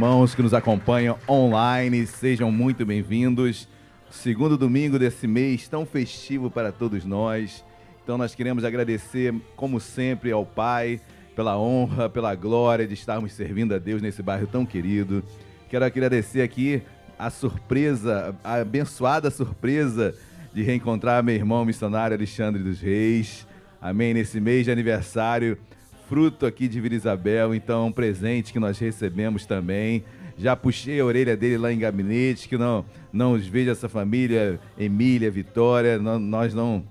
Irmãos que nos acompanham online, sejam muito bem-vindos. Segundo domingo desse mês tão festivo para todos nós. Então nós queremos agradecer, como sempre, ao Pai pela honra, pela glória de estarmos servindo a Deus nesse bairro tão querido. Quero agradecer aqui a surpresa, a abençoada surpresa de reencontrar meu irmão missionário Alexandre dos Reis. Amém. Nesse mês de aniversário, fruto aqui de Vila Isabel, então um presente que nós recebemos também. Já puxei a orelha dele lá em gabinete, que não, não os veja essa família, Emília, Vitória, não, nós não,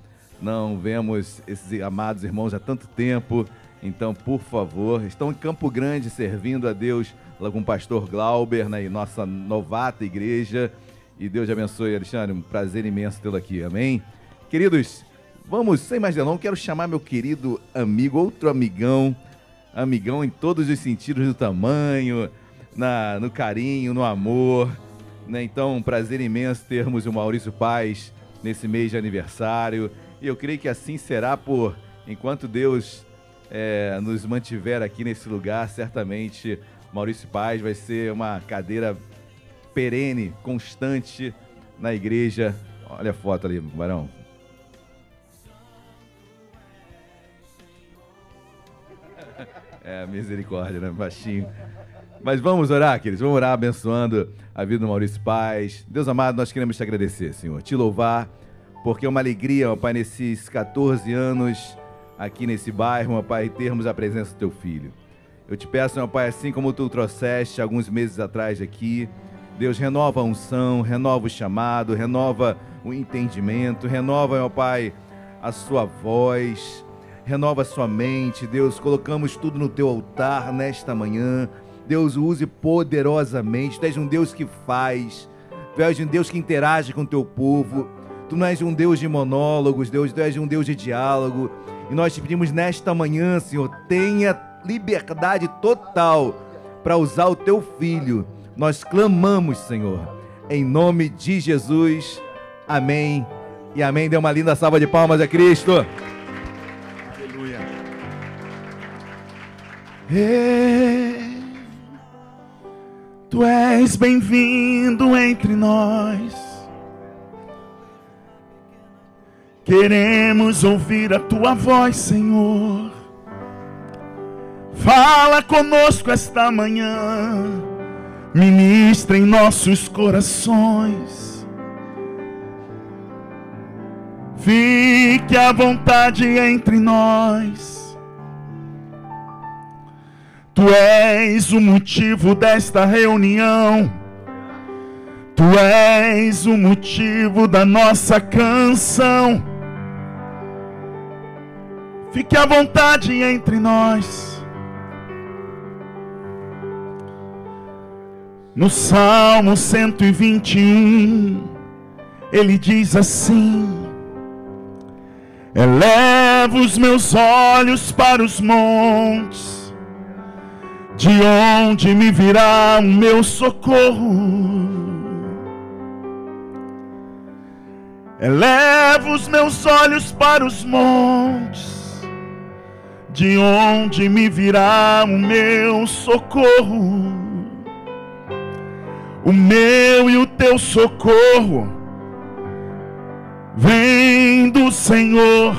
não vemos esses amados irmãos há tanto tempo. Então, por favor, estão em Campo Grande servindo a Deus com o pastor Glauber, né, nossa novata igreja. E Deus abençoe, Alexandre. Um prazer imenso tê-lo aqui. Amém? Queridos, vamos, sem mais delongas, quero chamar meu querido amigo, outro amigão, amigão em todos os sentidos do tamanho, na, no carinho, no amor. Né? Então, um prazer imenso termos o Maurício Paz nesse mês de aniversário. E eu creio que assim será por enquanto Deus é, nos mantiver aqui nesse lugar, certamente Maurício Paz vai ser uma cadeira perene, constante na igreja. Olha a foto ali, Barão. É, misericórdia, né? Baixinho. Mas vamos orar, queridos. Vamos orar abençoando a vida do Maurício Paz. Deus amado, nós queremos te agradecer, Senhor. Te louvar, porque é uma alegria, meu Pai, nesses 14 anos aqui nesse bairro, meu Pai, termos a presença do teu filho. Eu te peço, meu Pai, assim como tu trouxeste alguns meses atrás aqui, Deus renova a unção, renova o chamado, renova o entendimento, renova, meu Pai, a sua voz, renova sua mente. Deus, colocamos tudo no teu altar nesta manhã. Deus, use poderosamente. Tu és um Deus que faz, tu és um Deus que interage com o teu povo. Tu não és um Deus de monólogos, Deus, tu és um Deus de diálogo. E nós te pedimos nesta manhã, Senhor, tenha liberdade total para usar o teu filho. Nós clamamos, Senhor, em nome de Jesus. Amém. E amém. Dê uma linda salva de palmas a Cristo. Ei, tu és bem-vindo entre nós. Queremos ouvir a tua voz, Senhor. Fala conosco esta manhã, ministra em nossos corações. Fique à vontade entre nós. Tu és o motivo desta reunião. Tu és o motivo da nossa canção. Fique à vontade entre nós. No Salmo 121, ele diz assim: Eleva os meus olhos para os montes, de onde me virá o meu socorro. Eleva os meus olhos para os montes, de onde me virá o meu socorro o meu e o teu socorro vem do Senhor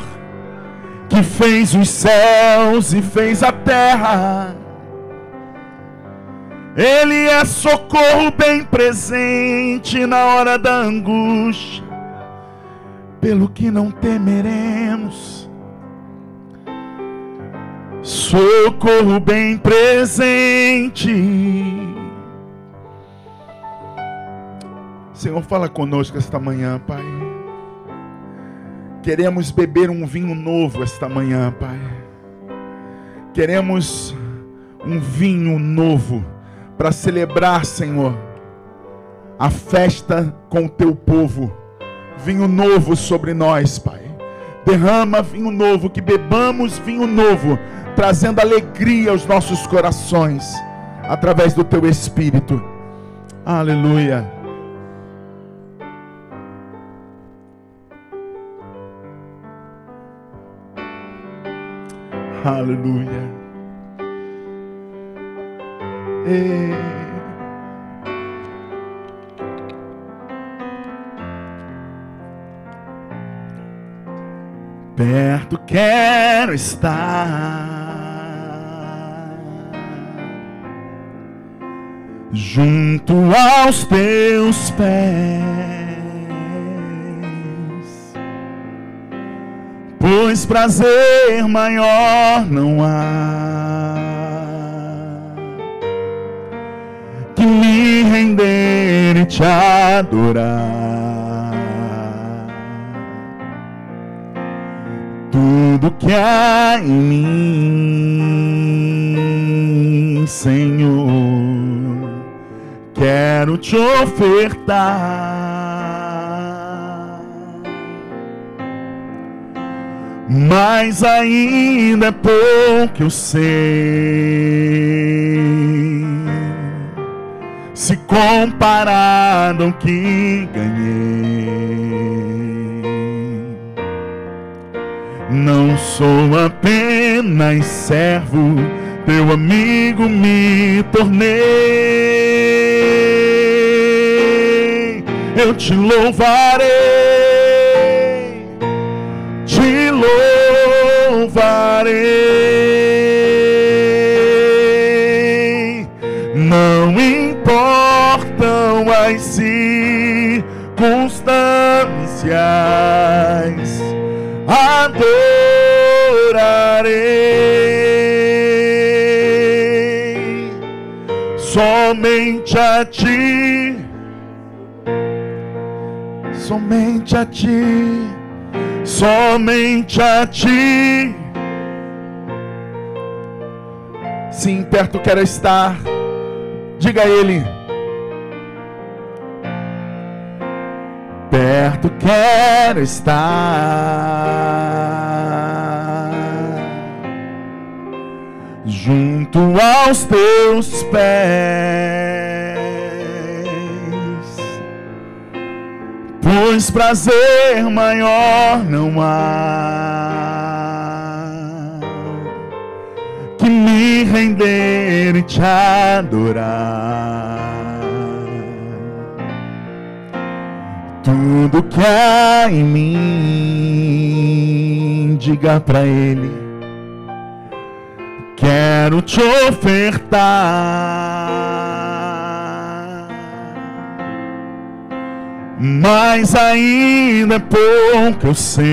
que fez os céus e fez a terra. Ele é socorro bem presente na hora da angústia, pelo que não temeremos. Socorro bem presente Senhor, fala conosco esta manhã, Pai. Queremos beber um vinho novo esta manhã, Pai. Queremos um vinho novo para celebrar, Senhor, a festa com o teu povo. Vinho novo sobre nós, Pai. Derrama vinho novo, que bebamos vinho novo, trazendo alegria aos nossos corações, através do teu Espírito. Aleluia. Aleluia. Perto quero estar, junto aos teus pés, pois prazer maior não há. Me render e te adorar. Tudo que há em mim, Senhor, quero te ofertar. mas ainda é pouco eu sei. Se comparado ao que ganhei, não sou apenas servo, teu amigo me tornei. Eu te louvarei louvarei. Adorarei somente a ti, somente a ti somente a ti. Sim, perto quero estar. Diga a Ele. Perto quero estar. Junto aos teus pés. Pois prazer maior não há que me render e te adorar. Tudo que há em mim, diga para Ele, quero te ofertar. mas ainda é pouco eu sei.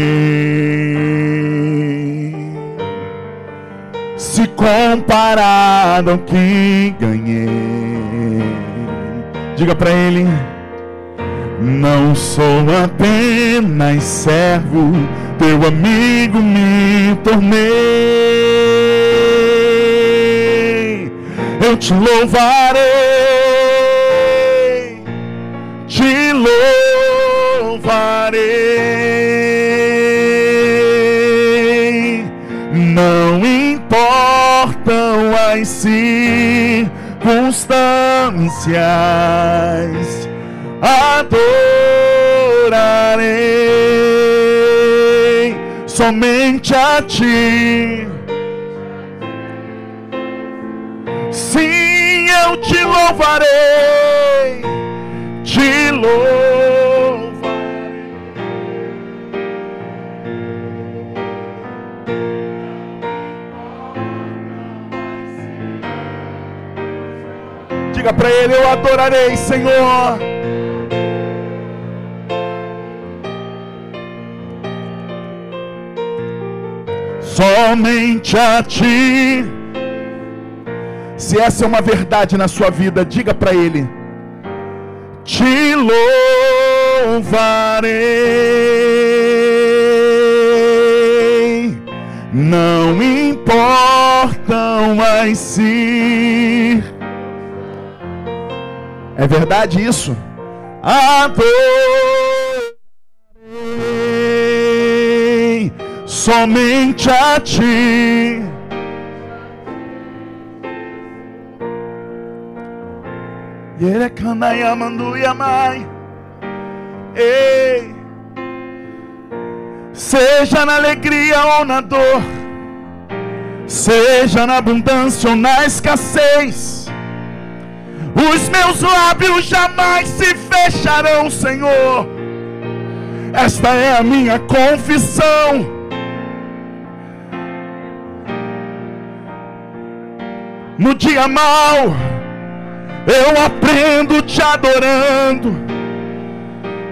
Se comparado ao que ganhei, diga para ele: Não sou apenas servo, teu amigo me tornei. Eu te louvarei, te louvarei. Não importam as circunstâncias, adorarei somente a ti. Sim, eu te louvarei, te louvarei. Diga para Ele: Eu adorarei, Senhor. Somente a Ti. Se essa é uma verdade na sua vida, diga para Ele: Te louvarei. Não importam as circunstâncias é verdade isso? Adorei somente a ti. Ele mandu yamai. Ei, seja na alegria ou na dor, seja na abundância ou na escassez os meus lábios jamais se fecharão, Senhor. Esta é a minha confissão. No dia mal, eu aprendo te adorando.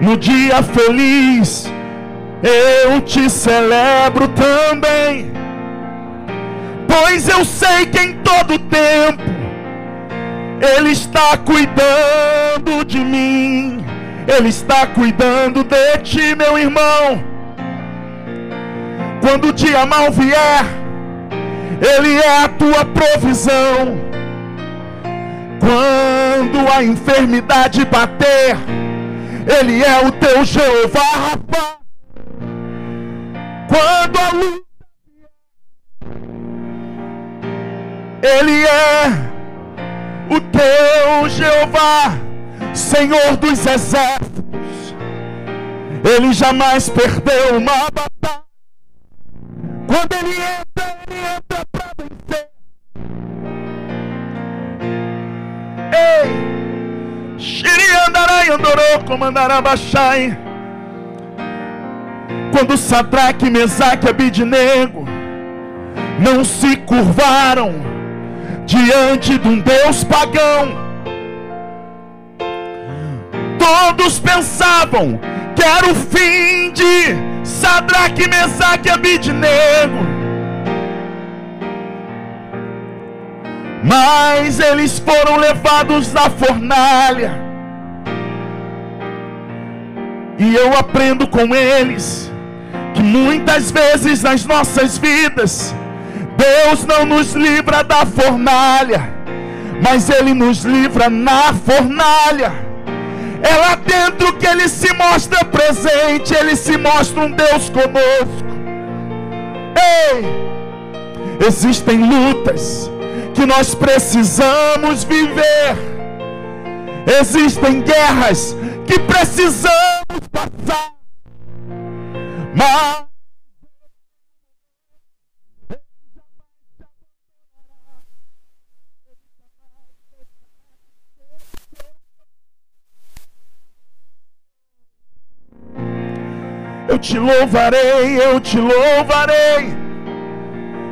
No dia feliz, eu te celebro também. Pois eu sei que em todo tempo Ele está cuidando de mim. Ele está cuidando de ti, meu irmão. Quando o dia mal vier, Ele é a tua provisão. Quando a enfermidade bater, Ele é o teu Jeová, Quando a luz Ele é o teu Jeová, Senhor dos exércitos. Ele jamais perdeu uma batalha. Quando ele entra, ele entra para vencer. Ei! Shiriandarai andorou, comandará baixai. Quando Sadraque, Mesaque e Abidnego não se curvaram diante de um Deus pagão. Todos pensavam que era o fim de Sadraque, Mesaque e Abidnego. Mas eles foram levados na fornalha. E eu aprendo com eles que muitas vezes nas nossas vidas Deus não nos livra da fornalha, mas Ele nos livra na fornalha. É lá dentro que Ele se mostra presente, Ele se mostra um Deus conosco. Ei, existem lutas que nós precisamos viver, existem guerras que precisamos passar, mas Eu te louvarei, eu te louvarei.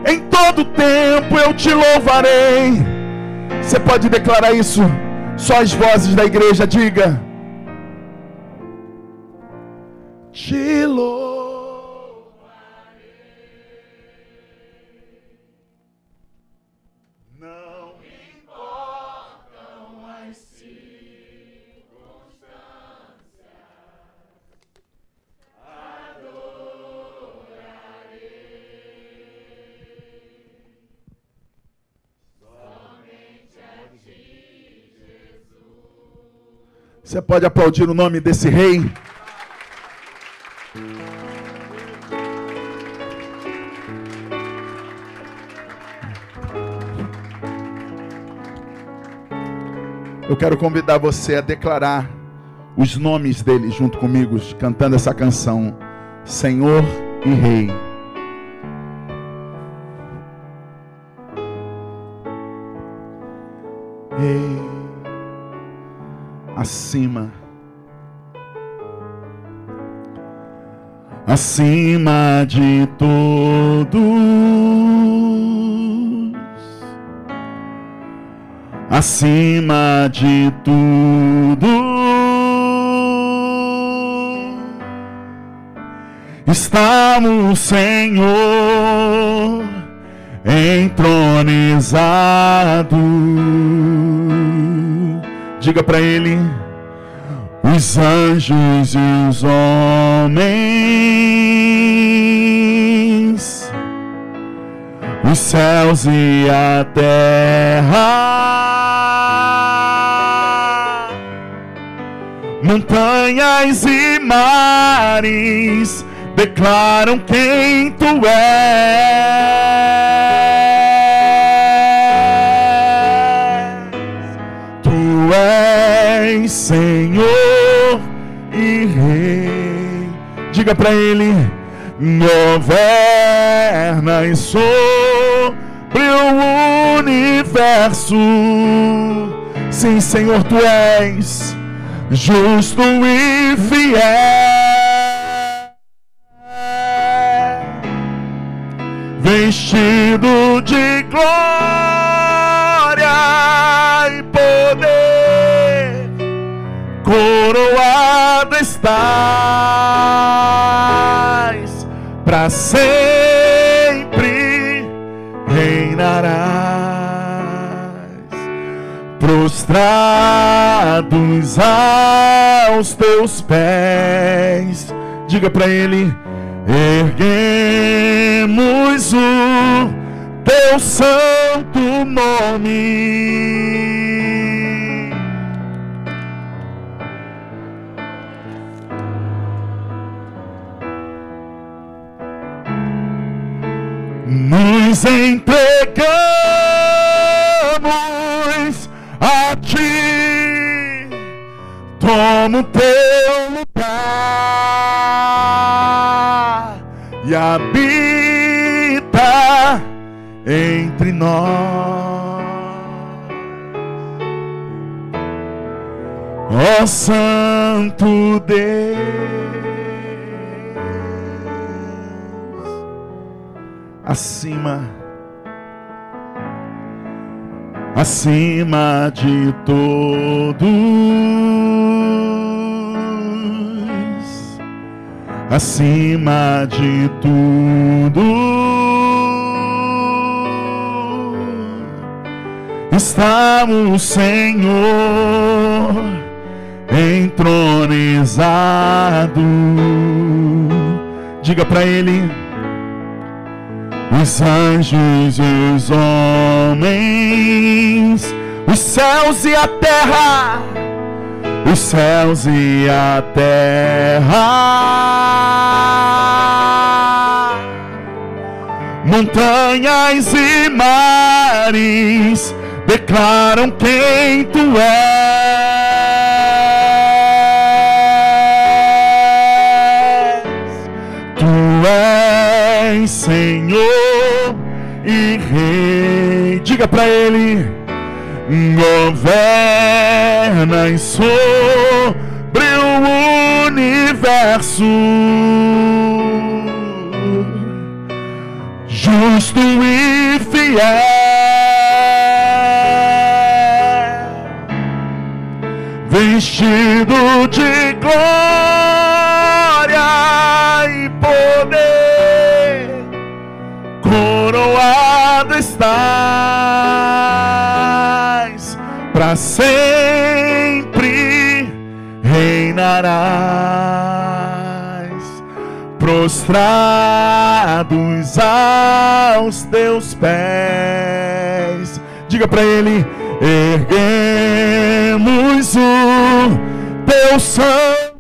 Em todo tempo eu te louvarei. Você pode declarar isso? Só as vozes da igreja, diga. Te louvarei. Você pode aplaudir o nome desse rei? Eu quero convidar você a declarar os nomes dele junto comigo, cantando essa canção, Senhor e Rei. Acima. Acima de todos, acima de tudo, estamos, Senhor, entronizado Diga para ele: os anjos e os homens, os céus e a terra, montanhas e mares declaram quem tu és. Senhor e Rei. Diga para Ele: governas sobre o universo. Sim, Senhor, tu és justo e fiel. Vestido de glória Coroado estás, para sempre reinarás, prostrados aos teus pés. Diga para ele: erguemos o teu santo nome nos entregamos a ti. Toma o teu lugar e habita entre nós. Ó Santo Deus. Acima, acima de todos, acima de tudo. Está o Senhor entronizado. Diga para Ele os anjos e os homens, os céus e a terra, os céus e a terra, montanhas e mares declaram quem tu és. Tu és Senhor e rei. Diga para ele: governa sobre o universo. Justo e fiel, vestido de glória e poder coroado estás, para sempre reinarás, prostrados aos teus pés. Diga para ele: erguemos o teu santo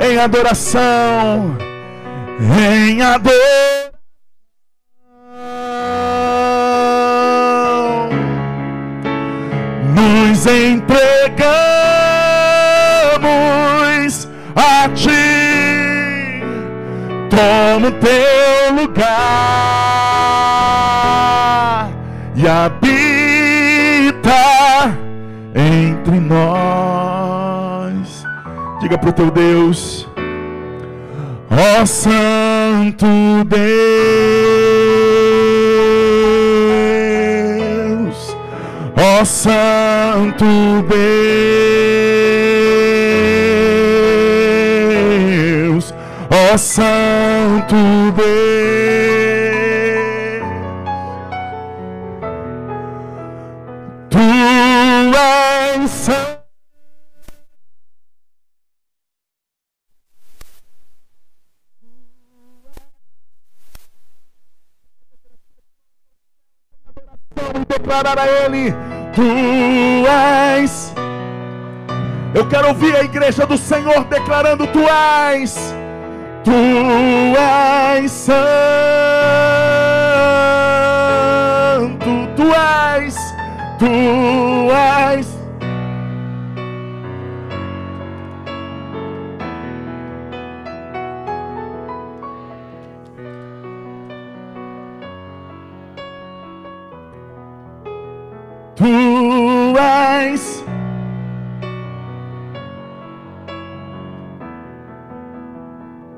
em adoração em adoração. Entregamos a ti, toma o teu lugar e habita entre nós. Diga para o teu Deus ó Santo Deus, ó Santo Deus, ó Santo Deus, Tu és. Eu quero ouvir a igreja do Senhor declarando: Tu és. Tu és santo, tu és, tu és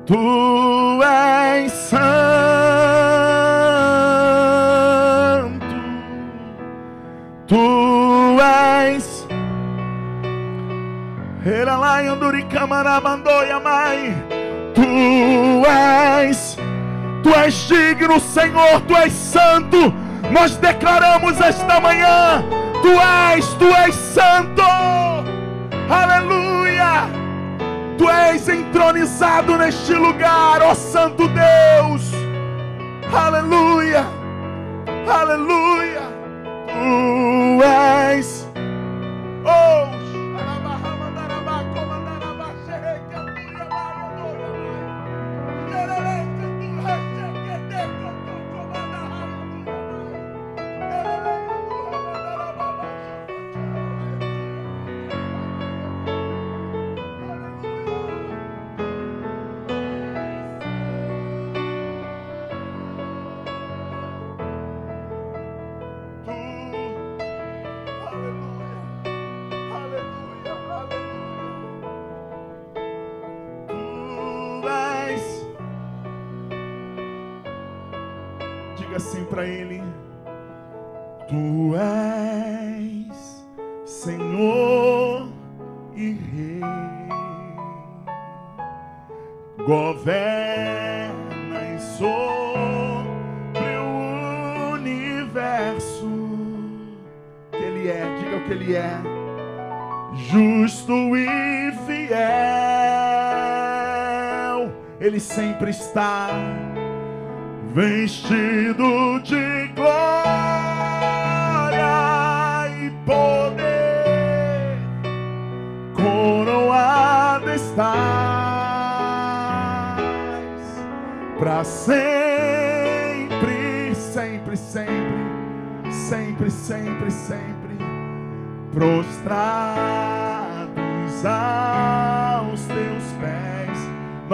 Tu és santo. Tu és. Era lá em Anduricamara, Mandoia, Mãe. Tu és Tu és digno, Senhor, tu és santo. Nós declaramos esta manhã: Tu és, tu és santo. Aleluia. Tu és entronizado neste lugar, ó Santo Deus. Aleluia. Aleluia. Tu és.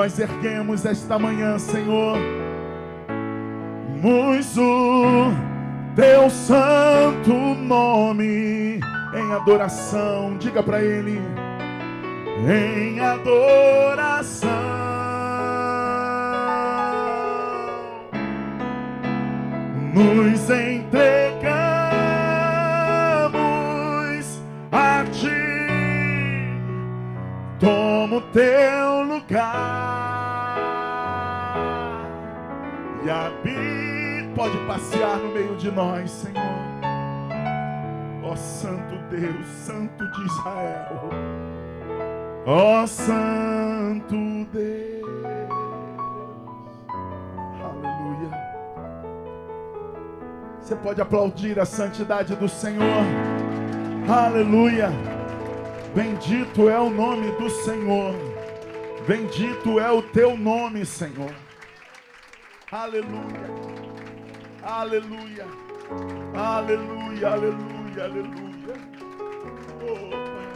Nós erguemos esta manhã, Senhor o teu santo nome em adoração. Diga para ele, em adoração. Nos entregamos a ti, toma o teu de nós, Senhor. Ó Santo Deus, Santo de Israel. Ó Santo Deus. Aleluia. Você pode aplaudir a santidade do Senhor. Aleluia. Bendito é o nome do Senhor. Bendito é o teu nome, Senhor. Aleluia. Aleluia. Aleluia, aleluia, aleluia. Oh,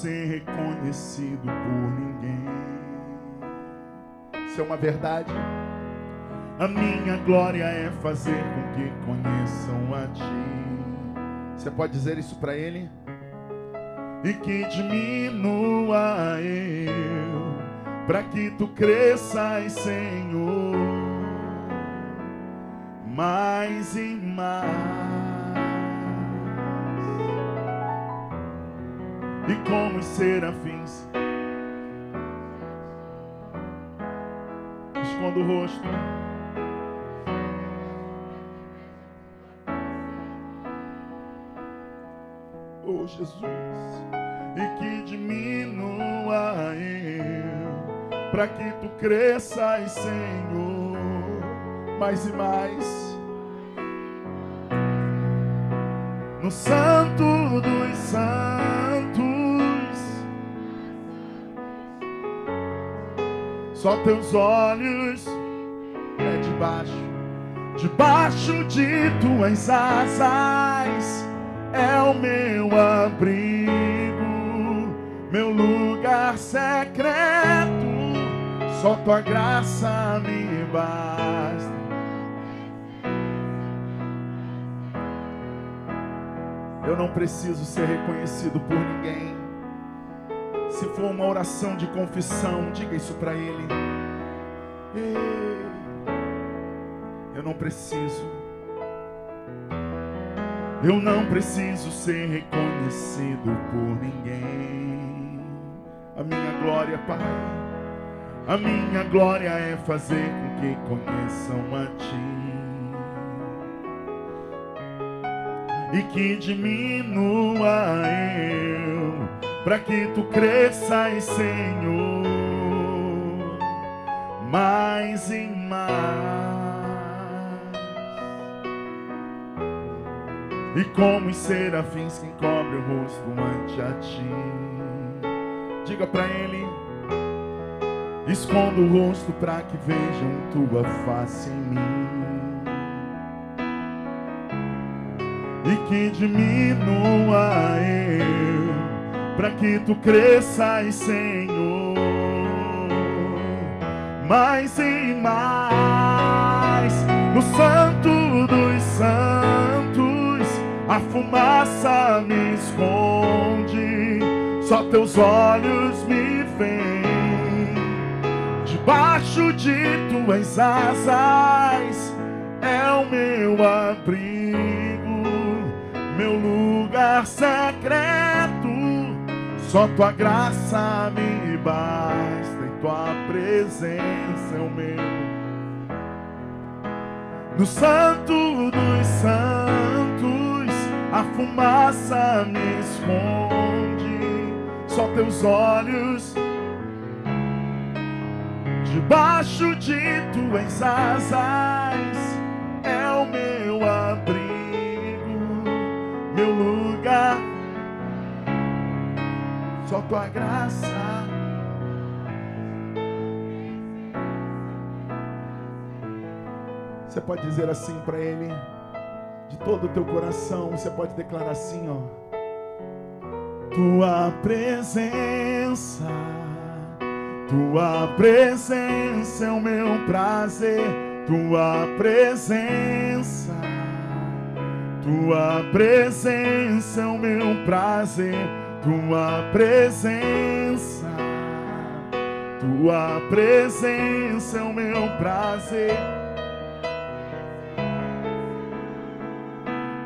ser reconhecido por ninguém. Isso é uma verdade. A minha glória é fazer com que conheçam a Ti. Você pode dizer isso para Ele? E que diminua eu, para que Tu cresças, Senhor, mais e mais. E como os serafins. Esconda o rosto. Oh Jesus, e que diminua eu, para que tu cresças, Senhor, mais e mais. No Santo dos Santos. Só teus olhos é debaixo Debaixo de tuas asas é o meu abrigo, meu lugar secreto. Só tua graça me basta. Eu não preciso ser reconhecido por ninguém. Se for uma oração de confissão, diga isso para ele. Eu não preciso. Eu não preciso ser reconhecido por ninguém. A minha glória, Pai, a minha glória é fazer com que conheçam a Ti. e que diminua eu, para que tu cresças, Senhor, mais e mais. E como os serafins que encobre o rosto ante a ti, diga para ele. Esconda o rosto para que vejam tua face em mim. e que diminua eu, para que tu cresças, Senhor, mais e mais no Santo dos Santos, a fumaça me esconde, só teus olhos me veem, debaixo de tuas asas é o meu abrigo meu lugar secreto. Só tua graça me basta e tua presença é o meu. No santo dos santos, a fumaça me esconde. Só teus olhos debaixo de tuas asas é o meu abrigo meu lugar. Só tua graça. Você pode dizer assim para ele, de todo o teu coração, você pode declarar assim, ó. Tua presença, tua presença é o meu prazer, tua presença tua presença é o meu prazer, tua presença, tua presença é o meu prazer.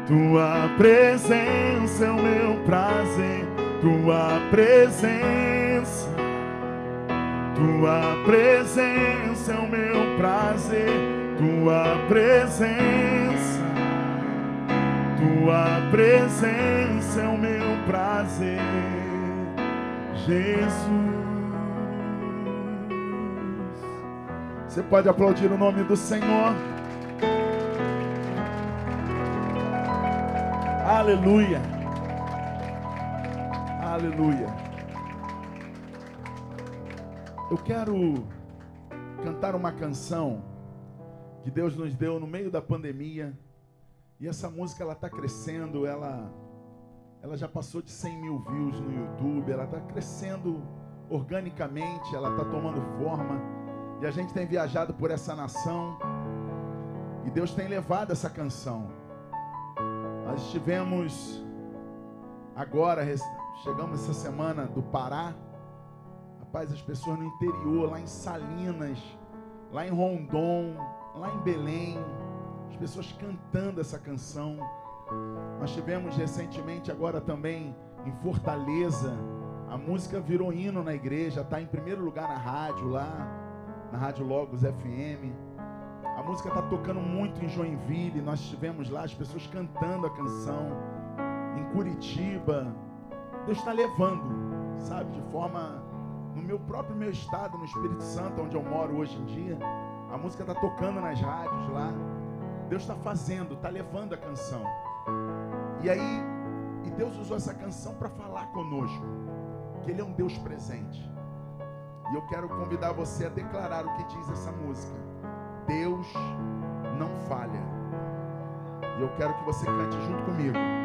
Tua presença é o meu prazer, tua presença, tua presença é o meu prazer, tua presença. Tua presença é o meu prazer, Jesus. Você pode aplaudir o nome do Senhor. Aleluia. Aleluia. Eu quero cantar uma canção que Deus nos deu no meio da pandemia e essa música ela está crescendo, ela, ela já passou de 100 mil views no YouTube, ela está crescendo organicamente, ela está tomando forma. E a gente tem viajado por essa nação e Deus tem levado essa canção. Nós estivemos agora, chegamos essa semana do Pará. Rapaz, as pessoas no interior, lá em Salinas, lá em Rondon, lá em Belém, as pessoas cantando essa canção. Nós tivemos recentemente agora também em Fortaleza, a música virou hino na igreja, está em primeiro lugar na rádio lá, na Rádio Logos FM. A música está tocando muito em Joinville, nós estivemos lá, as pessoas cantando a canção. Em Curitiba, Deus está levando, sabe, de forma no meu próprio meu estado, no Espírito Santo, onde eu moro hoje em dia. A música está tocando nas rádios lá. Deus está fazendo, está levando a canção. E aí, e Deus usou essa canção para falar conosco, que Ele é um Deus presente. E eu quero convidar você a declarar o que diz essa música. Deus não falha. E eu quero que você cante junto comigo.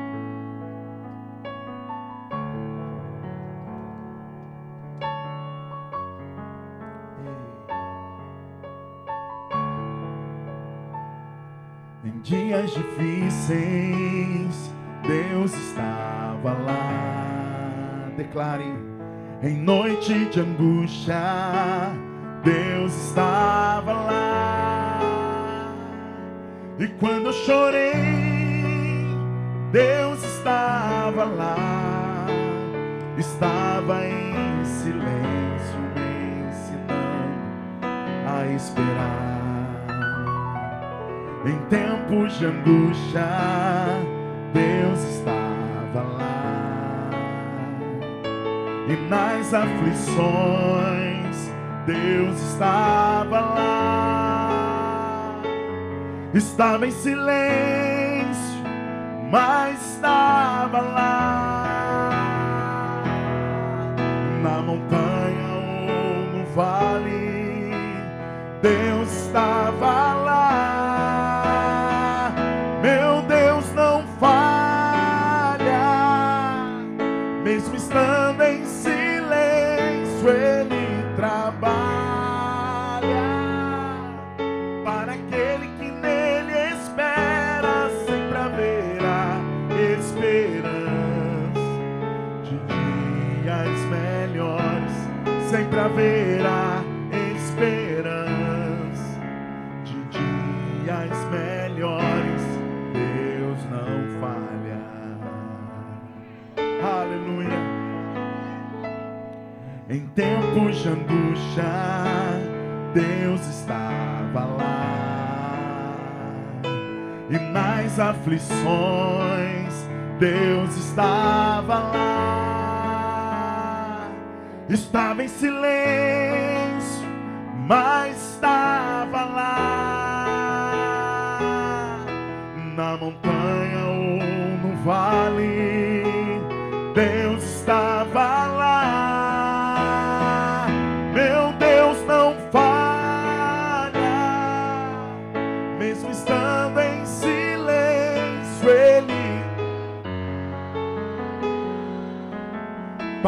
Dias difíceis, Deus estava lá. Declare, em noite de angústia, Deus estava lá. E quando eu chorei, Deus estava lá. Estava em silêncio, me ensinando a esperar. Em tempos de angústia, Deus estava lá. E nas aflições, Deus estava lá. Estava em silêncio, mas estava lá. Na montanha ou no vale, Deus estava lá. De angústia, Deus estava lá. E nas aflições, Deus estava lá. Estava em silêncio, mas estava lá. Na montanha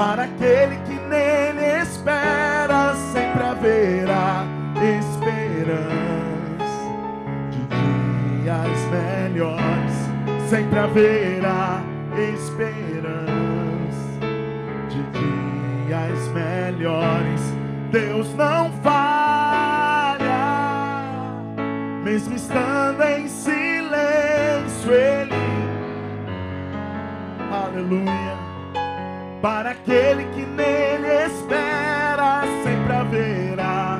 para aquele que nele espera, sempre haverá esperança de dias melhores, sempre haverá esperança de dias melhores. Deus não falha, mesmo estando em silêncio, Ele, aleluia. Para aquele que nele espera, sempre haverá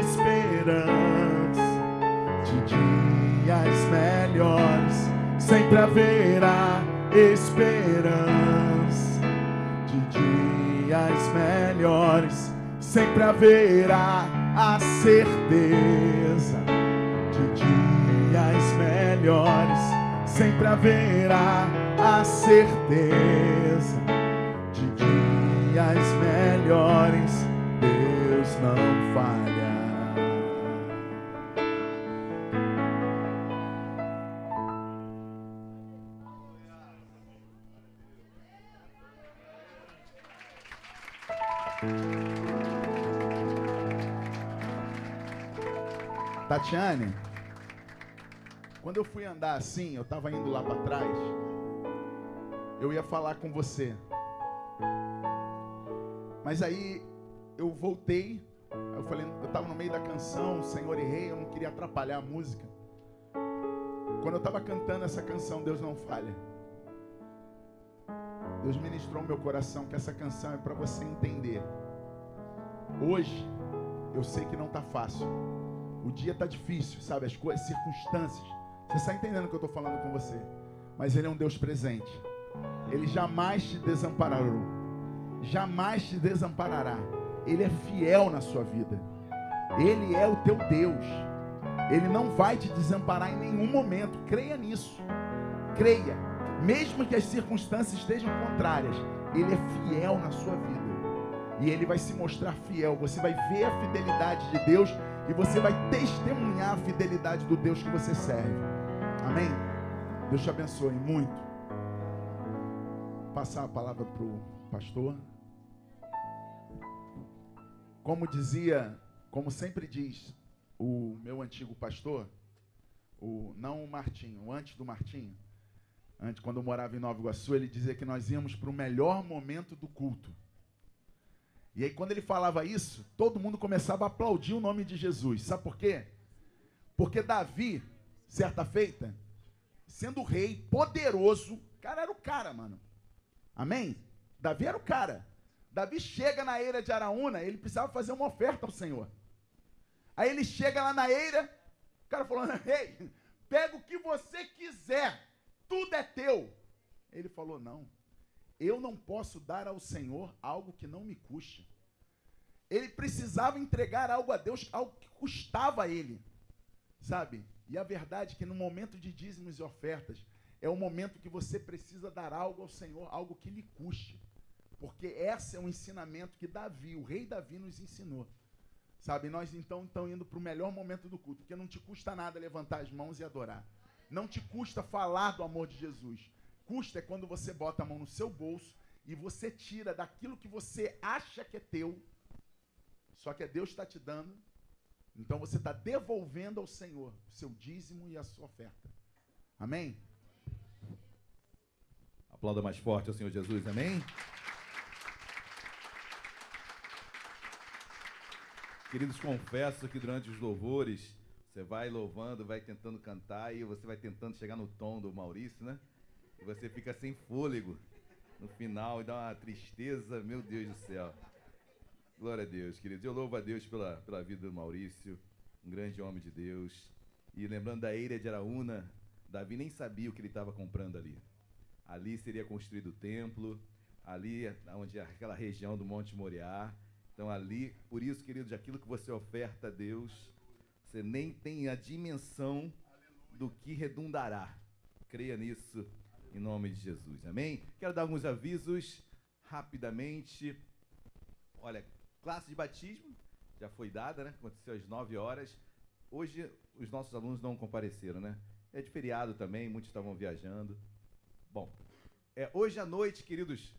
esperança de dias melhores. Sempre haverá esperança de dias melhores. Sempre haverá a certeza de dias melhores. Sempre haverá a certeza melhores, Deus não falha. Tatiane, quando eu fui andar assim, eu estava indo lá para trás, eu ia falar com você. Mas aí eu voltei, eu falei, eu estava no meio da canção, Senhor e Rei, eu não queria atrapalhar a música. Quando eu estava cantando essa canção, Deus não falha. Deus ministrou meu coração que essa canção é para você entender. Hoje, eu sei que não está fácil. O dia está difícil, sabe? As coisas, circunstâncias. Você está entendendo o que eu estou falando com você? Mas Ele é um Deus presente. Ele jamais te desamparará. Jamais te desamparará. Ele é fiel na sua vida. Ele é o teu Deus. Ele não vai te desamparar em nenhum momento. Creia nisso. Creia. Mesmo que as circunstâncias estejam contrárias, Ele é fiel na sua vida. E Ele vai se mostrar fiel. Você vai ver a fidelidade de Deus E você vai testemunhar a fidelidade do Deus que você serve. Amém? Deus te abençoe muito. Passar a palavra para o pastor. Como dizia, como sempre diz o meu antigo pastor, o não o Martinho, antes do Martinho, antes quando eu morava em Nova Iguaçu, ele dizia que nós íamos para o melhor momento do culto. E aí quando ele falava isso, todo mundo começava a aplaudir o nome de Jesus. Sabe por quê? Porque Davi, certa feita, sendo rei poderoso, cara era o cara, mano. Amém? Davi era o cara. Davi chega na eira de Araúna, ele precisava fazer uma oferta ao Senhor. Aí ele chega lá na eira, o cara falou: Ei, pega o que você quiser, tudo é teu. Ele falou: Não, eu não posso dar ao Senhor algo que não me custe. Ele precisava entregar algo a Deus, algo que custava a ele, sabe? E a verdade é que no momento de dízimos e ofertas, é o momento que você precisa dar algo ao Senhor, algo que lhe custe. Porque esse é um ensinamento que Davi, o rei Davi, nos ensinou. Sabe, nós então estamos indo para o melhor momento do culto, porque não te custa nada levantar as mãos e adorar. Não te custa falar do amor de Jesus. Custa é quando você bota a mão no seu bolso e você tira daquilo que você acha que é teu, só que é Deus está te dando. Então você está devolvendo ao Senhor o seu dízimo e a sua oferta. Amém? Aplauda mais forte ao Senhor Jesus, amém? Queridos, confesso que durante os louvores, você vai louvando, vai tentando cantar e você vai tentando chegar no tom do Maurício, né? E você fica sem fôlego no final e dá uma tristeza, meu Deus do céu. Glória a Deus, queridos. Eu louvo a Deus pela, pela vida do Maurício, um grande homem de Deus. E lembrando da Eira de Araúna, Davi nem sabia o que ele estava comprando ali. Ali seria construído o templo, ali onde é aquela região do Monte Moriá então, ali, por isso, queridos, aquilo que você oferta a Deus, você nem tem a dimensão do que redundará. Creia nisso em nome de Jesus. Amém? Quero dar alguns avisos rapidamente. Olha, classe de batismo já foi dada, né? Aconteceu às 9 horas. Hoje os nossos alunos não compareceram, né? É de feriado também, muitos estavam viajando. Bom, é, hoje à noite, queridos,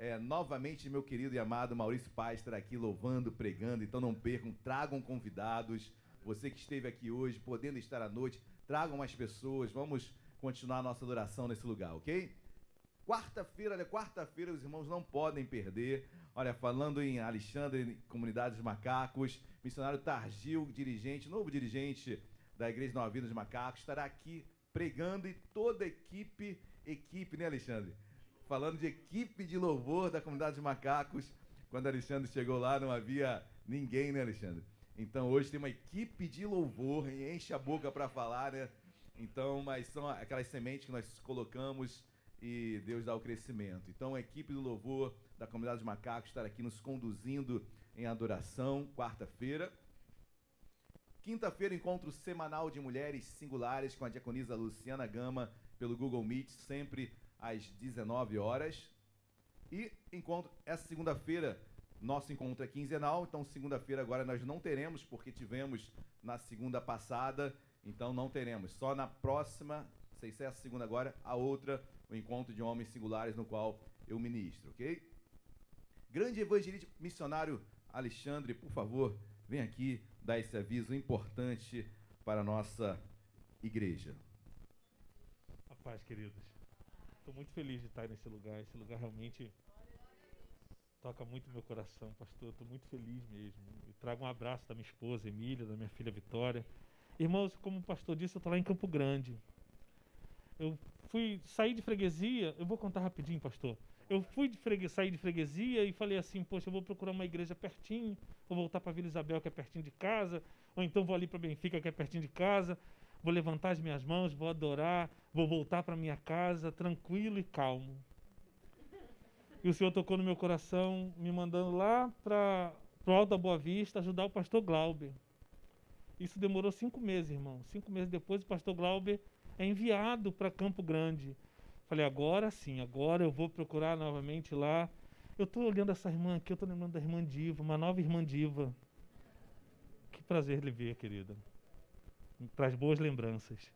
é, novamente, meu querido e amado Maurício Paz estará aqui louvando, pregando. Então não percam, tragam convidados. Você que esteve aqui hoje, podendo estar à noite, tragam mais pessoas. Vamos continuar a nossa adoração nesse lugar, ok? Quarta-feira, olha, quarta-feira os irmãos não podem perder. Olha, falando em Alexandre, Comunidade dos Macacos, missionário Targil, dirigente, novo dirigente da Igreja Nova Vida dos Macacos, estará aqui pregando e toda a equipe, equipe, né, Alexandre? Falando de equipe de louvor da comunidade de macacos. Quando Alexandre chegou lá, não havia ninguém, né, Alexandre? Então hoje tem uma equipe de louvor, enche a boca para falar, né? Então, mas são aquelas sementes que nós colocamos e Deus dá o crescimento. Então, a equipe do louvor da comunidade de macacos estará aqui nos conduzindo em adoração, quarta-feira. Quinta-feira, encontro semanal de mulheres singulares com a diaconisa Luciana Gama pelo Google Meet, sempre às 19 horas. E encontro essa segunda-feira, nosso encontro é quinzenal, então segunda-feira agora nós não teremos, porque tivemos na segunda passada, então não teremos. Só na próxima, sei se é a segunda agora, a outra, o encontro de homens singulares no qual eu ministro, ok? Grande evangelista missionário Alexandre, por favor, vem aqui dar esse aviso importante para a nossa igreja. A paz, queridos. Estou muito feliz de estar nesse lugar. Esse lugar realmente toca muito meu coração, pastor. Estou muito feliz mesmo. Eu trago um abraço da minha esposa Emília, da minha filha Vitória. Irmãos, como o pastor disse, eu estou lá em Campo Grande. Eu fui sair de freguesia, eu vou contar rapidinho, pastor. Eu fui de sair de freguesia e falei assim, poxa, eu vou procurar uma igreja pertinho, vou voltar para Vila Isabel, que é pertinho de casa, ou então vou ali para Benfica, que é pertinho de casa vou levantar as minhas mãos, vou adorar, vou voltar para minha casa tranquilo e calmo. E o Senhor tocou no meu coração, me mandando lá para o Alto da Boa Vista ajudar o pastor Glauber. Isso demorou cinco meses, irmão. Cinco meses depois, o pastor Glauber é enviado para Campo Grande. Falei, agora sim, agora eu vou procurar novamente lá. Eu estou olhando essa irmã aqui, eu estou lembrando da irmã Diva, uma nova irmã Diva prazer lhe ver, querida. Traz boas lembranças.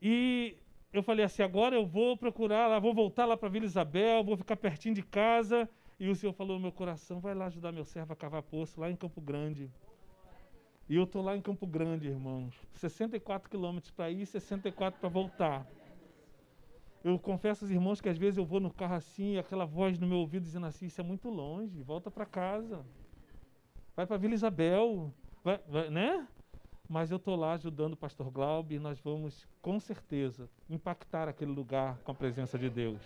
E eu falei assim: agora eu vou procurar lá, vou voltar lá para Vila Isabel, vou ficar pertinho de casa. E o Senhor falou no meu coração: vai lá ajudar meu servo a cavar poço lá em Campo Grande. E eu estou lá em Campo Grande, irmãos. 64 quilômetros para ir, 64 para voltar. Eu confesso aos irmãos que às vezes eu vou no carro assim, e aquela voz no meu ouvido dizendo assim: Isso é muito longe, volta para casa. Vai para Vila Isabel, vai, vai, né? Mas eu estou lá ajudando o pastor Glaube e nós vamos, com certeza, impactar aquele lugar com a presença de Deus.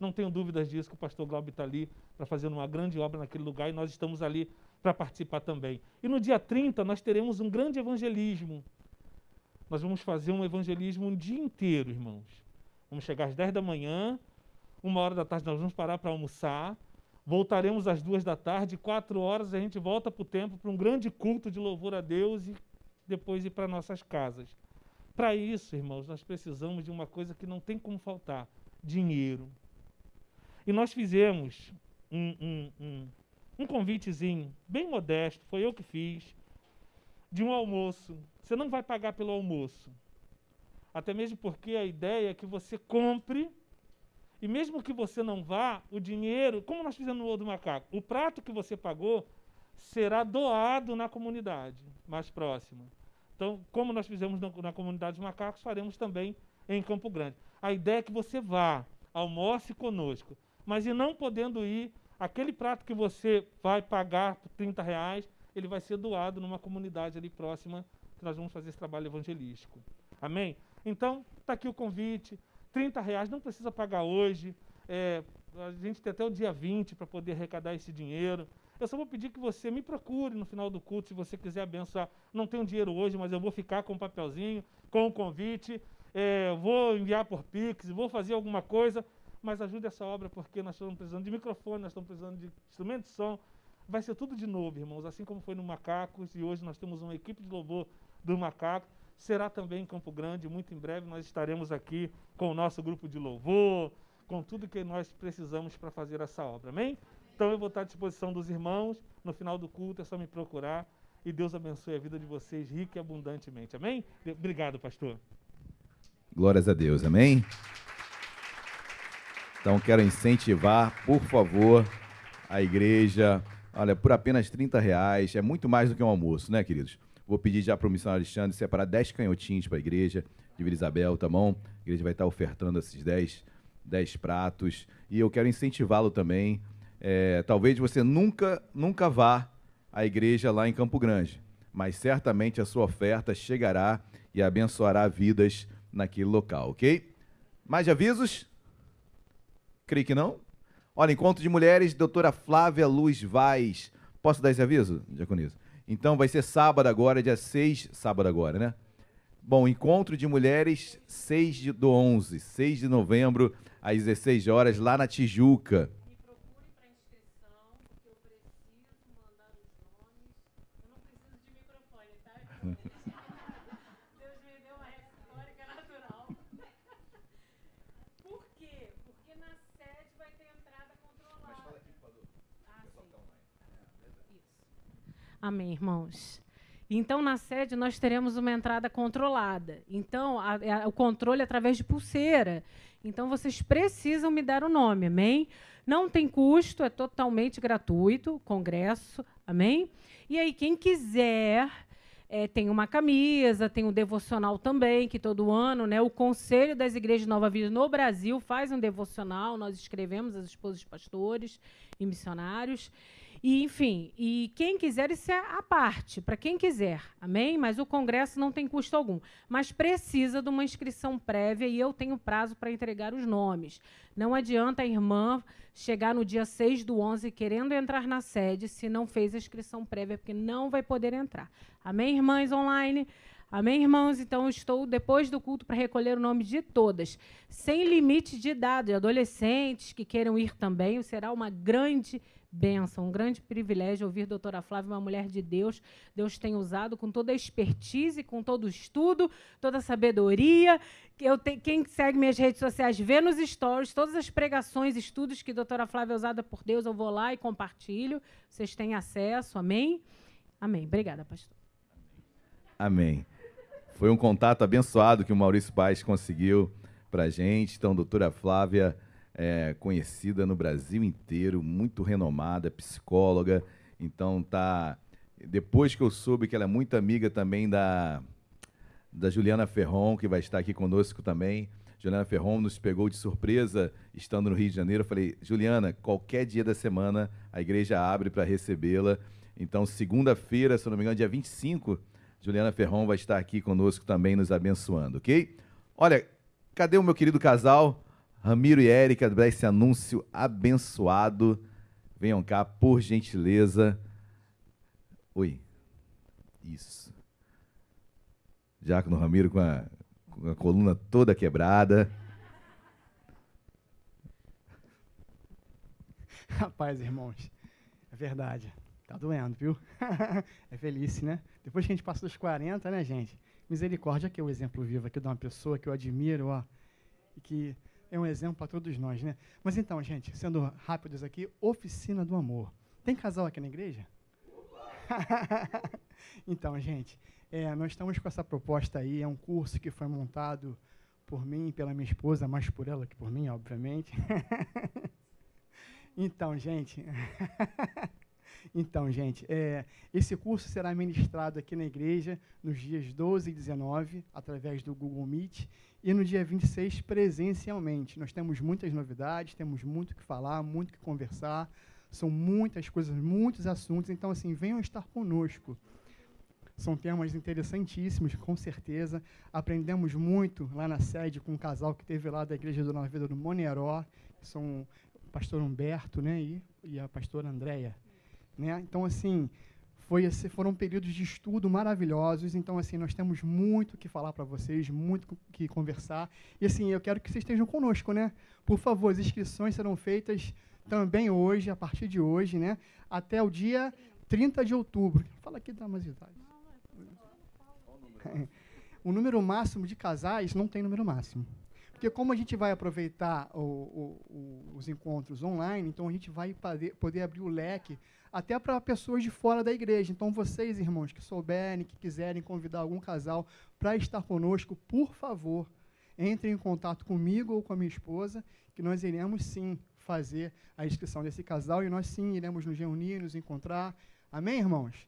Não tenho dúvidas disso, que o pastor Glaube está ali para fazer uma grande obra naquele lugar e nós estamos ali para participar também. E no dia 30 nós teremos um grande evangelismo. Nós vamos fazer um evangelismo um dia inteiro, irmãos. Vamos chegar às 10 da manhã, uma hora da tarde nós vamos parar para almoçar, voltaremos às duas da tarde, quatro horas a gente volta para o templo para um grande culto de louvor a Deus e depois ir para nossas casas. Para isso, irmãos, nós precisamos de uma coisa que não tem como faltar: dinheiro. E nós fizemos um, um, um, um convitezinho bem modesto, foi eu que fiz, de um almoço. Você não vai pagar pelo almoço. Até mesmo porque a ideia é que você compre, e mesmo que você não vá, o dinheiro, como nós fizemos no Ouro do Macaco, o prato que você pagou será doado na comunidade mais próxima. Então, como nós fizemos na, na comunidade dos macacos, faremos também em Campo Grande. A ideia é que você vá, almoce conosco, mas e não podendo ir, aquele prato que você vai pagar por 30 reais, ele vai ser doado numa comunidade ali próxima, que nós vamos fazer esse trabalho evangelístico. Amém? Então, está aqui o convite. 30 reais, não precisa pagar hoje. É, a gente tem até o dia 20 para poder arrecadar esse dinheiro. Eu só vou pedir que você me procure no final do culto, se você quiser abençoar. Não tenho dinheiro hoje, mas eu vou ficar com o um papelzinho, com o convite. É, vou enviar por Pix, vou fazer alguma coisa mas ajude essa obra porque nós estamos precisando de microfone, nós estamos precisando de instrumento de som. Vai ser tudo de novo, irmãos, assim como foi no Macacos e hoje nós temos uma equipe de louvor do Macaco. Será também em Campo Grande, muito em breve nós estaremos aqui com o nosso grupo de louvor, com tudo que nós precisamos para fazer essa obra. Amém? Então eu vou estar à disposição dos irmãos. No final do culto é só me procurar. E Deus abençoe a vida de vocês rica e abundantemente. Amém? Obrigado, pastor. Glórias a Deus. Amém? Então quero incentivar, por favor, a igreja. Olha, por apenas 30 reais, é muito mais do que um almoço, né, queridos? Vou pedir já para o missionário Alexandre separar 10 canhotinhos para a igreja de Vila Isabel, tá bom? A igreja vai estar ofertando esses 10, 10 pratos. E eu quero incentivá-lo também. É, talvez você nunca, nunca vá à igreja lá em Campo Grande, mas certamente a sua oferta chegará e abençoará vidas naquele local, ok? Mais avisos? Creio que não. Olha, encontro de mulheres, doutora Flávia Luz Vaz. Posso dar esse aviso, Diaconisa? Então vai ser sábado agora, dia 6, sábado agora, né? Bom, encontro de mulheres, 6 de, do 11, 6 de novembro, às 16 horas, lá na Tijuca. Me procure para inscrição, porque eu preciso mandar os nomes. Eu não preciso de microfone, tá? Amém, irmãos. Então, na sede, nós teremos uma entrada controlada. Então, a, a, o controle é através de pulseira. Então, vocês precisam me dar o nome, amém? Não tem custo, é totalmente gratuito, congresso, amém? E aí, quem quiser, é, tem uma camisa, tem um devocional também, que todo ano, né, o Conselho das Igrejas Nova Vida no Brasil faz um devocional, nós escrevemos as esposas de pastores e missionários. E, enfim, e quem quiser, isso é a parte, para quem quiser, amém? Mas o congresso não tem custo algum. Mas precisa de uma inscrição prévia e eu tenho prazo para entregar os nomes. Não adianta a irmã chegar no dia 6 do 11 querendo entrar na sede se não fez a inscrição prévia, porque não vai poder entrar. Amém, irmãs online? Amém, irmãos? Então, estou depois do culto para recolher o nome de todas, sem limite de idade, adolescentes que queiram ir também, será uma grande bênção, um grande privilégio ouvir a doutora Flávia, uma mulher de Deus. Deus tem usado com toda a expertise, com todo o estudo, toda a sabedoria. Eu te, quem segue minhas redes sociais vê nos stories todas as pregações, estudos que a doutora Flávia é usada por Deus. Eu vou lá e compartilho. Vocês têm acesso. Amém? Amém. Obrigada, pastor. Amém. Foi um contato abençoado que o Maurício Paes conseguiu para a gente. Então, doutora Flávia, é, conhecida no Brasil inteiro, muito renomada, psicóloga. Então, tá. Depois que eu soube que ela é muito amiga também da, da Juliana Ferron, que vai estar aqui conosco também. Juliana Ferron nos pegou de surpresa estando no Rio de Janeiro. Eu falei, Juliana, qualquer dia da semana a igreja abre para recebê-la. Então, segunda-feira, se não me engano, dia 25, Juliana Ferron vai estar aqui conosco também nos abençoando, ok? Olha, cadê o meu querido casal? Ramiro e Érica, para esse anúncio abençoado. Venham cá, por gentileza. Oi. Isso. Diácono Ramiro com a, com a coluna toda quebrada. Rapaz, irmãos, é verdade. Tá doendo, viu? é feliz, né? Depois que a gente passa dos 40, né, gente? Misericórdia, que é o exemplo vivo aqui de uma pessoa que eu admiro, ó, e que é um exemplo para todos nós, né? Mas então, gente, sendo rápidos aqui, oficina do amor. Tem casal aqui na igreja? então, gente, é, nós estamos com essa proposta aí, é um curso que foi montado por mim e pela minha esposa, mais por ela que por mim, obviamente. então, gente, Então, gente, é, esse curso será ministrado aqui na igreja nos dias 12 e 19, através do Google Meet, e no dia 26, presencialmente. Nós temos muitas novidades, temos muito que falar, muito que conversar, são muitas coisas, muitos assuntos, então, assim, venham estar conosco. São temas interessantíssimos, com certeza. Aprendemos muito lá na sede com um casal que teve lá da Igreja do Nova Vida do Moneró, que são o pastor Humberto né, e, e a pastora Andréia. Né? Então, assim, foi, foram períodos de estudo maravilhosos. Então, assim, nós temos muito que falar para vocês, muito que conversar. E, assim, eu quero que vocês estejam conosco, né? Por favor, as inscrições serão feitas também hoje, a partir de hoje, né? Até o dia 30 de outubro. Fala aqui da mais idade. O número máximo de casais não tem número máximo. Porque como a gente vai aproveitar o, o, o, os encontros online, então a gente vai poder abrir o leque até para pessoas de fora da igreja. Então, vocês, irmãos, que souberem, que quiserem convidar algum casal para estar conosco, por favor, entrem em contato comigo ou com a minha esposa, que nós iremos sim fazer a inscrição desse casal e nós sim iremos nos reunir, nos encontrar. Amém, irmãos?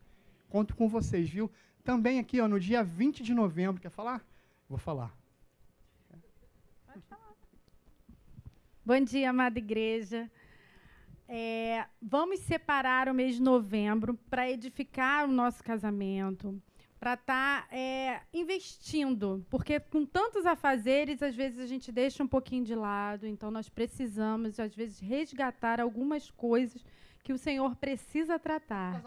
Conto com vocês, viu? Também aqui, ó, no dia 20 de novembro, quer falar? Vou falar. Pode falar. Bom dia, amada igreja. É, vamos separar o mês de novembro para edificar o nosso casamento, para estar tá, é, investindo, porque com tantos afazeres, às vezes a gente deixa um pouquinho de lado, então nós precisamos, às vezes, resgatar algumas coisas que o Senhor precisa tratar.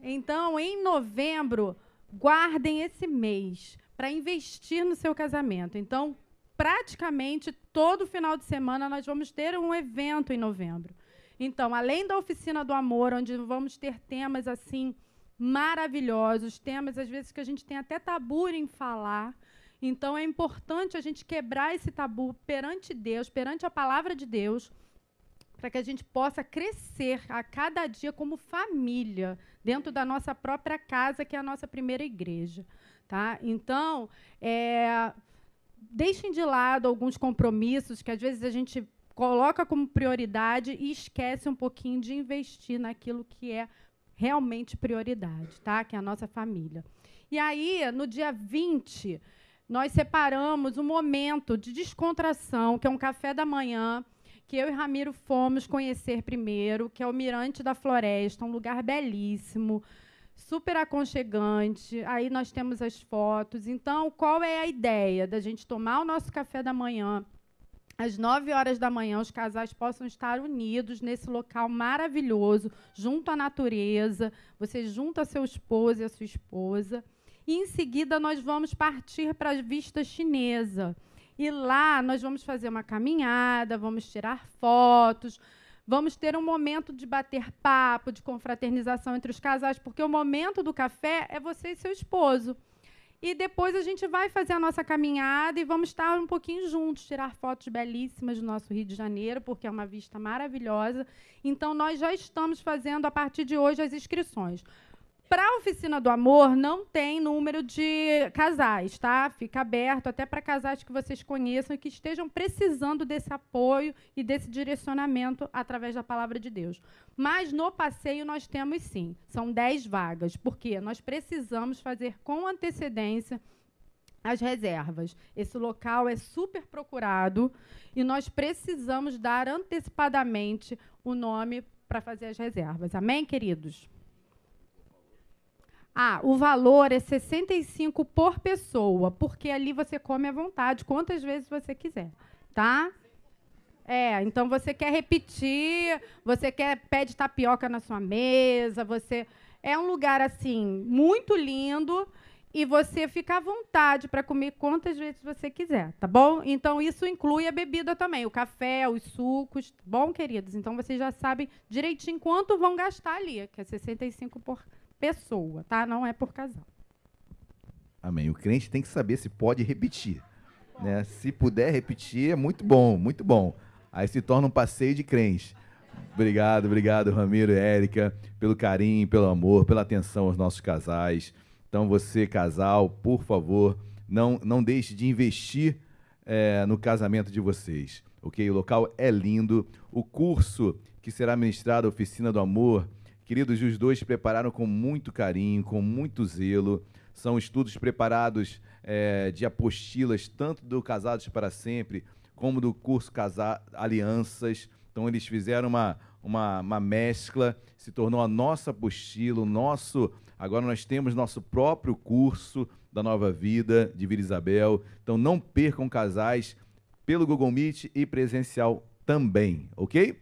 Então, em novembro, guardem esse mês para investir no seu casamento. Então, praticamente todo final de semana nós vamos ter um evento em novembro. Então, além da oficina do amor, onde vamos ter temas assim maravilhosos, temas às vezes que a gente tem até tabu em falar. Então é importante a gente quebrar esse tabu perante Deus, perante a palavra de Deus, para que a gente possa crescer a cada dia como família, dentro da nossa própria casa, que é a nossa primeira igreja. Tá? Então, é, deixem de lado alguns compromissos que às vezes a gente coloca como prioridade e esquece um pouquinho de investir naquilo que é realmente prioridade, tá? Que é a nossa família. E aí, no dia 20, nós separamos um momento de descontração, que é um café da manhã, que eu e Ramiro fomos conhecer primeiro, que é o Mirante da Floresta, um lugar belíssimo super aconchegante. Aí nós temos as fotos. Então, qual é a ideia da gente tomar o nosso café da manhã? Às 9 horas da manhã, os casais possam estar unidos nesse local maravilhoso, junto à natureza. Você junta seu esposo e a sua esposa. E em seguida, nós vamos partir para a vista chinesa. E lá nós vamos fazer uma caminhada, vamos tirar fotos, Vamos ter um momento de bater papo, de confraternização entre os casais, porque o momento do café é você e seu esposo. E depois a gente vai fazer a nossa caminhada e vamos estar um pouquinho juntos, tirar fotos belíssimas do nosso Rio de Janeiro, porque é uma vista maravilhosa. Então, nós já estamos fazendo, a partir de hoje, as inscrições. Para a oficina do amor, não tem número de casais, tá? Fica aberto até para casais que vocês conheçam e que estejam precisando desse apoio e desse direcionamento através da palavra de Deus. Mas no passeio nós temos sim, são 10 vagas, porque nós precisamos fazer com antecedência as reservas. Esse local é super procurado e nós precisamos dar antecipadamente o nome para fazer as reservas. Amém, queridos? Ah, o valor é 65 por pessoa, porque ali você come à vontade, quantas vezes você quiser, tá? É, então você quer repetir, você quer pede tapioca na sua mesa, você é um lugar assim muito lindo e você fica à vontade para comer quantas vezes você quiser, tá bom? Então isso inclui a bebida também, o café, os sucos, tá bom, queridos? Então vocês já sabem direitinho quanto vão gastar ali, que é 65 por pessoa, tá? Não é por casal. Amém. O crente tem que saber se pode repetir. Né? Se puder repetir, é muito bom, muito bom. Aí se torna um passeio de crente. Obrigado, obrigado, Ramiro e Érica, pelo carinho, pelo amor, pela atenção aos nossos casais. Então, você, casal, por favor, não, não deixe de investir é, no casamento de vocês. Ok? O local é lindo. O curso que será ministrado, a Oficina do Amor, Queridos, os dois prepararam com muito carinho, com muito zelo. São estudos preparados é, de apostilas, tanto do Casados para Sempre, como do curso Casa Alianças. Então, eles fizeram uma, uma, uma mescla, se tornou a nossa apostila, o nosso. Agora nós temos nosso próprio curso da Nova Vida de Vila Isabel. Então, não percam casais pelo Google Meet e presencial também, ok?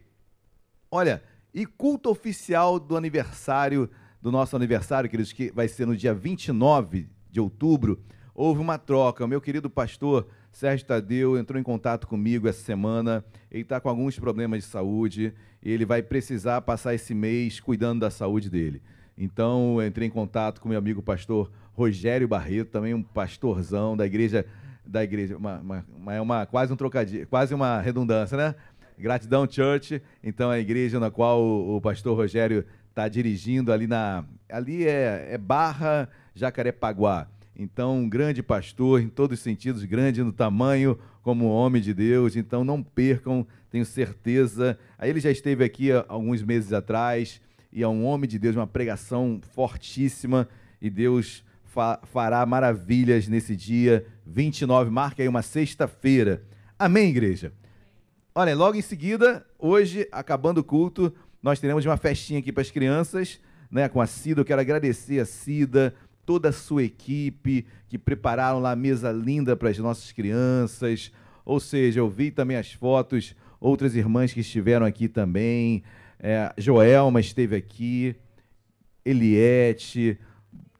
Olha, e culto oficial do aniversário, do nosso aniversário, queridos, que vai ser no dia 29 de outubro, houve uma troca. O meu querido pastor Sérgio Tadeu entrou em contato comigo essa semana. Ele está com alguns problemas de saúde. Ele vai precisar passar esse mês cuidando da saúde dele. Então, entrei em contato com meu amigo pastor Rogério Barreto, também um pastorzão da igreja da igreja, uma, uma, uma, é quase um trocadilho, quase uma redundância, né? Gratidão Church, então a igreja na qual o, o pastor Rogério está dirigindo ali na. Ali é, é Barra Jacarepaguá. Então, um grande pastor, em todos os sentidos, grande no tamanho, como homem de Deus. Então, não percam, tenho certeza. Aí ele já esteve aqui há alguns meses atrás, e é um homem de Deus, uma pregação fortíssima, e Deus fa fará maravilhas nesse dia 29. Marca aí uma sexta-feira. Amém, igreja? Olha, logo em seguida, hoje, acabando o culto, nós teremos uma festinha aqui para as crianças, né, com a Cida. Eu quero agradecer a Cida, toda a sua equipe, que prepararam lá a mesa linda para as nossas crianças. Ou seja, eu vi também as fotos, outras irmãs que estiveram aqui também. É, Joelma esteve aqui, Eliette,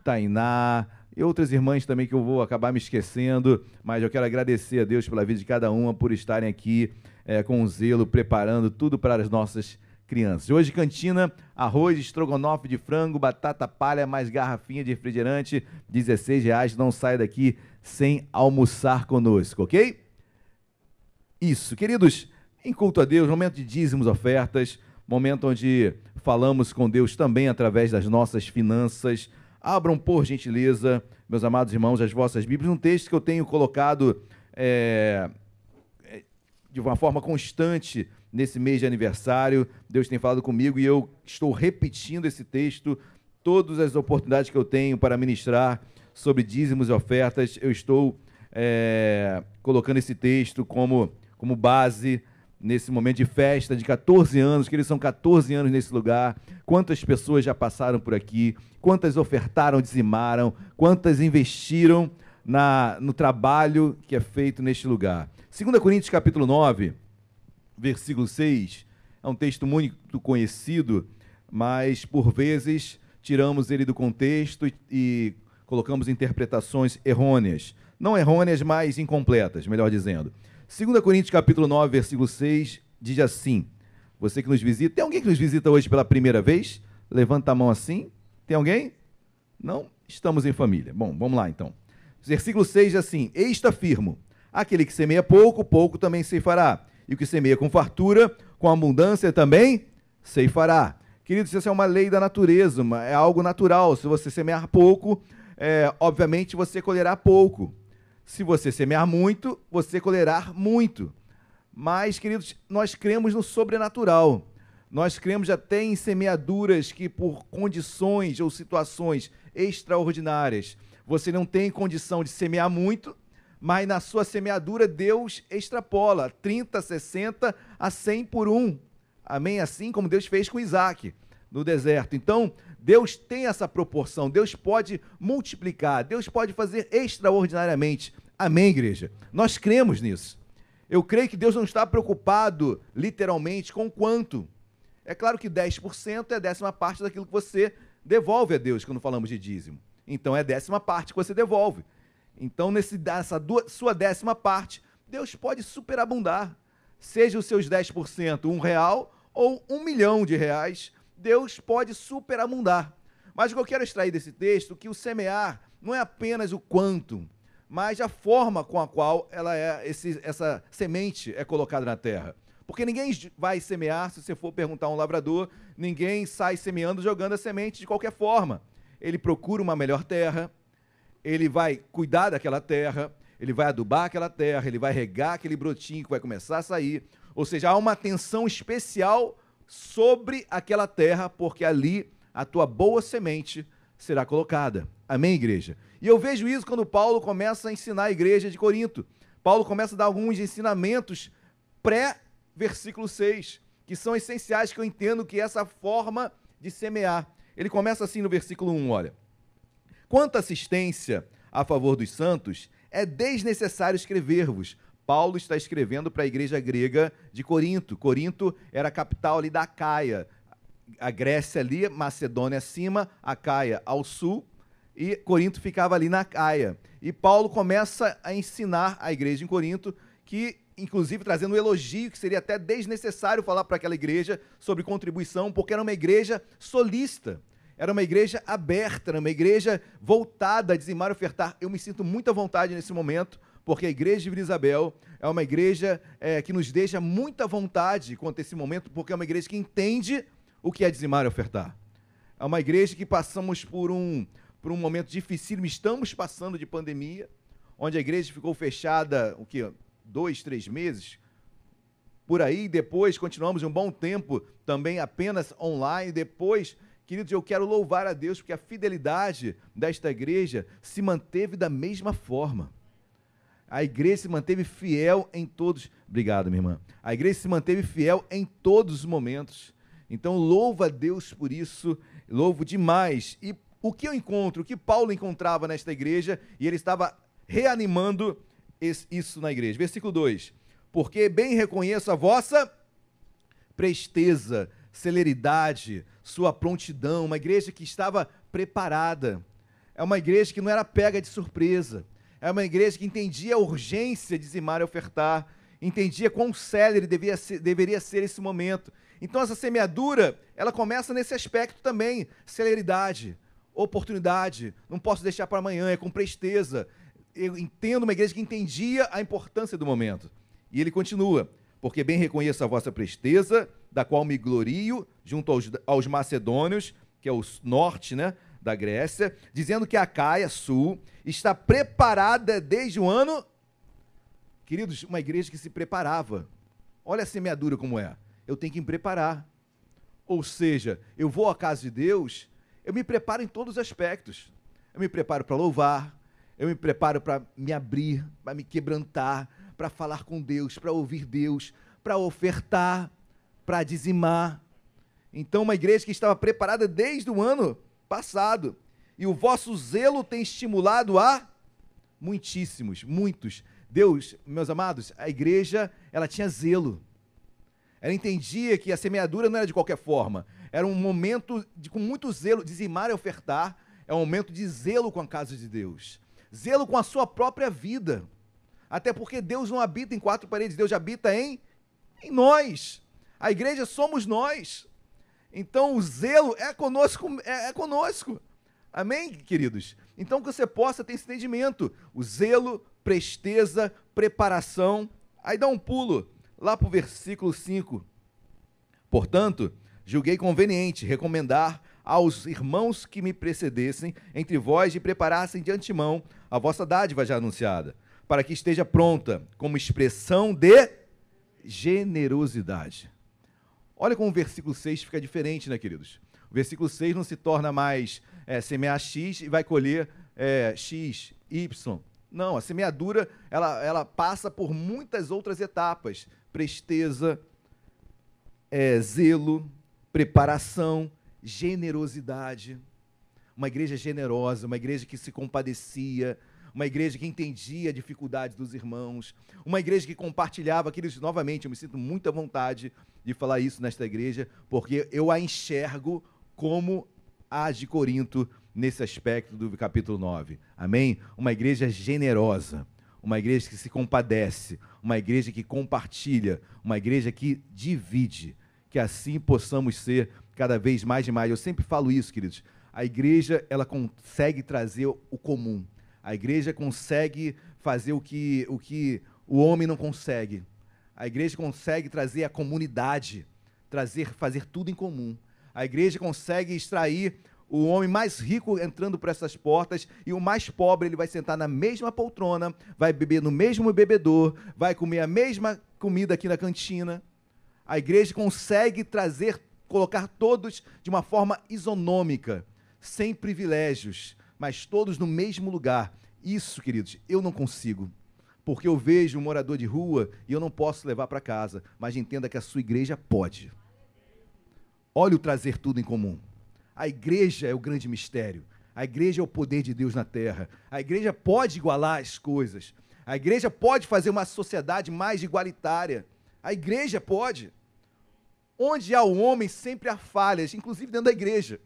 Tainá, e outras irmãs também que eu vou acabar me esquecendo, mas eu quero agradecer a Deus pela vida de cada uma por estarem aqui é, com zelo, preparando tudo para as nossas crianças. Hoje, cantina, arroz, estrogonofe de frango, batata palha, mais garrafinha de refrigerante, 16 reais. Não sai daqui sem almoçar conosco, ok? Isso, queridos, em culto a Deus, momento de dízimos, ofertas, momento onde falamos com Deus também através das nossas finanças. Abram, por gentileza, meus amados irmãos, as vossas Bíblias, um texto que eu tenho colocado é, de uma forma constante nesse mês de aniversário. Deus tem falado comigo e eu estou repetindo esse texto todas as oportunidades que eu tenho para ministrar sobre dízimos e ofertas. Eu estou é, colocando esse texto como, como base nesse momento de festa de 14 anos, que eles são 14 anos nesse lugar. Quantas pessoas já passaram por aqui? Quantas ofertaram, dizimaram? Quantas investiram na, no trabalho que é feito neste lugar? 2 Coríntios capítulo 9, versículo 6, é um texto muito conhecido, mas por vezes tiramos ele do contexto e, e colocamos interpretações errôneas. Não errôneas, mas incompletas, melhor dizendo. 2 Coríntios capítulo 9, versículo 6, diz assim: Você que nos visita, tem alguém que nos visita hoje pela primeira vez? Levanta a mão assim. Tem alguém? Não? Estamos em família. Bom, vamos lá então. Versículo 6 diz assim: Eis afirmo Aquele que semeia pouco, pouco também ceifará. E o que semeia com fartura, com abundância também ceifará. Queridos, isso é uma lei da natureza, é algo natural. Se você semear pouco, é, obviamente você colherá pouco. Se você semear muito, você colherá muito. Mas, queridos, nós cremos no sobrenatural. Nós cremos até em semeaduras que, por condições ou situações extraordinárias, você não tem condição de semear muito, mas na sua semeadura Deus extrapola 30, 60 a 100 por um. Amém? Assim como Deus fez com Isaac no deserto. Então, Deus tem essa proporção, Deus pode multiplicar, Deus pode fazer extraordinariamente. Amém, igreja? Nós cremos nisso. Eu creio que Deus não está preocupado, literalmente, com quanto. É claro que 10% é a décima parte daquilo que você devolve a Deus quando falamos de dízimo. Então é a décima parte que você devolve. Então, nesse, nessa sua décima parte, Deus pode superabundar. Seja os seus 10%, um real ou um milhão de reais, Deus pode superabundar. Mas o que eu quero extrair desse texto, que o semear não é apenas o quanto, mas a forma com a qual ela é, esse, essa semente é colocada na terra. Porque ninguém vai semear, se você for perguntar a um lavrador, ninguém sai semeando jogando a semente de qualquer forma. Ele procura uma melhor terra, ele vai cuidar daquela terra, ele vai adubar aquela terra, ele vai regar aquele brotinho que vai começar a sair. Ou seja, há uma atenção especial sobre aquela terra, porque ali a tua boa semente será colocada. Amém, igreja? E eu vejo isso quando Paulo começa a ensinar a igreja de Corinto. Paulo começa a dar alguns ensinamentos pré-versículo 6, que são essenciais, que eu entendo que é essa forma de semear. Ele começa assim no versículo 1, olha. Quanto assistência a favor dos santos, é desnecessário escrever-vos, Paulo está escrevendo para a igreja grega de Corinto. Corinto era a capital ali da Caia. A Grécia ali, Macedônia acima, a Caia ao sul, e Corinto ficava ali na Caia. E Paulo começa a ensinar a igreja em Corinto que inclusive trazendo um elogio que seria até desnecessário falar para aquela igreja sobre contribuição, porque era uma igreja solista, era uma igreja aberta, era uma igreja voltada a dizimar e ofertar. Eu me sinto muita vontade nesse momento porque a igreja de Vila Isabel é uma igreja é, que nos deixa muita vontade quanto a esse momento, porque é uma igreja que entende o que é dizimar e ofertar. É uma igreja que passamos por um, por um momento difícil, estamos passando de pandemia, onde a igreja ficou fechada, o que, dois, três meses, por aí, depois continuamos um bom tempo também apenas online, depois Queridos, eu quero louvar a Deus porque a fidelidade desta igreja se manteve da mesma forma. A igreja se manteve fiel em todos. Obrigado, minha irmã. A igreja se manteve fiel em todos os momentos. Então, louva a Deus por isso, louvo demais. E o que eu encontro, o que Paulo encontrava nesta igreja, e ele estava reanimando isso na igreja. Versículo 2: Porque bem reconheço a vossa presteza, celeridade, sua prontidão, uma igreja que estava preparada. É uma igreja que não era pega de surpresa é uma igreja que entendia a urgência de dizimar e ofertar, entendia quão célere devia ser, deveria ser esse momento. Então essa semeadura, ela começa nesse aspecto também, celeridade, oportunidade, não posso deixar para amanhã, é com presteza. Eu entendo uma igreja que entendia a importância do momento. E ele continua, porque bem reconheço a vossa presteza, da qual me glorio, junto aos, aos macedônios, que é o norte, né? da Grécia, dizendo que a Caia Sul está preparada desde o ano. Queridos, uma igreja que se preparava. Olha a semeadura como é. Eu tenho que me preparar. Ou seja, eu vou à casa de Deus, eu me preparo em todos os aspectos. Eu me preparo para louvar, eu me preparo para me abrir, para me quebrantar, para falar com Deus, para ouvir Deus, para ofertar, para dizimar. Então, uma igreja que estava preparada desde o ano passado. E o vosso zelo tem estimulado a muitíssimos, muitos. Deus, meus amados, a igreja, ela tinha zelo. Ela entendia que a semeadura não era de qualquer forma. Era um momento de, com muito zelo, dizimar e ofertar. É um momento de zelo com a casa de Deus. Zelo com a sua própria vida. Até porque Deus não habita em quatro paredes, Deus habita em, em nós. A igreja somos nós. Então o zelo é conosco, é, é conosco. Amém, queridos? Então que você possa ter esse entendimento. O zelo, presteza, preparação. Aí dá um pulo lá para o versículo 5. Portanto, julguei conveniente recomendar aos irmãos que me precedessem entre vós e preparassem de antemão a vossa dádiva já anunciada, para que esteja pronta como expressão de generosidade. Olha como o versículo 6 fica diferente, né, queridos? O versículo 6 não se torna mais é, semear X e vai colher é, X, Y. Não, a semeadura ela, ela passa por muitas outras etapas: presteza, é, zelo, preparação, generosidade. Uma igreja generosa, uma igreja que se compadecia, uma igreja que entendia a dificuldade dos irmãos, uma igreja que compartilhava aqueles. Novamente, eu me sinto muita vontade de falar isso nesta igreja, porque eu a enxergo como a de Corinto nesse aspecto do capítulo 9. Amém? Uma igreja generosa, uma igreja que se compadece, uma igreja que compartilha, uma igreja que divide, que assim possamos ser cada vez mais e mais. Eu sempre falo isso, queridos. A igreja, ela consegue trazer o comum. A igreja consegue fazer o que o, que o homem não consegue. A igreja consegue trazer a comunidade, trazer, fazer tudo em comum. A igreja consegue extrair o homem mais rico entrando por essas portas e o mais pobre ele vai sentar na mesma poltrona, vai beber no mesmo bebedor, vai comer a mesma comida aqui na cantina. A igreja consegue trazer, colocar todos de uma forma isonômica, sem privilégios, mas todos no mesmo lugar. Isso, queridos, eu não consigo. Porque eu vejo um morador de rua e eu não posso levar para casa, mas entenda que a sua igreja pode. Olha o trazer tudo em comum. A igreja é o grande mistério. A igreja é o poder de Deus na terra. A igreja pode igualar as coisas. A igreja pode fazer uma sociedade mais igualitária. A igreja pode. Onde há o homem, sempre há falhas, inclusive dentro da igreja.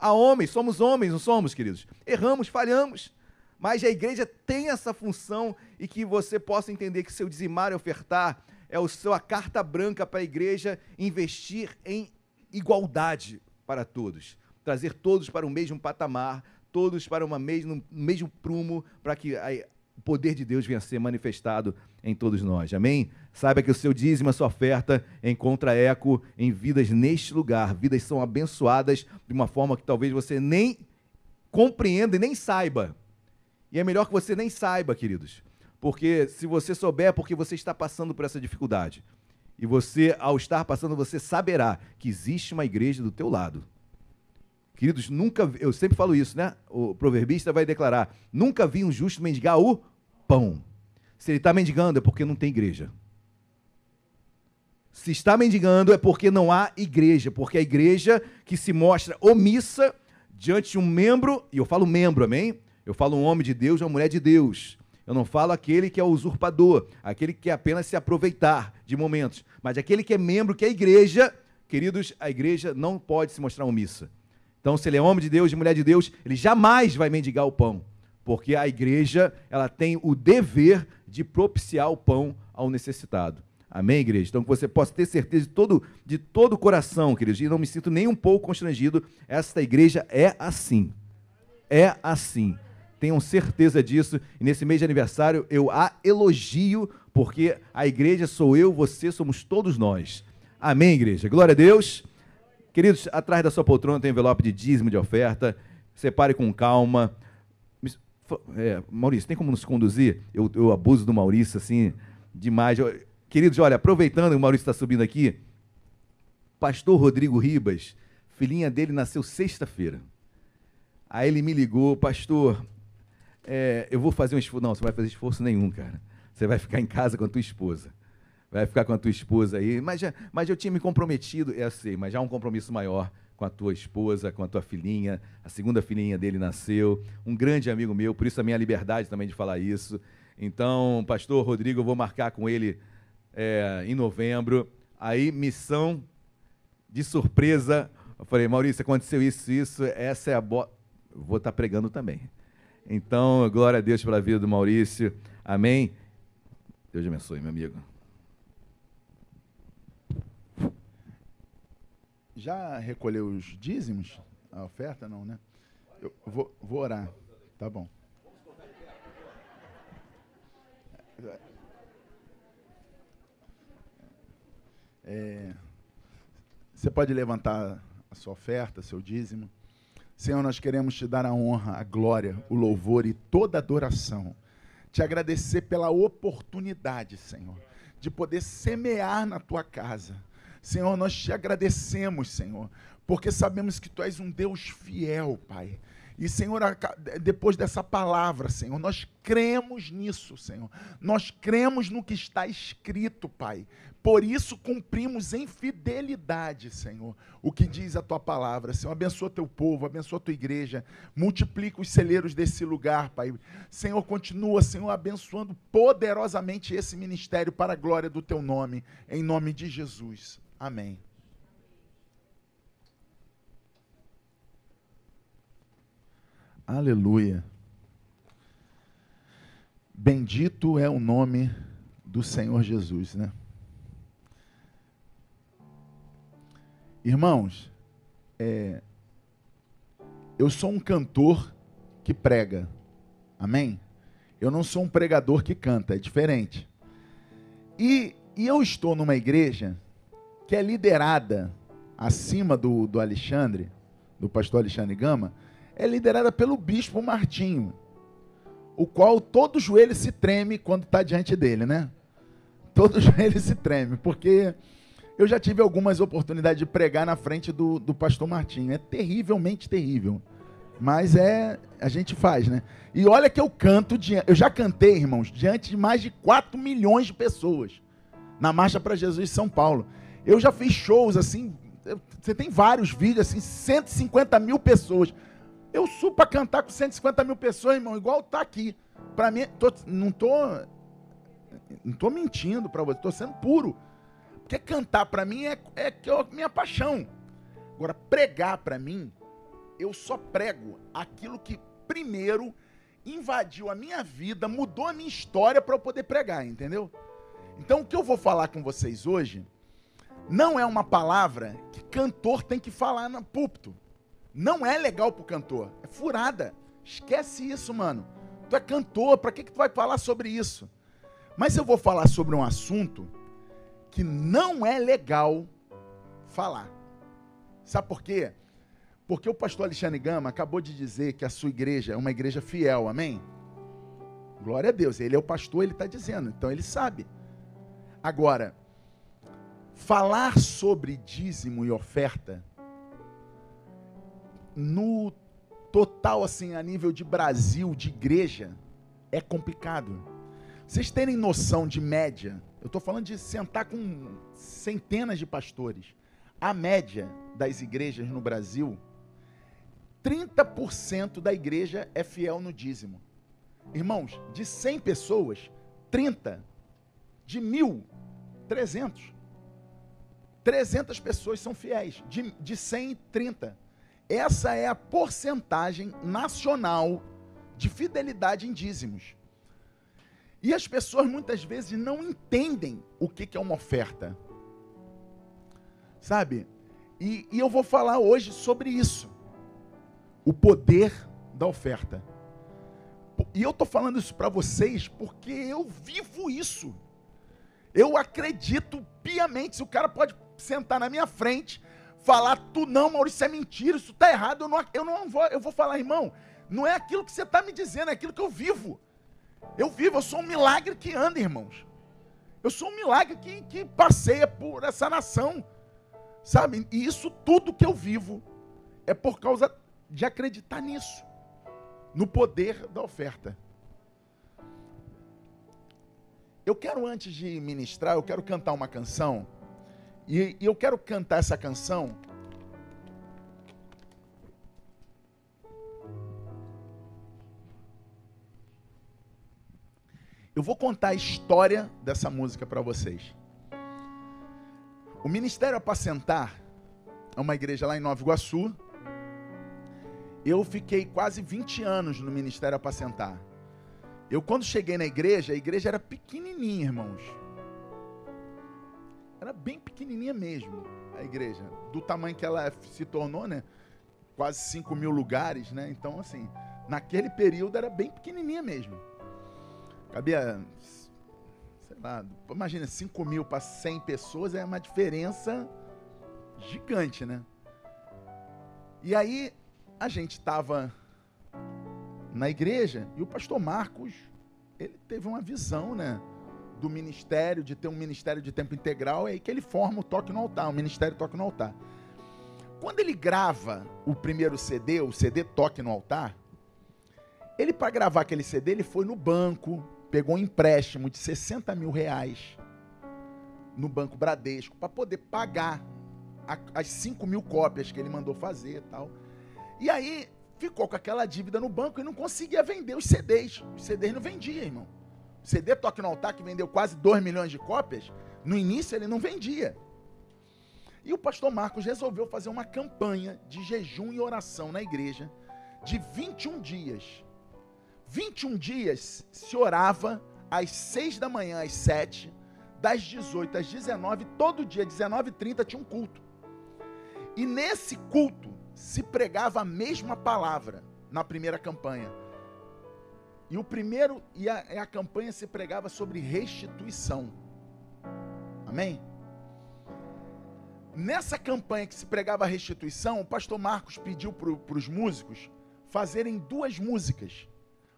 Há homens, somos homens, não somos, queridos? Erramos, falhamos. Mas a igreja tem essa função e que você possa entender que seu dizimar e ofertar é a sua carta branca para a igreja investir em igualdade para todos, trazer todos para o mesmo patamar, todos para uma mesmo, mesmo prumo, para que a, o poder de Deus venha ser manifestado em todos nós. Amém? Saiba que o seu dízimo, a sua oferta, encontra eco em vidas neste lugar. Vidas são abençoadas de uma forma que talvez você nem compreenda e nem saiba. E é melhor que você nem saiba, queridos. Porque se você souber, é porque você está passando por essa dificuldade. E você, ao estar passando, você saberá que existe uma igreja do teu lado. Queridos, nunca, eu sempre falo isso, né? O proverbista vai declarar: nunca vi um justo mendigar o pão. Se ele está mendigando, é porque não tem igreja. Se está mendigando, é porque não há igreja, porque a igreja que se mostra omissa diante de um membro, e eu falo membro, amém? Eu falo um homem de Deus, uma mulher de Deus. Eu não falo aquele que é usurpador, aquele que quer apenas se aproveitar de momentos, mas aquele que é membro, que é igreja, queridos, a igreja não pode se mostrar omissa. Então, se ele é homem de Deus, de mulher de Deus, ele jamais vai mendigar o pão, porque a igreja, ela tem o dever de propiciar o pão ao necessitado. Amém, igreja? Então, que você possa ter certeza de todo, de todo o coração, queridos, e não me sinto nem um pouco constrangido, esta igreja é assim. É assim. Tenham certeza disso. E nesse mês de aniversário eu a elogio, porque a igreja sou eu, você, somos todos nós. Amém, igreja? Glória a Deus. Queridos, atrás da sua poltrona tem envelope de dízimo de oferta. Separe com calma. É, Maurício, tem como nos conduzir? Eu, eu abuso do Maurício, assim, demais. Queridos, olha, aproveitando que o Maurício está subindo aqui, pastor Rodrigo Ribas, filhinha dele nasceu sexta-feira. Aí ele me ligou, pastor, é, eu vou fazer um esforço. Não, você vai fazer esforço nenhum, cara. Você vai ficar em casa com a tua esposa. Vai ficar com a tua esposa aí. Mas, já, mas eu tinha me comprometido, eu sei, mas já um compromisso maior com a tua esposa, com a tua filhinha. A segunda filhinha dele nasceu. Um grande amigo meu, por isso a minha liberdade também de falar isso. Então, pastor Rodrigo, eu vou marcar com ele é, em novembro. Aí, missão de surpresa. Eu falei, Maurício, aconteceu isso, isso, essa é a bola. Vou estar tá pregando também. Então, glória a Deus pela vida do Maurício. Amém. Deus abençoe, meu amigo. Já recolheu os dízimos? A oferta não, né? Eu vou, vou orar. Tá bom. É, Você pode levantar a sua oferta, seu dízimo. Senhor, nós queremos te dar a honra, a glória, o louvor e toda adoração. Te agradecer pela oportunidade, Senhor, de poder semear na tua casa. Senhor, nós te agradecemos, Senhor, porque sabemos que tu és um Deus fiel, Pai. E, Senhor, depois dessa palavra, Senhor, nós cremos nisso, Senhor. Nós cremos no que está escrito, Pai. Por isso cumprimos em fidelidade, Senhor, o que diz a tua palavra. Senhor, abençoa teu povo, abençoa tua igreja, multiplica os celeiros desse lugar, Pai. Senhor, continua, Senhor, abençoando poderosamente esse ministério para a glória do teu nome, em nome de Jesus. Amém. Aleluia. Bendito é o nome do Senhor Jesus, né? Irmãos, é, eu sou um cantor que prega, amém? Eu não sou um pregador que canta, é diferente. E, e eu estou numa igreja que é liderada acima do, do Alexandre, do pastor Alexandre Gama, é liderada pelo bispo Martinho, o qual todo joelho se treme quando está diante dele, né? Todo joelho se treme, porque eu já tive algumas oportunidades de pregar na frente do, do pastor Martinho. É terrivelmente terrível. Mas é. A gente faz, né? E olha que eu canto. Eu já cantei, irmãos, diante de mais de 4 milhões de pessoas. Na Marcha para Jesus São Paulo. Eu já fiz shows assim. Você tem vários vídeos assim, 150 mil pessoas. Eu subo para cantar com 150 mil pessoas, irmão, igual tá aqui. Para mim, tô, não tô. Não tô mentindo para você, tô sendo puro. Porque cantar para mim é, é, é minha paixão. Agora, pregar para mim, eu só prego aquilo que primeiro invadiu a minha vida, mudou a minha história para eu poder pregar, entendeu? Então, o que eu vou falar com vocês hoje não é uma palavra que cantor tem que falar no púlpito. Não é legal pro cantor, é furada. Esquece isso, mano. Tu é cantor, para que, que tu vai falar sobre isso? Mas eu vou falar sobre um assunto que não é legal falar. Sabe por quê? Porque o pastor Alexandre Gama acabou de dizer que a sua igreja é uma igreja fiel, amém? Glória a Deus, ele é o pastor, ele está dizendo, então ele sabe. Agora, falar sobre dízimo e oferta, no total, assim, a nível de Brasil, de igreja, é complicado. Vocês terem noção de média, eu estou falando de sentar com centenas de pastores. A média das igrejas no Brasil, 30% da igreja é fiel no dízimo. Irmãos, de 100 pessoas, 30. De mil, 300. 300 pessoas são fiéis. De, de 100, 30. Essa é a porcentagem nacional de fidelidade em dízimos. E as pessoas muitas vezes não entendem o que, que é uma oferta. Sabe? E, e eu vou falar hoje sobre isso. O poder da oferta. E eu estou falando isso para vocês porque eu vivo isso. Eu acredito piamente. Se o cara pode sentar na minha frente, falar, tu não, Maurício, isso é mentira, isso está errado, eu não, eu não vou, eu vou falar, irmão, não é aquilo que você está me dizendo, é aquilo que eu vivo. Eu vivo, eu sou um milagre que anda, irmãos. Eu sou um milagre que, que passeia por essa nação. Sabe? E isso tudo que eu vivo é por causa de acreditar nisso. No poder da oferta. Eu quero, antes de ministrar, eu quero cantar uma canção. E, e eu quero cantar essa canção Eu vou contar a história dessa música para vocês. O Ministério Apacentar é uma igreja lá em Nova Iguaçu. Eu fiquei quase 20 anos no Ministério Apacentar. Eu, quando cheguei na igreja, a igreja era pequenininha, irmãos. Era bem pequenininha mesmo, a igreja. Do tamanho que ela se tornou, né? Quase 5 mil lugares, né? Então, assim, naquele período era bem pequenininha mesmo. Cabia, sei lá, imagina, 5 mil para 100 pessoas é uma diferença gigante, né? E aí a gente estava na igreja e o pastor Marcos, ele teve uma visão, né? Do ministério, de ter um ministério de tempo integral, é aí que ele forma o Toque no Altar, o Ministério Toque no Altar. Quando ele grava o primeiro CD, o CD Toque no Altar, ele, para gravar aquele CD, ele foi no banco, pegou um empréstimo de 60 mil reais no Banco Bradesco para poder pagar a, as 5 mil cópias que ele mandou fazer e tal. E aí ficou com aquela dívida no banco e não conseguia vender os CDs. Os CDs não vendiam, irmão. CD Toque no Altar, que vendeu quase 2 milhões de cópias, no início ele não vendia. E o pastor Marcos resolveu fazer uma campanha de jejum e oração na igreja de 21 dias 21 dias se orava às 6 da manhã, às 7, das 18 às 19, todo dia, 19 e 30 tinha um culto. E nesse culto se pregava a mesma palavra na primeira campanha. E o primeiro e a, a campanha se pregava sobre restituição. Amém? Nessa campanha que se pregava a restituição, o pastor Marcos pediu para os músicos fazerem duas músicas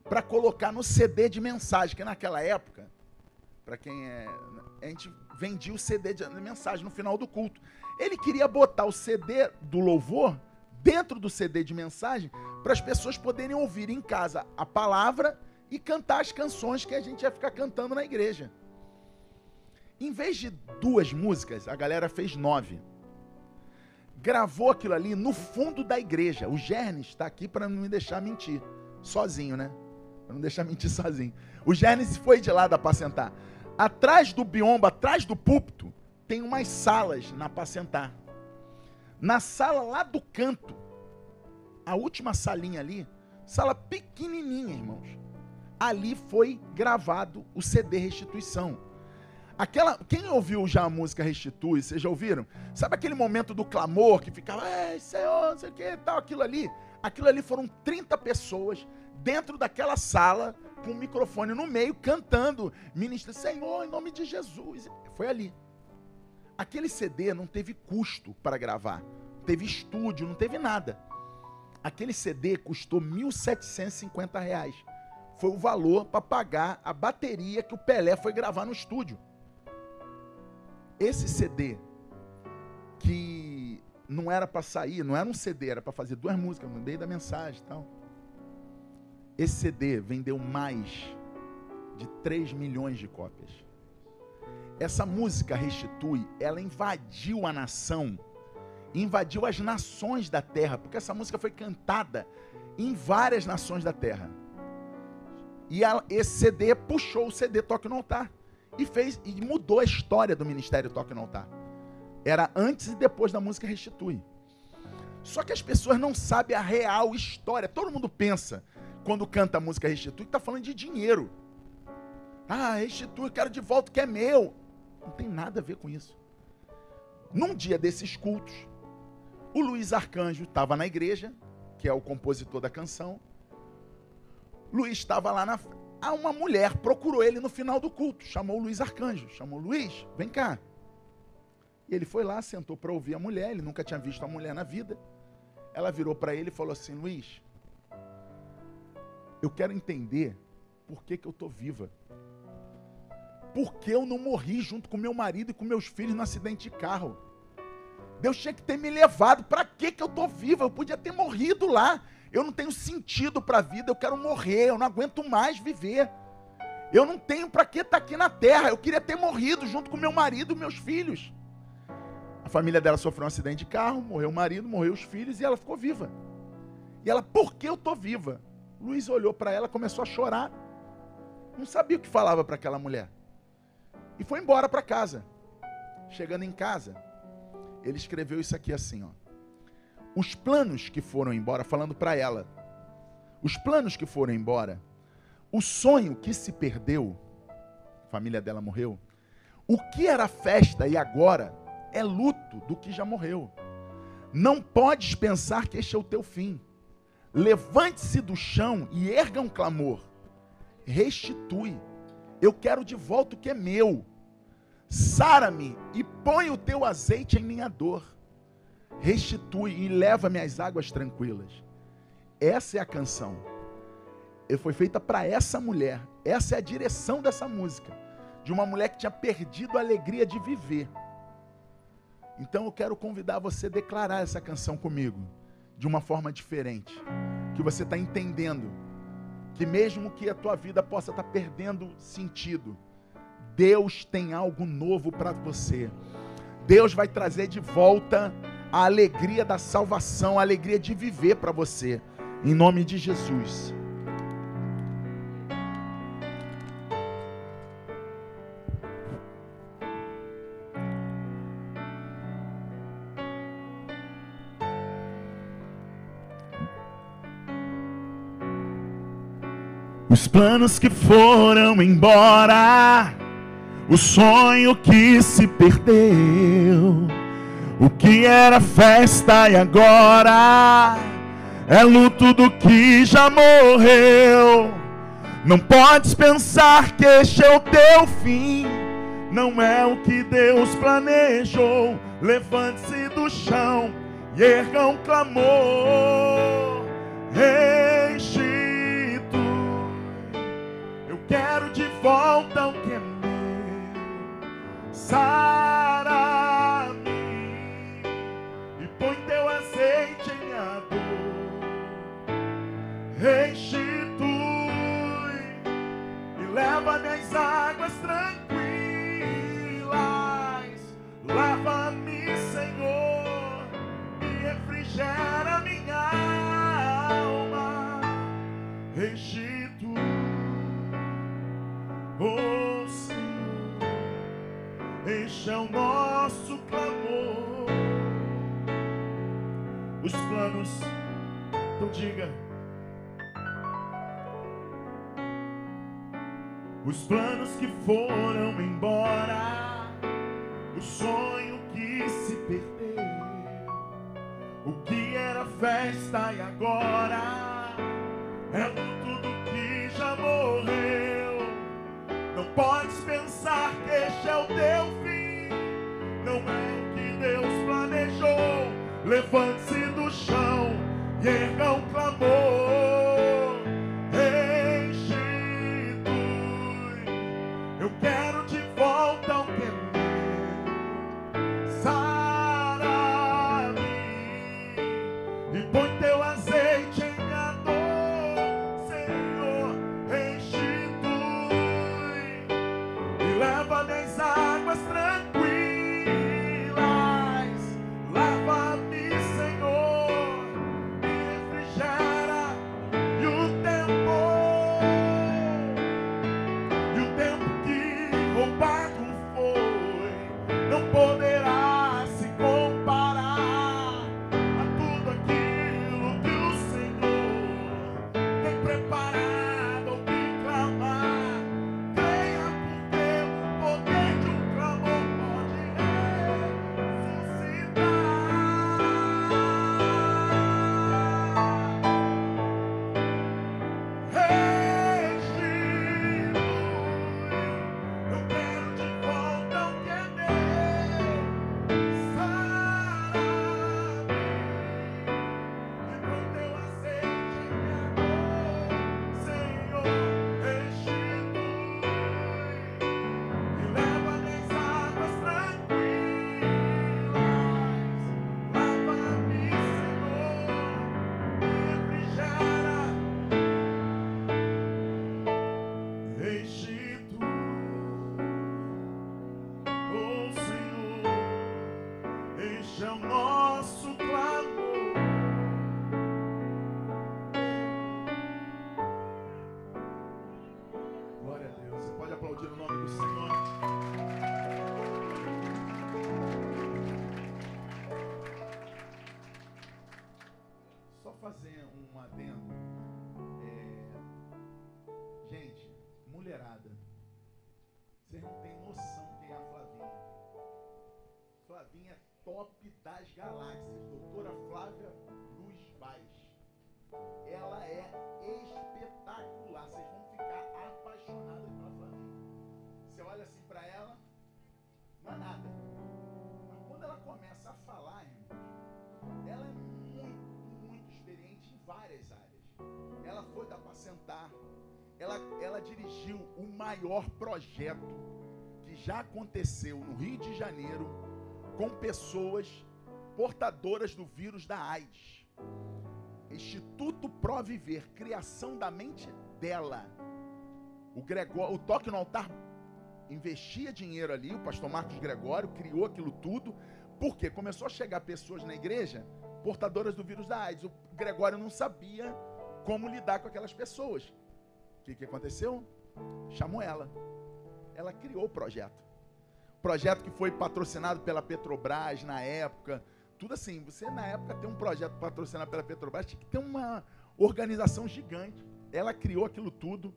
para colocar no CD de mensagem, que naquela época, para quem é. A gente vendia o CD de mensagem no final do culto. Ele queria botar o CD do louvor dentro do CD de mensagem para as pessoas poderem ouvir em casa a palavra e cantar as canções que a gente ia ficar cantando na igreja. Em vez de duas músicas, a galera fez nove. Gravou aquilo ali no fundo da igreja. O Gernes está aqui para não me deixar mentir. Sozinho, né? Para não deixar mentir sozinho. O Gênesis foi de lá da apacentar. Atrás do biombo, atrás do púlpito, tem umas salas na apacentar. Na sala lá do canto, a última salinha ali, sala pequenininha, irmãos. Ali foi gravado o CD Restituição. Aquela, quem ouviu já a música Restitui, vocês já ouviram? Sabe aquele momento do clamor que ficava, Ei, Senhor, não sei o que, tal, aquilo ali? Aquilo ali foram 30 pessoas dentro daquela sala, com o microfone no meio, cantando, ministra, Senhor, em nome de Jesus. Foi ali. Aquele CD não teve custo para gravar, teve estúdio, não teve nada. Aquele CD custou R$ 1.750. Foi o valor para pagar a bateria que o Pelé foi gravar no estúdio. Esse CD, que não era para sair, não era um CD, era para fazer duas músicas meio da mensagem e tal. Esse CD vendeu mais de 3 milhões de cópias. Essa música Restitui, ela invadiu a nação, invadiu as nações da terra, porque essa música foi cantada em várias nações da terra. E ela, esse CD puxou o CD Toque no Altar e fez e mudou a história do ministério Toque no Altar. Era antes e depois da música Restitui. Só que as pessoas não sabem a real história. Todo mundo pensa quando canta a música Restitui, está falando de dinheiro. Ah, restitui, quero de volta que é meu. Não tem nada a ver com isso. Num dia desses cultos, o Luiz Arcanjo estava na igreja, que é o compositor da canção. Luiz estava lá na. Ah, uma mulher procurou ele no final do culto, chamou o Luiz Arcanjo, chamou Luiz, vem cá. E ele foi lá, sentou para ouvir a mulher, ele nunca tinha visto a mulher na vida. Ela virou para ele e falou assim: Luiz, eu quero entender por que, que eu estou viva. Por que eu não morri junto com meu marido e com meus filhos no acidente de carro? Deus tinha que ter me levado. Para que, que eu estou viva? Eu podia ter morrido lá. Eu não tenho sentido para a vida. Eu quero morrer. Eu não aguento mais viver. Eu não tenho para que estar tá aqui na terra. Eu queria ter morrido junto com meu marido e meus filhos. A família dela sofreu um acidente de carro, morreu o marido, morreu os filhos e ela ficou viva. E ela, por que eu estou viva? Luiz olhou para ela, começou a chorar. Não sabia o que falava para aquela mulher. E foi embora para casa. Chegando em casa, ele escreveu isso aqui assim, ó. Os planos que foram embora, falando para ela. Os planos que foram embora, o sonho que se perdeu, a família dela morreu. O que era festa e agora é luto do que já morreu. Não podes pensar que este é o teu fim. Levante-se do chão e erga um clamor. Restitui. Eu quero de volta o que é meu. Sara-me e põe o teu azeite em minha dor. restitui e leva-me às águas tranquilas. Essa é a canção. Ele foi feita para essa mulher. Essa é a direção dessa música. De uma mulher que tinha perdido a alegria de viver. Então eu quero convidar você a declarar essa canção comigo. De uma forma diferente. Que você está entendendo. Que mesmo que a tua vida possa estar perdendo sentido. Deus tem algo novo para você. Deus vai trazer de volta a alegria da salvação, a alegria de viver para você. Em nome de Jesus. Os planos que foram embora, o sonho que se perdeu, o que era festa e agora é luto do que já morreu. Não podes pensar que este é o teu fim, não é o que Deus planejou. Levante-se do chão e erga um clamor. Enche Quero de volta o que é meu. Sara-me e põe teu azeite em minha dor. Restitui e leva-me às águas tranquilas. Lava-me, Senhor, e refrigera minha alma. Restitui Oh Senhor, este é o nosso clamor. Os planos, então diga. Os planos que foram embora, o sonho que se perdeu, o que era festa e agora é luto do que já morreu. Podes pensar que este é o teu fim. Não é o que Deus planejou. Levante-se do chão e erga um clamor. Galáxias, doutora Flávia Luz Vaz. Ela é espetacular. Vocês vão ficar apaixonados pela Flavinha. Você olha assim para ela, não é nada. Mas quando ela começa a falar, irmão, várias áreas. Ela foi da Pacentar. Ela, ela dirigiu o maior projeto que já aconteceu no Rio de Janeiro com pessoas portadoras do vírus da AIDS. Instituto Pro Viver, criação da mente dela. O Gregório, o toque no altar investia dinheiro ali, o pastor Marcos Gregório criou aquilo tudo, porque começou a chegar pessoas na igreja portadoras do vírus da AIDS. O Gregório não sabia como lidar com aquelas pessoas. O que, que aconteceu? Chamou ela. Ela criou o projeto. Projeto que foi patrocinado pela Petrobras na época. Tudo assim, você na época tem um projeto patrocinado pela Petrobras, tinha que ter uma organização gigante. Ela criou aquilo tudo.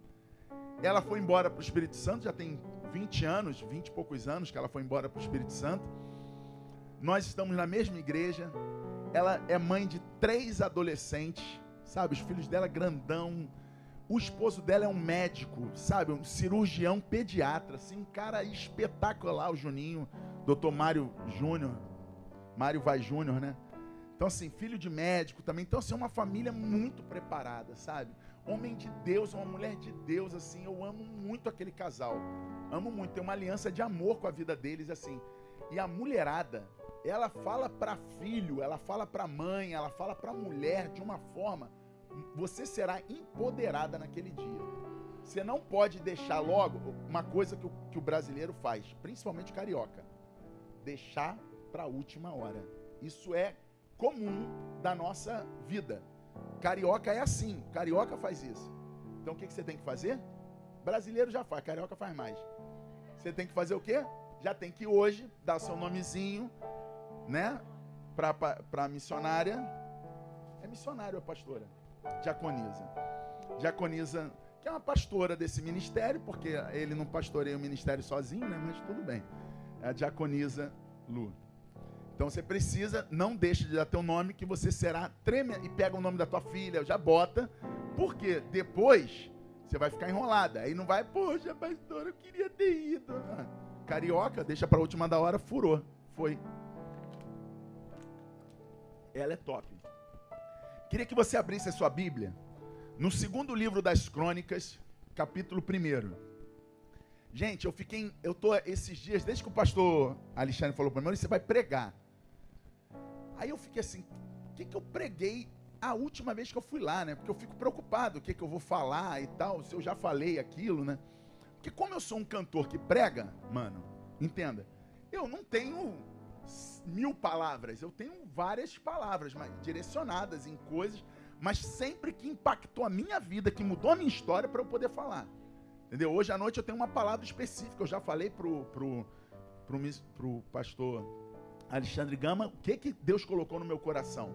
Ela foi embora para o Espírito Santo, já tem 20 anos, 20 e poucos anos que ela foi embora para o Espírito Santo. Nós estamos na mesma igreja. Ela é mãe de três adolescentes, sabe? Os filhos dela grandão. O esposo dela é um médico, sabe? Um cirurgião pediatra, assim, um cara espetacular, o Juninho, doutor Mário Júnior. Mário Vai Júnior, né? Então, assim, filho de médico também. Então, assim, é uma família muito preparada, sabe? Homem de Deus, uma mulher de Deus, assim. Eu amo muito aquele casal. Amo muito. Tem uma aliança de amor com a vida deles, assim. E a mulherada, ela fala para filho, ela fala para mãe, ela fala para mulher de uma forma. Você será empoderada naquele dia. Você não pode deixar logo uma coisa que o, que o brasileiro faz, principalmente carioca, deixar para a última hora. Isso é comum da nossa vida. Carioca é assim, carioca faz isso. Então o que, que você tem que fazer? Brasileiro já faz, carioca faz mais. Você tem que fazer o quê? Já tem que hoje dar seu nomezinho, né? Para a missionária. É missionário a pastora? Diaconisa. Diaconisa, que é uma pastora desse ministério, porque ele não pastoreia o ministério sozinho, né? Mas tudo bem. É a diaconisa Lu. Então você precisa, não deixe de dar teu nome, que você será tremendo. E pega o nome da tua filha, já bota. Porque depois você vai ficar enrolada. Aí não vai, poxa, pastor, eu queria ter ido. Ah, carioca, deixa para a última da hora, furou. Foi. Ela é top. Queria que você abrisse a sua Bíblia no segundo livro das Crônicas, capítulo 1. Gente, eu fiquei. Eu tô esses dias, desde que o pastor Alexandre falou para mim, você vai pregar. Aí eu fiquei assim, o que, que eu preguei a última vez que eu fui lá, né? Porque eu fico preocupado, o que, que eu vou falar e tal, se eu já falei aquilo, né? Porque como eu sou um cantor que prega, mano, entenda, eu não tenho mil palavras, eu tenho várias palavras, mas direcionadas em coisas, mas sempre que impactou a minha vida, que mudou a minha história para eu poder falar. Entendeu? Hoje à noite eu tenho uma palavra específica, eu já falei pro, pro, pro, pro pastor Alexandre Gama, o que, que Deus colocou no meu coração.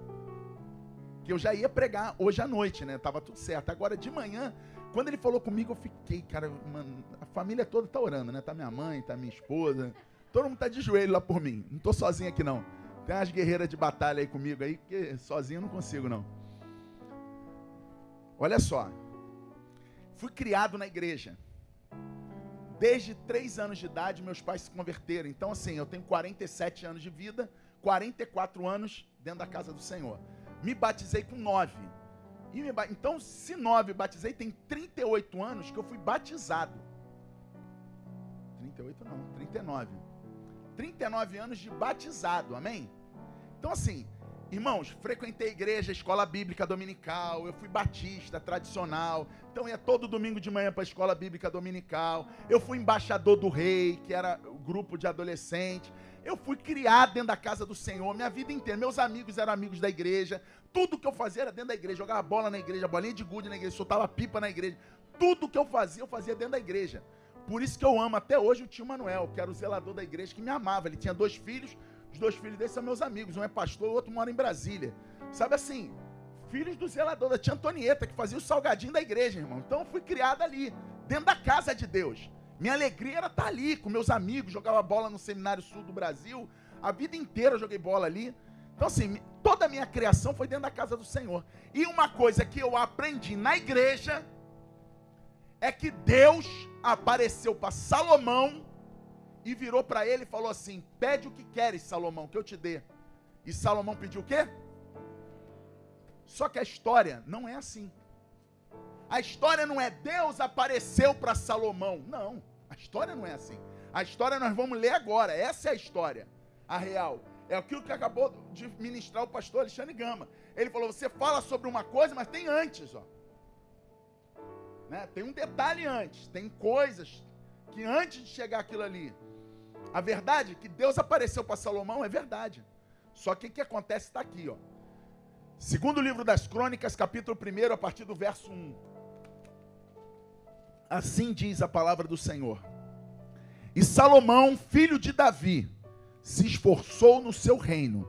Que eu já ia pregar hoje à noite, né? Tava tudo certo. Agora de manhã, quando ele falou comigo, eu fiquei, cara, mano, a família toda tá orando, né? Tá minha mãe, tá minha esposa. Todo mundo tá de joelho lá por mim. Não tô sozinho aqui não. Tem umas guerreiras de batalha aí comigo aí, porque sozinho eu não consigo não. Olha só. Fui criado na igreja. Desde três anos de idade, meus pais se converteram. Então, assim, eu tenho 47 anos de vida, 44 anos dentro da casa do Senhor. Me batizei com nove. Me ba... Então, se nove batizei, tem 38 anos que eu fui batizado. 38 não, 39. 39 anos de batizado, amém? Então, assim, Irmãos, frequentei igreja, escola bíblica dominical, eu fui batista tradicional, então ia todo domingo de manhã para a escola bíblica dominical. Eu fui embaixador do rei, que era o grupo de adolescentes. Eu fui criado dentro da casa do Senhor, minha vida inteira. Meus amigos eram amigos da igreja. Tudo que eu fazia era dentro da igreja. Jogava bola na igreja, bolinha de gude na igreja, soltava pipa na igreja. Tudo que eu fazia, eu fazia dentro da igreja. Por isso que eu amo até hoje o tio Manuel, que era o zelador da igreja, que me amava. Ele tinha dois filhos, os dois filhos dele são meus amigos. Um é pastor, o outro mora em Brasília. Sabe assim, filhos do zelador, da tia Antonieta, que fazia o salgadinho da igreja, irmão. Então eu fui criado ali, dentro da casa de Deus. Minha alegria era estar ali com meus amigos, jogava bola no Seminário Sul do Brasil. A vida inteira eu joguei bola ali. Então, assim, toda a minha criação foi dentro da casa do Senhor. E uma coisa que eu aprendi na igreja é que Deus apareceu para Salomão e virou para ele e falou assim: Pede o que queres, Salomão, que eu te dê. E Salomão pediu o quê? Só que a história não é assim. A história não é Deus apareceu para Salomão. Não, a história não é assim. A história nós vamos ler agora. Essa é a história, a real. É aquilo que acabou de ministrar o pastor Alexandre Gama. Ele falou: você fala sobre uma coisa, mas tem antes, ó. Né? Tem um detalhe antes, tem coisas que antes de chegar aquilo ali. A verdade é que Deus apareceu para Salomão é verdade. Só que o que acontece está aqui, ó. Segundo livro das Crônicas, capítulo 1, a partir do verso 1. Assim diz a palavra do Senhor. E Salomão, filho de Davi, se esforçou no seu reino,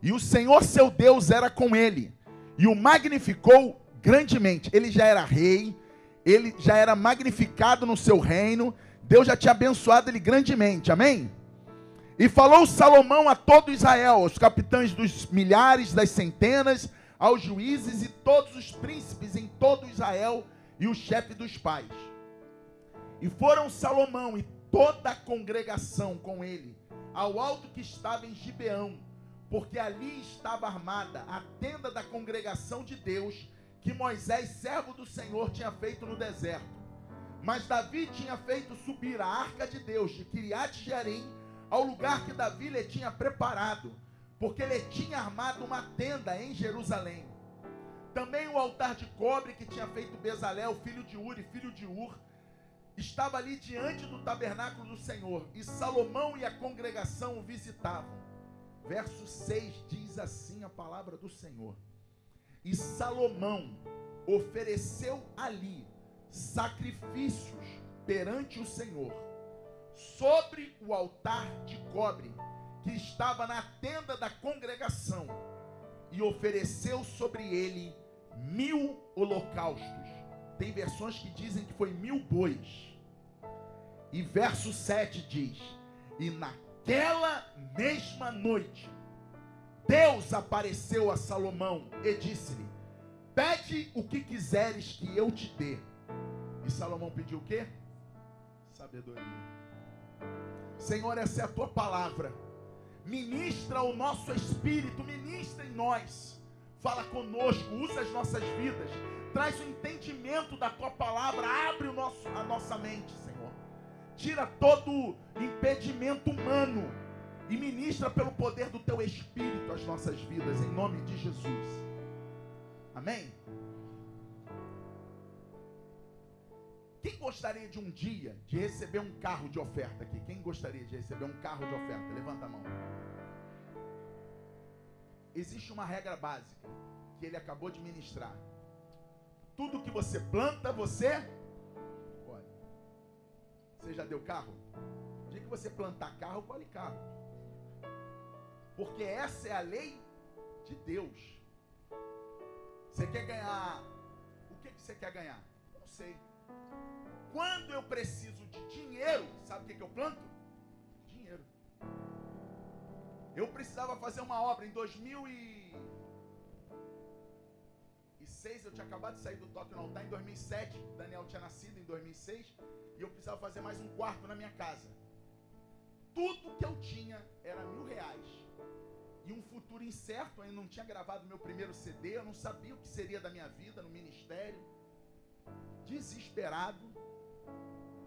e o Senhor seu Deus era com ele, e o magnificou grandemente. Ele já era rei, ele já era magnificado no seu reino, Deus já tinha abençoado ele grandemente, amém? E falou Salomão a todo Israel, aos capitães dos milhares, das centenas, aos juízes e todos os príncipes em todo Israel e o chefe dos pais. E foram Salomão e toda a congregação com ele ao alto que estava em Gibeão, porque ali estava armada a tenda da congregação de Deus que Moisés, servo do Senhor, tinha feito no deserto. Mas Davi tinha feito subir a arca de Deus de Kiriat Jearim ao lugar que Davi lhe tinha preparado, porque ele tinha armado uma tenda em Jerusalém. Também o altar de cobre que tinha feito Bezalel, filho de Uri, filho de Ur, estava ali diante do tabernáculo do Senhor, e Salomão e a congregação o visitavam. Verso 6 diz assim a palavra do Senhor. E Salomão ofereceu ali sacrifícios perante o Senhor, sobre o altar de cobre que estava na tenda da congregação, e ofereceu sobre ele mil holocaustos. Tem versões que dizem que foi mil bois. E verso 7 diz: E naquela mesma noite, Deus apareceu a Salomão e disse-lhe: Pede o que quiseres que eu te dê. E Salomão pediu o quê? Sabedoria. Senhor, essa é a tua palavra. Ministra o nosso espírito, ministra em nós. Fala conosco, usa as nossas vidas. Traz o entendimento da tua palavra, abre o nosso, a nossa mente, Senhor. Tira todo impedimento humano e ministra pelo poder do teu espírito as nossas vidas, em nome de Jesus. Amém? Quem gostaria de um dia de receber um carro de oferta aqui? Quem gostaria de receber um carro de oferta? Levanta a mão. Existe uma regra básica que ele acabou de ministrar. Tudo que você planta, você colhe. Você já deu carro? O dia que você plantar carro, colhe carro. Porque essa é a lei de Deus. Você quer ganhar. O que, você quer ganhar? Não sei. Quando eu preciso de dinheiro, sabe o que, que eu planto? Dinheiro. Eu precisava fazer uma obra em 2006. Eu tinha acabado de sair do Toque no Altar em 2007. Daniel tinha nascido em 2006. E eu precisava fazer mais um quarto na minha casa. Tudo que eu tinha era mil reais e um futuro incerto. Eu não tinha gravado meu primeiro CD, eu não sabia o que seria da minha vida no ministério. Desesperado.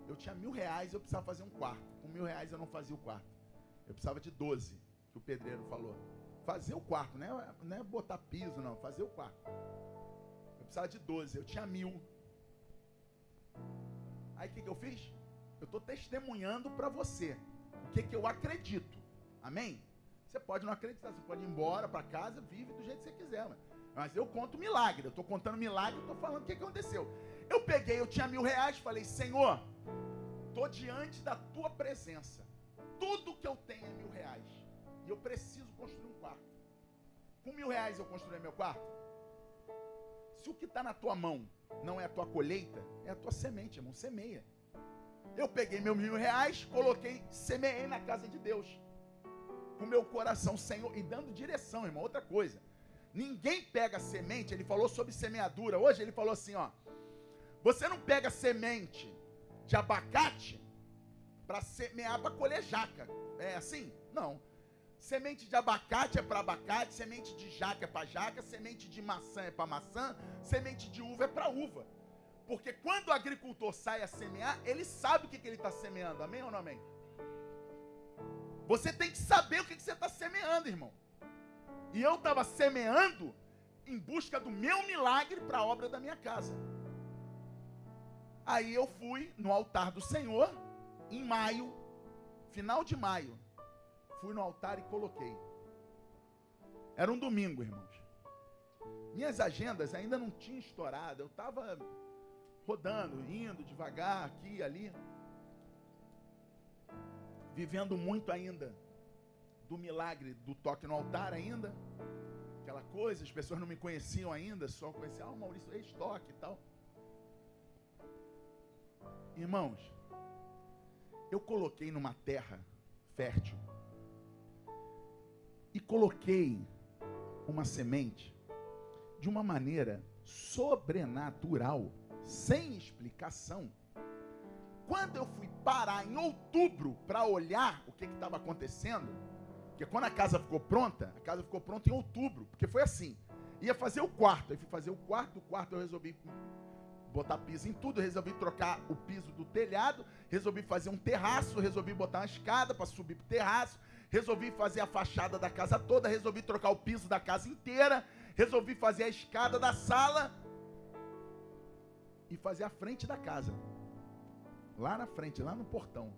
Eu tinha mil reais, eu precisava fazer um quarto. Com mil reais eu não fazia o quarto. Eu precisava de doze, que o pedreiro falou. Fazer o quarto, não é, não é botar piso, não. Fazer o quarto. Eu precisava de doze, eu tinha mil. Aí o que, que eu fiz? Eu estou testemunhando para você o que, que eu acredito. Amém? Você pode não acreditar, você pode ir embora para casa, vive do jeito que você quiser. Mas eu conto milagre, eu estou contando milagre, eu estou falando o que aconteceu. Eu peguei, eu tinha mil reais, falei, Senhor, estou diante da tua presença. Tudo que eu tenho é mil reais. E eu preciso construir um quarto. Com mil reais eu construí meu quarto? Se o que está na tua mão não é a tua colheita, é a tua semente, irmão. Semeia. Eu peguei meus mil reais, coloquei, semeei na casa de Deus com meu coração, Senhor, e dando direção, irmão. Outra coisa. Ninguém pega semente, ele falou sobre semeadura. Hoje ele falou assim, ó. Você não pega semente de abacate para semear para colher jaca. É assim? Não. Semente de abacate é para abacate, semente de jaca é para jaca, semente de maçã é para maçã, semente de uva é para uva. Porque quando o agricultor sai a semear, ele sabe o que, que ele está semeando. Amém ou não amém? Você tem que saber o que, que você está semeando, irmão. E eu estava semeando em busca do meu milagre para a obra da minha casa. Aí eu fui no altar do Senhor, em maio, final de maio. Fui no altar e coloquei. Era um domingo, irmãos. Minhas agendas ainda não tinham estourado. Eu estava rodando, indo devagar, aqui e ali. Vivendo muito ainda do milagre do toque no altar ainda. Aquela coisa, as pessoas não me conheciam ainda, só conheciam, ah, o Maurício ex-toque e tal. Irmãos, eu coloquei numa terra fértil e coloquei uma semente de uma maneira sobrenatural, sem explicação. Quando eu fui parar em outubro para olhar o que estava acontecendo, porque quando a casa ficou pronta, a casa ficou pronta em outubro, porque foi assim. Ia fazer o quarto, aí fui fazer o quarto, do quarto eu resolvi botar piso em tudo, resolvi trocar o piso do telhado, resolvi fazer um terraço, resolvi botar uma escada para subir para o terraço, resolvi fazer a fachada da casa toda, resolvi trocar o piso da casa inteira, resolvi fazer a escada da sala e fazer a frente da casa. Lá na frente, lá no portão.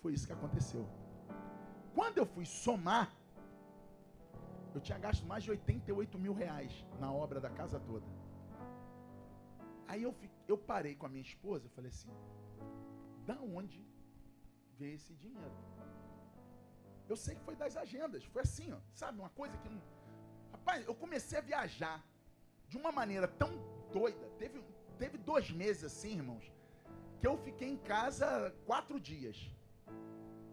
Foi isso que aconteceu. Quando eu fui somar, eu tinha gasto mais de 88 mil reais na obra da casa toda. Aí eu, eu parei com a minha esposa e falei assim: da onde veio esse dinheiro? Eu sei que foi das agendas, foi assim, ó, sabe? Uma coisa que não. Rapaz, eu comecei a viajar de uma maneira tão doida. Teve, teve dois meses assim, irmãos, que eu fiquei em casa quatro dias.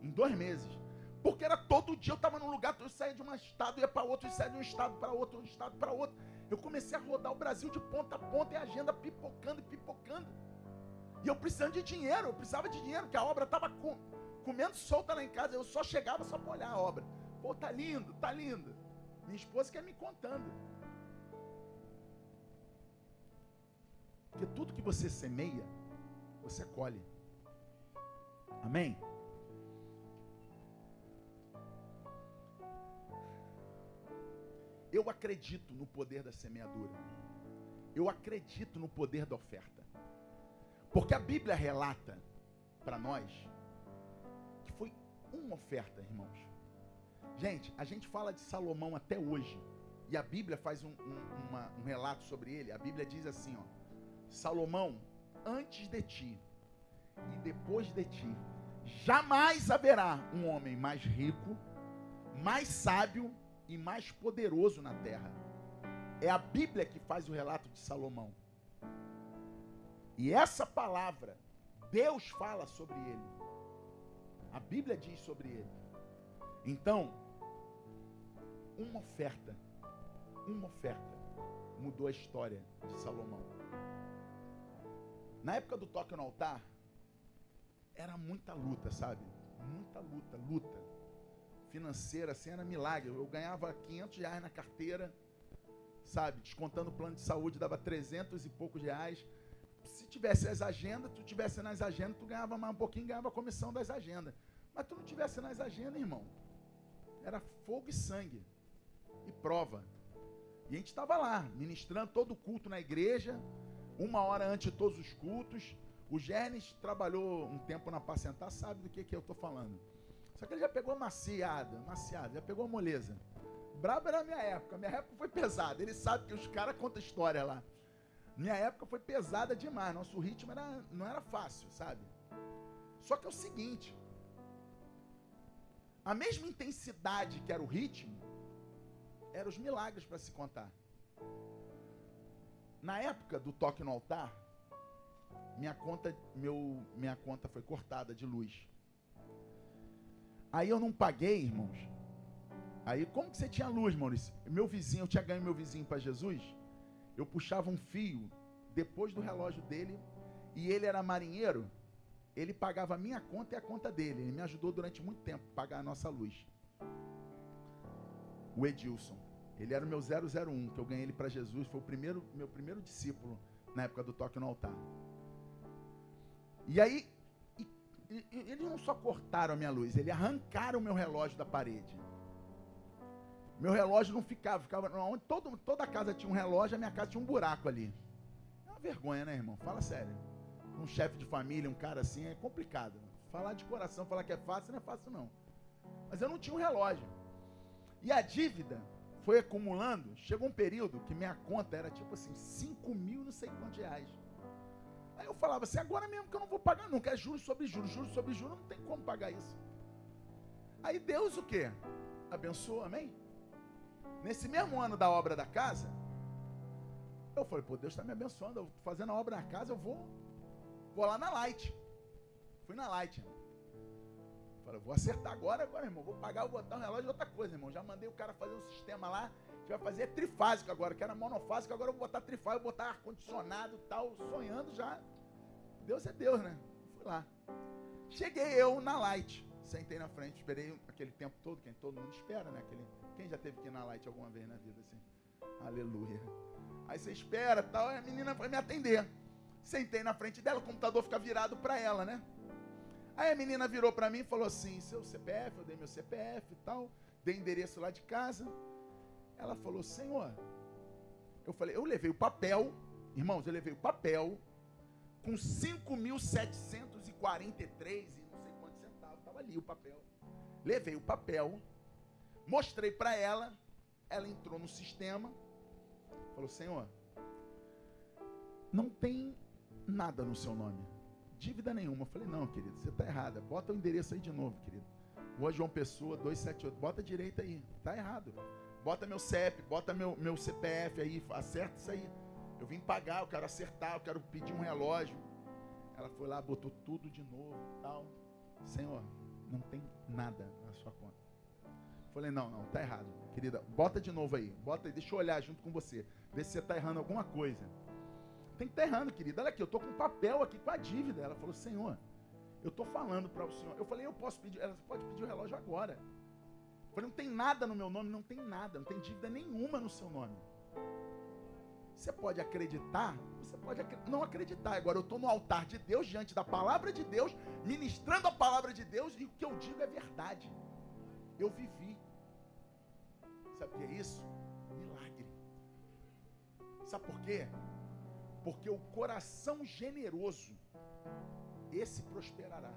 Em dois meses. Porque era todo dia eu estava num lugar, eu saía de um estado, ia para outro, saía de um estado para outro, um estado para outro. Eu comecei a rodar o Brasil de ponta a ponta e a agenda pipocando e pipocando. E eu precisando de dinheiro, eu precisava de dinheiro, que a obra estava com, comendo solta lá em casa. Eu só chegava só para olhar a obra. Pô, tá lindo, tá lindo. Minha esposa quer me contando. Porque tudo que você semeia, você colhe. Amém? Eu acredito no poder da semeadura. Eu acredito no poder da oferta. Porque a Bíblia relata para nós que foi uma oferta, irmãos. Gente, a gente fala de Salomão até hoje. E a Bíblia faz um, um, uma, um relato sobre ele. A Bíblia diz assim: ó, Salomão, antes de ti e depois de ti, jamais haverá um homem mais rico, mais sábio e mais poderoso na terra. É a Bíblia que faz o relato de Salomão. E essa palavra, Deus fala sobre ele. A Bíblia diz sobre ele. Então, uma oferta, uma oferta mudou a história de Salomão. Na época do toque no altar, era muita luta, sabe? Muita luta, luta financeira, assim, era milagre. Eu ganhava 500 reais na carteira, sabe? Descontando o plano de saúde, dava 300 e poucos reais. Se tivesse as agendas, tu tivesse nas agendas, tu ganhava mais um pouquinho, ganhava a comissão das agendas. Mas tu não tivesse nas agendas, irmão. Era fogo e sangue. E prova. E a gente estava lá, ministrando todo o culto na igreja, uma hora antes de todos os cultos. O Gernes trabalhou um tempo na Pacentar, sabe do que, que eu estou falando. Só que ele já pegou maciada, maciada, já pegou moleza. Brabo era a minha época. Minha época foi pesada. Ele sabe que os caras contam história lá. Minha época foi pesada demais. Nosso ritmo era, não era fácil, sabe? Só que é o seguinte: a mesma intensidade que era o ritmo, eram os milagres para se contar. Na época do toque no altar, minha conta, meu, minha conta foi cortada de luz. Aí eu não paguei, irmãos. Aí como que você tinha luz, Maurício? Meu vizinho, eu tinha ganho meu vizinho para Jesus. Eu puxava um fio depois do relógio dele e ele era marinheiro. Ele pagava a minha conta e a conta dele. Ele me ajudou durante muito tempo a pagar a nossa luz. o Edilson. Ele era o meu 001, que eu ganhei ele para Jesus, foi o primeiro, meu primeiro discípulo na época do toque no altar. E aí, eles não só cortaram a minha luz, eles arrancaram o meu relógio da parede. Meu relógio não ficava, ficava onde todo, toda a casa tinha um relógio, a minha casa tinha um buraco ali. É uma vergonha, né, irmão? Fala sério. Um chefe de família, um cara assim, é complicado. Falar de coração, falar que é fácil, não é fácil não. Mas eu não tinha um relógio. E a dívida foi acumulando. Chegou um período que minha conta era tipo assim, 5 mil não sei quantos reais. Aí eu falava assim, agora mesmo que eu não vou pagar nunca, é juros sobre juros, juros sobre juros, não tem como pagar isso. Aí Deus o quê? Abençoa, amém? Nesse mesmo ano da obra da casa, eu falei, pô, Deus está me abençoando, eu fazendo a obra na casa, eu vou, vou lá na Light. Fui na Light, irmão. Falei, vou acertar agora, agora, irmão. Vou pagar, vou botar um relógio e outra coisa, irmão. Já mandei o cara fazer um sistema lá. Gente vai fazer trifásico agora, que era monofásico, agora eu vou botar trifásico, vou botar ar-condicionado tal, sonhando já. Deus é Deus, né? Fui lá. Cheguei eu na Light. Sentei na frente, esperei aquele tempo todo, quem todo mundo espera, né? Aquele, quem já teve que ir na Light alguma vez na vida, assim? Aleluia. Aí você espera tal, e a menina foi me atender. Sentei na frente dela, o computador fica virado para ela, né? Aí a menina virou para mim e falou assim: seu CPF, eu dei meu CPF e tal, dei endereço lá de casa. Ela falou: Senhor, eu falei, eu levei o papel, irmãos, eu levei o papel com 5.743 e não sei quantos centavos, estava ali o papel. Levei o papel, mostrei para ela, ela entrou no sistema, falou: Senhor, não tem nada no seu nome dívida nenhuma. Eu falei, não, querido, você está errada. Bota o endereço aí de novo, querido. Rua João Pessoa, 278. Bota direito aí. Tá errado. Bota meu CEP, bota meu, meu CPF aí, acerta isso aí. Eu vim pagar, eu quero acertar, eu quero pedir um relógio. Ela foi lá, botou tudo de novo tal. Senhor, não tem nada na sua conta. Falei, não, não, tá errado. Querida, bota de novo aí. Bota aí, deixa eu olhar junto com você. Ver se você tá errando alguma coisa. Tem que estar errando, querida. Olha aqui, eu estou com um papel aqui com a dívida. Ela falou, Senhor, eu estou falando para o Senhor. Eu falei, eu posso pedir. Ela pode pedir o relógio agora. Falei, não tem nada no meu nome, não tem nada, não tem dívida nenhuma no seu nome. Você pode acreditar, você pode não acreditar. Agora eu estou no altar de Deus, diante da palavra de Deus, ministrando a palavra de Deus, e o que eu digo é verdade. Eu vivi. Sabe o que é isso? Milagre. Sabe por quê? Porque o coração generoso, esse prosperará.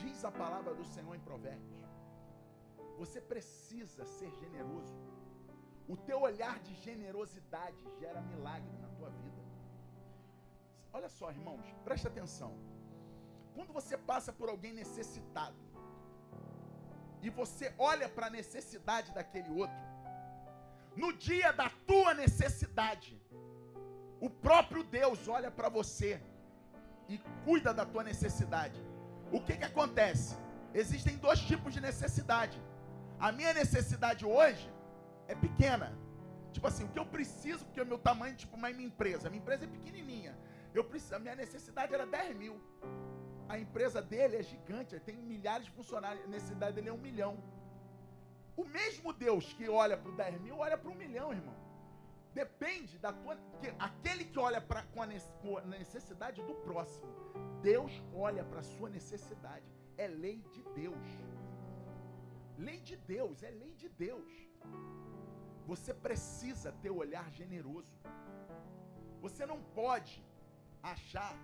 Diz a palavra do Senhor em Provérbios. Você precisa ser generoso. O teu olhar de generosidade gera milagre na tua vida. Olha só, irmãos, presta atenção. Quando você passa por alguém necessitado e você olha para a necessidade daquele outro, no dia da tua necessidade, o próprio Deus olha para você e cuida da tua necessidade. O que que acontece? Existem dois tipos de necessidade. A minha necessidade hoje é pequena. Tipo assim, o que eu preciso, porque o meu tamanho, tipo, uma minha empresa. Minha empresa é pequenininha. Eu preciso, a minha necessidade era 10 mil. A empresa dele é gigante, tem milhares de funcionários. A necessidade dele é um milhão. O mesmo Deus que olha para o 10 mil, olha para um milhão, irmão. Depende da tua. Que, aquele que olha pra, com, a, com a necessidade do próximo. Deus olha para a sua necessidade. É lei de Deus. Lei de Deus, é lei de Deus. Você precisa ter o olhar generoso. Você não pode achar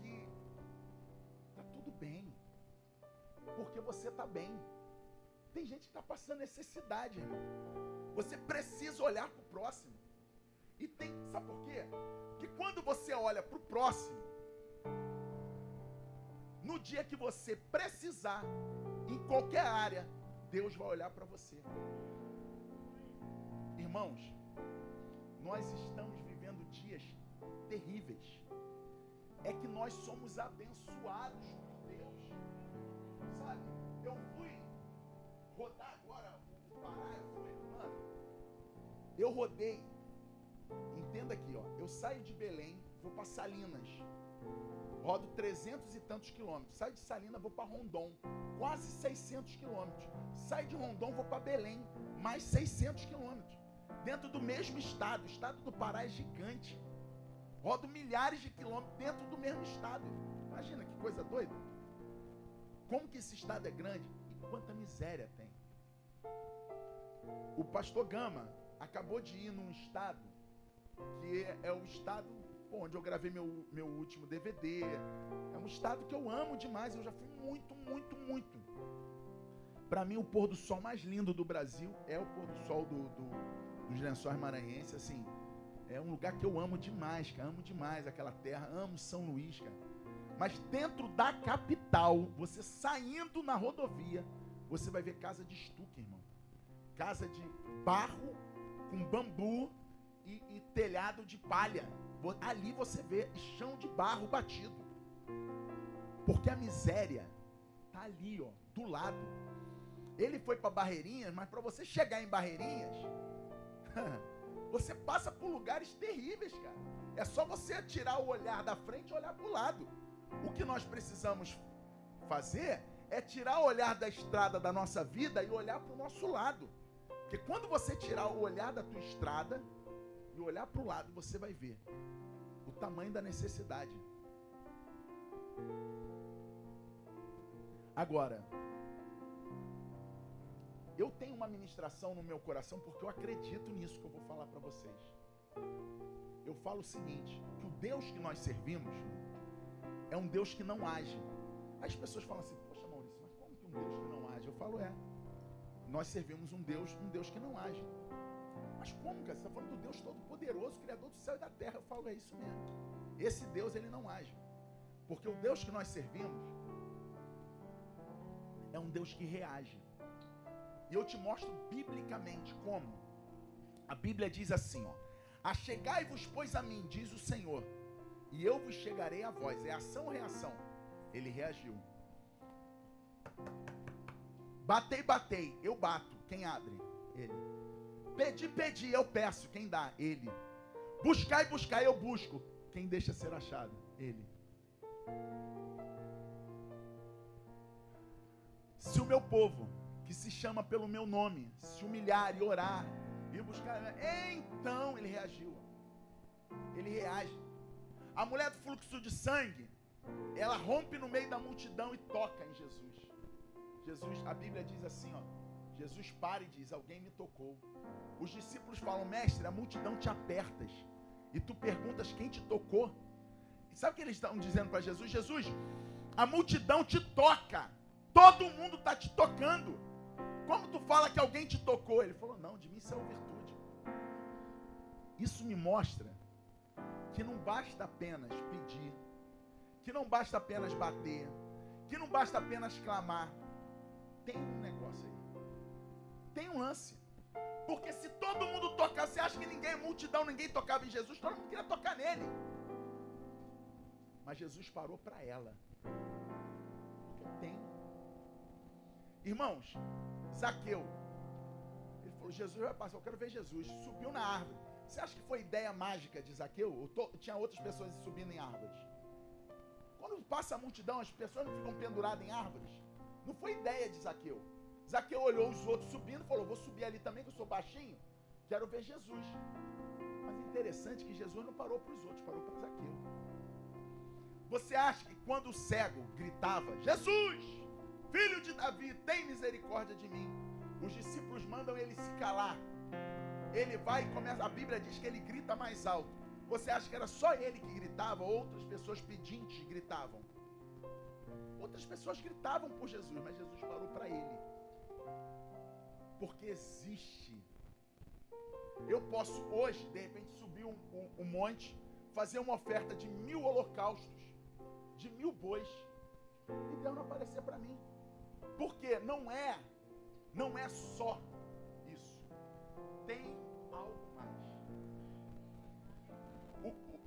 que tá tudo bem, porque você tá bem. Tem gente que está passando necessidade, irmão. Você precisa olhar para o próximo. E tem, sabe por quê? Que quando você olha para o próximo, no dia que você precisar, em qualquer área, Deus vai olhar para você. Irmãos, nós estamos vivendo dias terríveis. É que nós somos abençoados por Deus. Sabe? Eu fui rodar agora o Pará, eu fui, mano. Eu rodei. Entenda aqui, ó. Eu saio de Belém, vou para Salinas. Rodo 300 e tantos quilômetros. Saio de Salina, vou para Rondon. Quase 600 quilômetros. Saio de Rondon, vou para Belém. Mais 600 quilômetros. Dentro do mesmo estado. O estado do Pará é gigante. Rodo milhares de quilômetros dentro do mesmo estado. Imagina que coisa doida. Como que esse estado é grande e quanta miséria tem. O pastor Gama acabou de ir num estado que é, é o estado onde eu gravei meu, meu último DVD. É um estado que eu amo demais. Eu já fui muito, muito, muito. Para mim, o pôr do sol mais lindo do Brasil é o pôr do sol do, do, dos lençóis maranhenses. Assim, é um lugar que eu amo demais, cara. Amo demais aquela terra. Amo São Luís, cara. Mas dentro da capital, você saindo na rodovia, você vai ver casa de estuque, irmão. Casa de barro com bambu e, e telhado de palha. Ali você vê chão de barro batido. Porque a miséria tá ali, ó, do lado. Ele foi para Barreirinhas, mas para você chegar em Barreirinhas, você passa por lugares terríveis, cara. É só você tirar o olhar da frente e olhar para o lado. O que nós precisamos fazer é tirar o olhar da estrada da nossa vida e olhar para o nosso lado. Porque quando você tirar o olhar da tua estrada e olhar para o lado, você vai ver o tamanho da necessidade. Agora, eu tenho uma ministração no meu coração porque eu acredito nisso que eu vou falar para vocês. Eu falo o seguinte: que o Deus que nós servimos é um Deus que não age. As pessoas falam assim: Poxa, Maurício, mas como que um Deus que não age? Eu falo: É. Nós servimos um Deus, um Deus que não age. Mas como, cara? Você está falando do Deus Todo-Poderoso, Criador do céu e da terra. Eu falo: É isso mesmo. Esse Deus, ele não age. Porque o Deus que nós servimos é um Deus que reage. E eu te mostro biblicamente como. A Bíblia diz assim, ó: Achegai-vos, pois, a mim, diz o Senhor, e eu vos chegarei a vós. É ação ou reação? Ele reagiu. Batei, batei, eu bato. Quem abre? Ele. Pedi, pedi, eu peço. Quem dá? Ele. Buscai, buscai, eu busco. Quem deixa ser achado? Ele. Se o meu povo, que se chama pelo meu nome, se humilhar e orar e buscar, então ele reagiu. Ele reage. A mulher do fluxo de sangue, ela rompe no meio da multidão e toca em Jesus. Jesus, a Bíblia diz assim, ó. Jesus para e diz: Alguém me tocou. Os discípulos falam: Mestre, a multidão te apertas. E tu perguntas quem te tocou. E sabe o que eles estão dizendo para Jesus? Jesus, a multidão te toca. Todo mundo está te tocando. Como tu fala que alguém te tocou? Ele falou: Não, de mim é virtude. Isso me mostra que não basta apenas pedir, que não basta apenas bater, que não basta apenas clamar. Tem um negócio aí. Tem um lance. Porque se todo mundo tocar, você acha que ninguém, multidão, ninguém tocava em Jesus, todo mundo queria tocar nele. Mas Jesus parou para ela. Porque tem. Irmãos, Zaqueu, ele falou: Jesus vai passar, eu quero ver Jesus. Subiu na árvore. Você acha que foi ideia mágica de Zaqueu? Ou to, tinha outras pessoas subindo em árvores? Quando passa a multidão, as pessoas não ficam penduradas em árvores? Não foi ideia de Zaqueu. Zaqueu olhou os outros subindo falou: Vou subir ali também, que eu sou baixinho. Quero ver Jesus. Mas interessante que Jesus não parou para os outros, parou para Zaqueu. Você acha que quando o cego gritava: Jesus, filho de Davi, tem misericórdia de mim, os discípulos mandam ele se calar ele vai e começa. A Bíblia diz que ele grita mais alto. Você acha que era só ele que gritava? Outras pessoas pedintes gritavam. Outras pessoas gritavam por Jesus, mas Jesus parou para ele. Porque existe. Eu posso hoje, de repente, subir um, um, um monte, fazer uma oferta de mil holocaustos, de mil bois, e Deus não aparecer para mim. Porque não é, não é só isso. Tem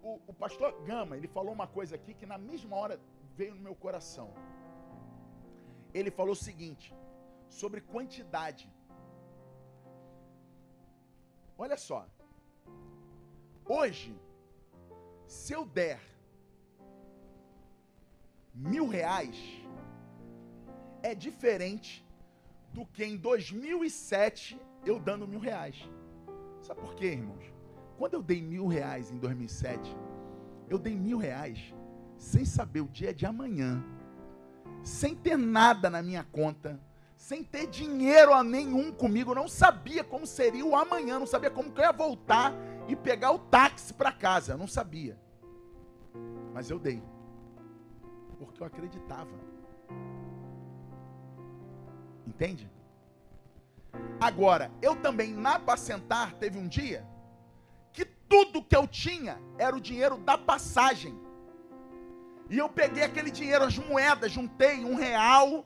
o, o pastor Gama, ele falou uma coisa aqui que na mesma hora veio no meu coração. Ele falou o seguinte, sobre quantidade. Olha só. Hoje, se eu der mil reais é diferente do que em 2007 eu dando mil reais. Sabe por quê, irmãos? Quando eu dei mil reais em 2007, eu dei mil reais sem saber o dia de amanhã, sem ter nada na minha conta, sem ter dinheiro a nenhum comigo, não sabia como seria o amanhã, não sabia como que eu ia voltar e pegar o táxi para casa, eu não sabia. Mas eu dei, porque eu acreditava. Entende? Agora, eu também na Apacentar teve um dia que tudo que eu tinha era o dinheiro da passagem. E eu peguei aquele dinheiro, as moedas, juntei um real.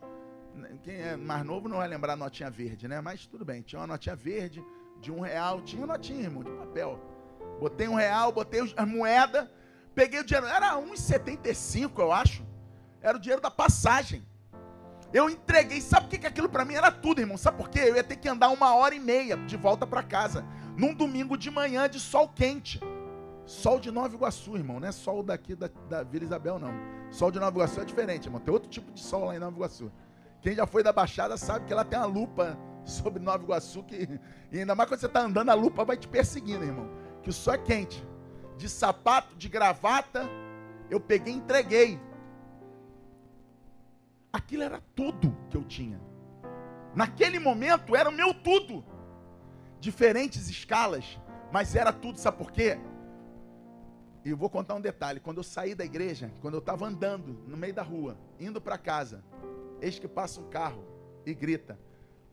Quem é mais novo não vai lembrar a notinha verde, né? Mas tudo bem, tinha uma notinha verde de um real, tinha notinha, irmão, de papel. Botei um real, botei as moedas, peguei o dinheiro, era 1,75, eu acho. Era o dinheiro da passagem. Eu entreguei, sabe o que, que aquilo para mim era tudo, irmão? Sabe por quê? Eu ia ter que andar uma hora e meia de volta para casa, num domingo de manhã de sol quente. Sol de Nova Iguaçu, irmão, não é sol daqui da, da Vila Isabel, não. Sol de Nova Iguaçu é diferente, irmão. Tem outro tipo de sol lá em Nova Iguaçu. Quem já foi da Baixada sabe que ela tem uma lupa sobre Nova Iguaçu, que, e ainda mais quando você está andando, a lupa vai te perseguindo, irmão. Que o sol é quente. De sapato, de gravata, eu peguei e entreguei. Aquilo era tudo que eu tinha. Naquele momento era o meu tudo. Diferentes escalas, mas era tudo, sabe por quê? E eu vou contar um detalhe. Quando eu saí da igreja, quando eu estava andando no meio da rua, indo para casa, eis que passa um carro e grita: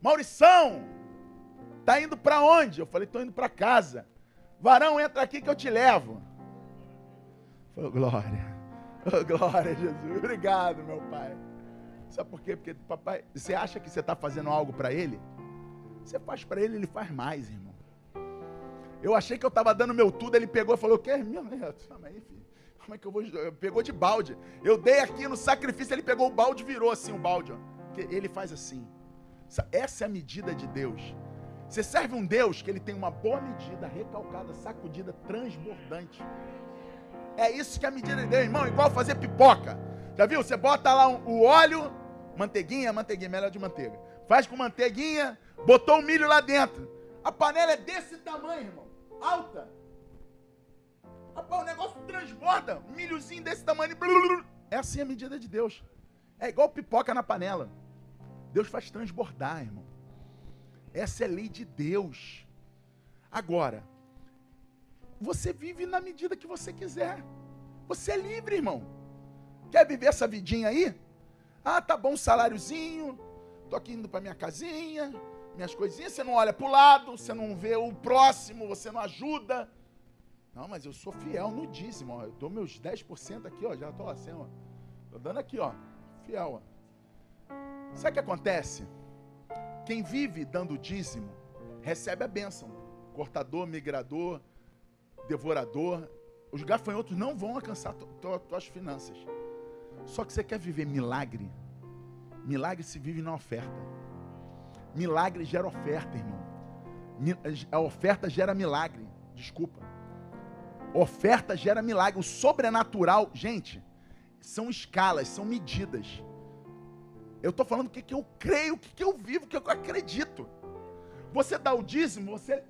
Maurição, tá indo para onde? Eu falei: tô indo para casa. Varão, entra aqui que eu te levo. Falei, glória. Oh, glória, Jesus. Obrigado, meu pai. Sabe por quê? Porque papai, você acha que você está fazendo algo para ele? Você faz para ele, ele faz mais, irmão. Eu achei que eu estava dando meu tudo, ele pegou e falou: "O quê? Meu Deus, calma aí, filho. Como é que eu vou? Pegou de balde. Eu dei aqui no sacrifício, ele pegou o balde, virou assim o balde, ó. Ele faz assim. Essa é a medida de Deus. Você serve um Deus que ele tem uma boa medida, recalcada, sacudida, transbordante. É isso que é a medida de Deus, irmão. Igual fazer pipoca. Já viu? Você bota lá o óleo, manteiguinha, manteiguinha, melhor de manteiga. Faz com manteiguinha, botou o milho lá dentro. A panela é desse tamanho, irmão. Alta. Rapaz, o negócio transborda. Milhozinho desse tamanho. É assim a medida de Deus. É igual pipoca na panela. Deus faz transbordar, irmão. Essa é a lei de Deus. Agora, você vive na medida que você quiser. Você é livre, irmão. Quer viver essa vidinha aí? Ah, tá bom, saláriozinho. Tô aqui indo para minha casinha, minhas coisinhas. Você não olha para o lado, você não vê o próximo, você não ajuda. Não, mas eu sou fiel no dízimo. Ó. Eu dou meus 10% aqui, ó. Já tô assim, ó. Tô dando aqui, ó. Fiel, ó. Sabe o que acontece? Quem vive dando dízimo, recebe a bênção. Cortador, migrador, devorador. Os gafanhotos não vão alcançar tuas finanças. Só que você quer viver milagre? Milagre se vive na oferta. Milagre gera oferta, irmão. A oferta gera milagre. Desculpa. Oferta gera milagre. O sobrenatural, gente, são escalas, são medidas. Eu estou falando o que, que eu creio, o que, que eu vivo, o que eu acredito. Você dá o dízimo, você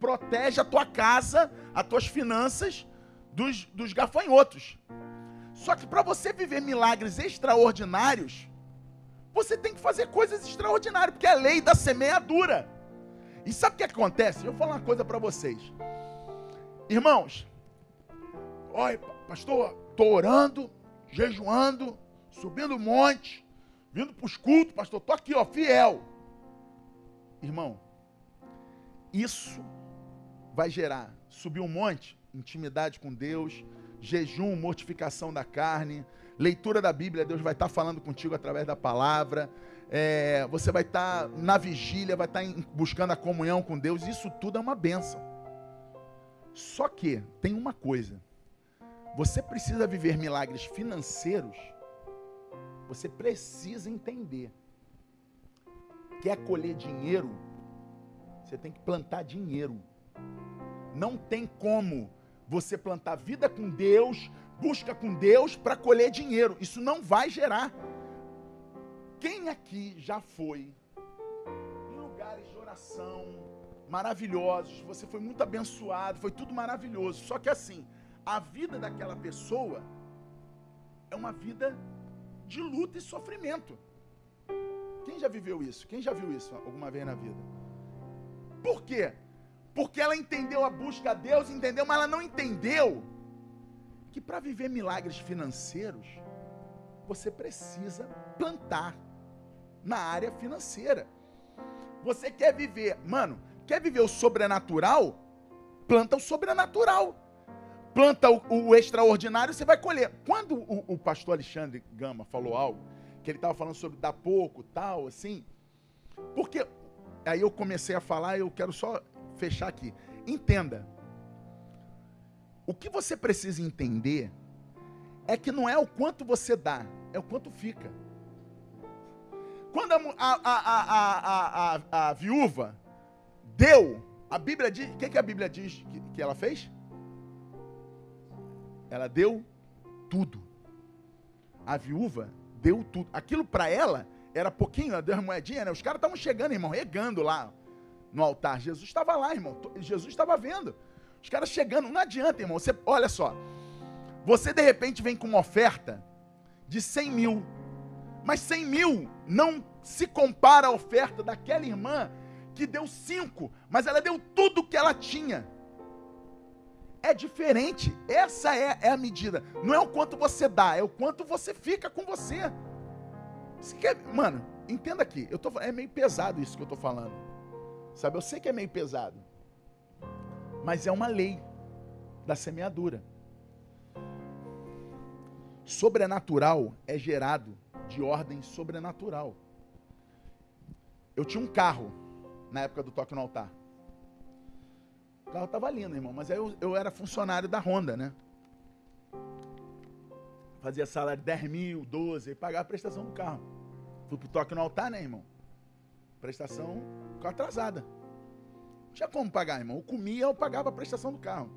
protege a tua casa, as tuas finanças dos, dos gafanhotos. Só que para você viver milagres extraordinários, você tem que fazer coisas extraordinárias, porque é a lei da semeadura. E sabe o que acontece? Eu vou falar uma coisa para vocês. Irmãos, olha, pastor, estou orando, jejuando, subindo o monte, vindo para os cultos, pastor, estou aqui, ó, fiel. Irmão, isso vai gerar subir um monte, intimidade com Deus, jejum, mortificação da carne, leitura da Bíblia, Deus vai estar falando contigo através da palavra. É, você vai estar na vigília, vai estar buscando a comunhão com Deus. Isso tudo é uma benção. Só que tem uma coisa: você precisa viver milagres financeiros. Você precisa entender. Quer colher dinheiro? Você tem que plantar dinheiro. Não tem como você plantar vida com Deus, busca com Deus para colher dinheiro. Isso não vai gerar. Quem aqui já foi em lugares de oração maravilhosos? Você foi muito abençoado, foi tudo maravilhoso. Só que assim, a vida daquela pessoa é uma vida de luta e sofrimento. Quem já viveu isso? Quem já viu isso alguma vez na vida? Por quê? Porque ela entendeu a busca a Deus, entendeu, mas ela não entendeu que para viver milagres financeiros, você precisa plantar na área financeira. Você quer viver, mano, quer viver o sobrenatural? Planta o sobrenatural. Planta o, o extraordinário, você vai colher. Quando o, o pastor Alexandre Gama falou algo, que ele estava falando sobre dar pouco, tal, assim, porque aí eu comecei a falar, eu quero só fechar aqui. Entenda. O que você precisa entender é que não é o quanto você dá, é o quanto fica. Quando a, a, a, a, viúva deu, a Bíblia diz. O que, que a Bíblia diz que, que ela fez? Ela deu tudo. A viúva deu tudo. Aquilo para ela era pouquinho, ela deu uma moedinha, né? Os caras estavam chegando, irmão, regando lá no altar. Jesus estava lá, irmão. Jesus estava vendo. Os caras chegando, não adianta, irmão. Você, olha só. Você de repente vem com uma oferta de 100 mil. Mas 100 mil não se compara à oferta daquela irmã que deu 5, mas ela deu tudo que ela tinha. É diferente. Essa é, é, a medida. Não é o quanto você dá, é o quanto você fica com você. você quer, mano, entenda aqui. Eu tô, é meio pesado isso que eu estou falando. Sabe, eu sei que é meio pesado. Mas é uma lei da semeadura. Sobrenatural é gerado de ordem sobrenatural. Eu tinha um carro na época do toque no altar. O carro estava lindo, irmão, mas aí eu, eu era funcionário da Honda, né? Fazia salário de 10 mil, 12, e pagava a prestação do carro. Fui pro toque no altar, né, irmão? Prestação ficou atrasada. Não tinha como pagar, irmão. Eu comia, eu pagava a prestação do carro.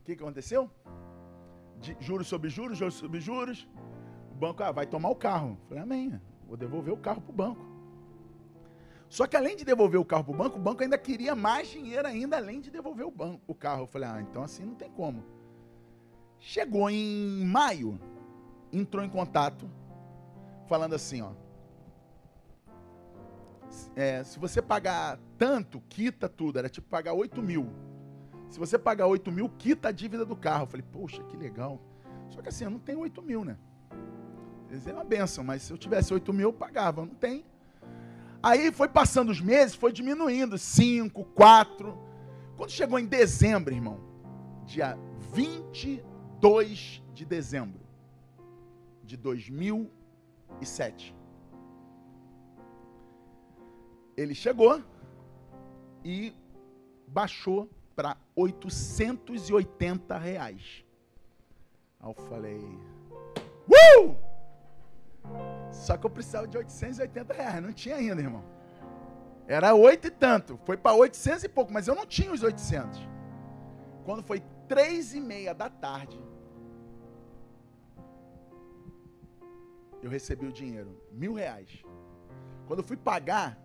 O que, que aconteceu? De juros sobre juros, juros sobre juros. O banco, ah, vai tomar o carro. falei, amém. Vou devolver o carro pro banco. Só que além de devolver o carro para o banco, o banco ainda queria mais dinheiro ainda, além de devolver o, banco, o carro. Eu falei, ah, então assim não tem como. Chegou em maio, entrou em contato, falando assim, ó. É, se você pagar tanto, quita tudo. Era tipo pagar 8 mil. Se você pagar 8 mil, quita a dívida do carro. Eu falei, poxa, que legal. Só que assim, eu não tenho 8 mil, né? Eles é uma benção, mas se eu tivesse 8 mil, eu pagava. Não tem. Aí foi passando os meses, foi diminuindo, cinco, quatro. Quando chegou em dezembro, irmão, dia 22 de dezembro de 2007, ele chegou e baixou para 880 reais. Aí eu falei, uh! Só que eu precisava de 880 reais. Não tinha ainda, irmão. Era oito e tanto. Foi para 800 e pouco, mas eu não tinha os 800. Quando foi três e meia da tarde, eu recebi o dinheiro, mil reais. Quando eu fui pagar,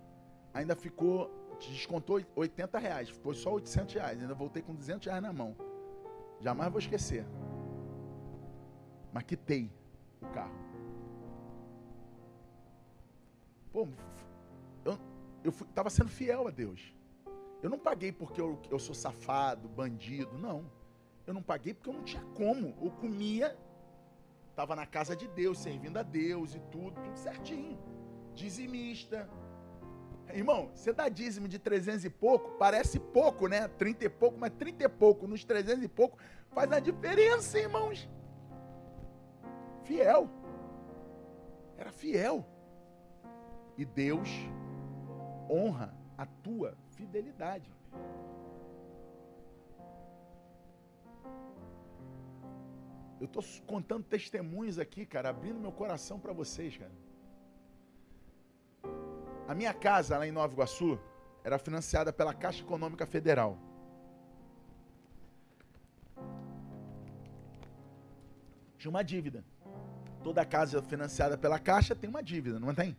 ainda ficou, descontou 80 reais. Foi só 800 reais. Ainda voltei com 200 reais na mão. Jamais vou esquecer. Mas quitei o carro. Pô, eu, eu tava sendo fiel a Deus. Eu não paguei porque eu, eu sou safado, bandido, não. Eu não paguei porque eu não tinha como. Eu comia, estava na casa de Deus, servindo a Deus e tudo, tudo certinho. Dizimista. Irmão, você dá dízimo de 300 e pouco, parece pouco, né? 30 e pouco, mas 30 e pouco nos 300 e pouco faz a diferença, irmãos. Fiel. Era fiel. E Deus honra a tua fidelidade. Eu estou contando testemunhos aqui, cara, abrindo meu coração para vocês, cara. A minha casa lá em Nova Iguaçu era financiada pela Caixa Econômica Federal. Tinha uma dívida. Toda casa financiada pela Caixa tem uma dívida, não tem?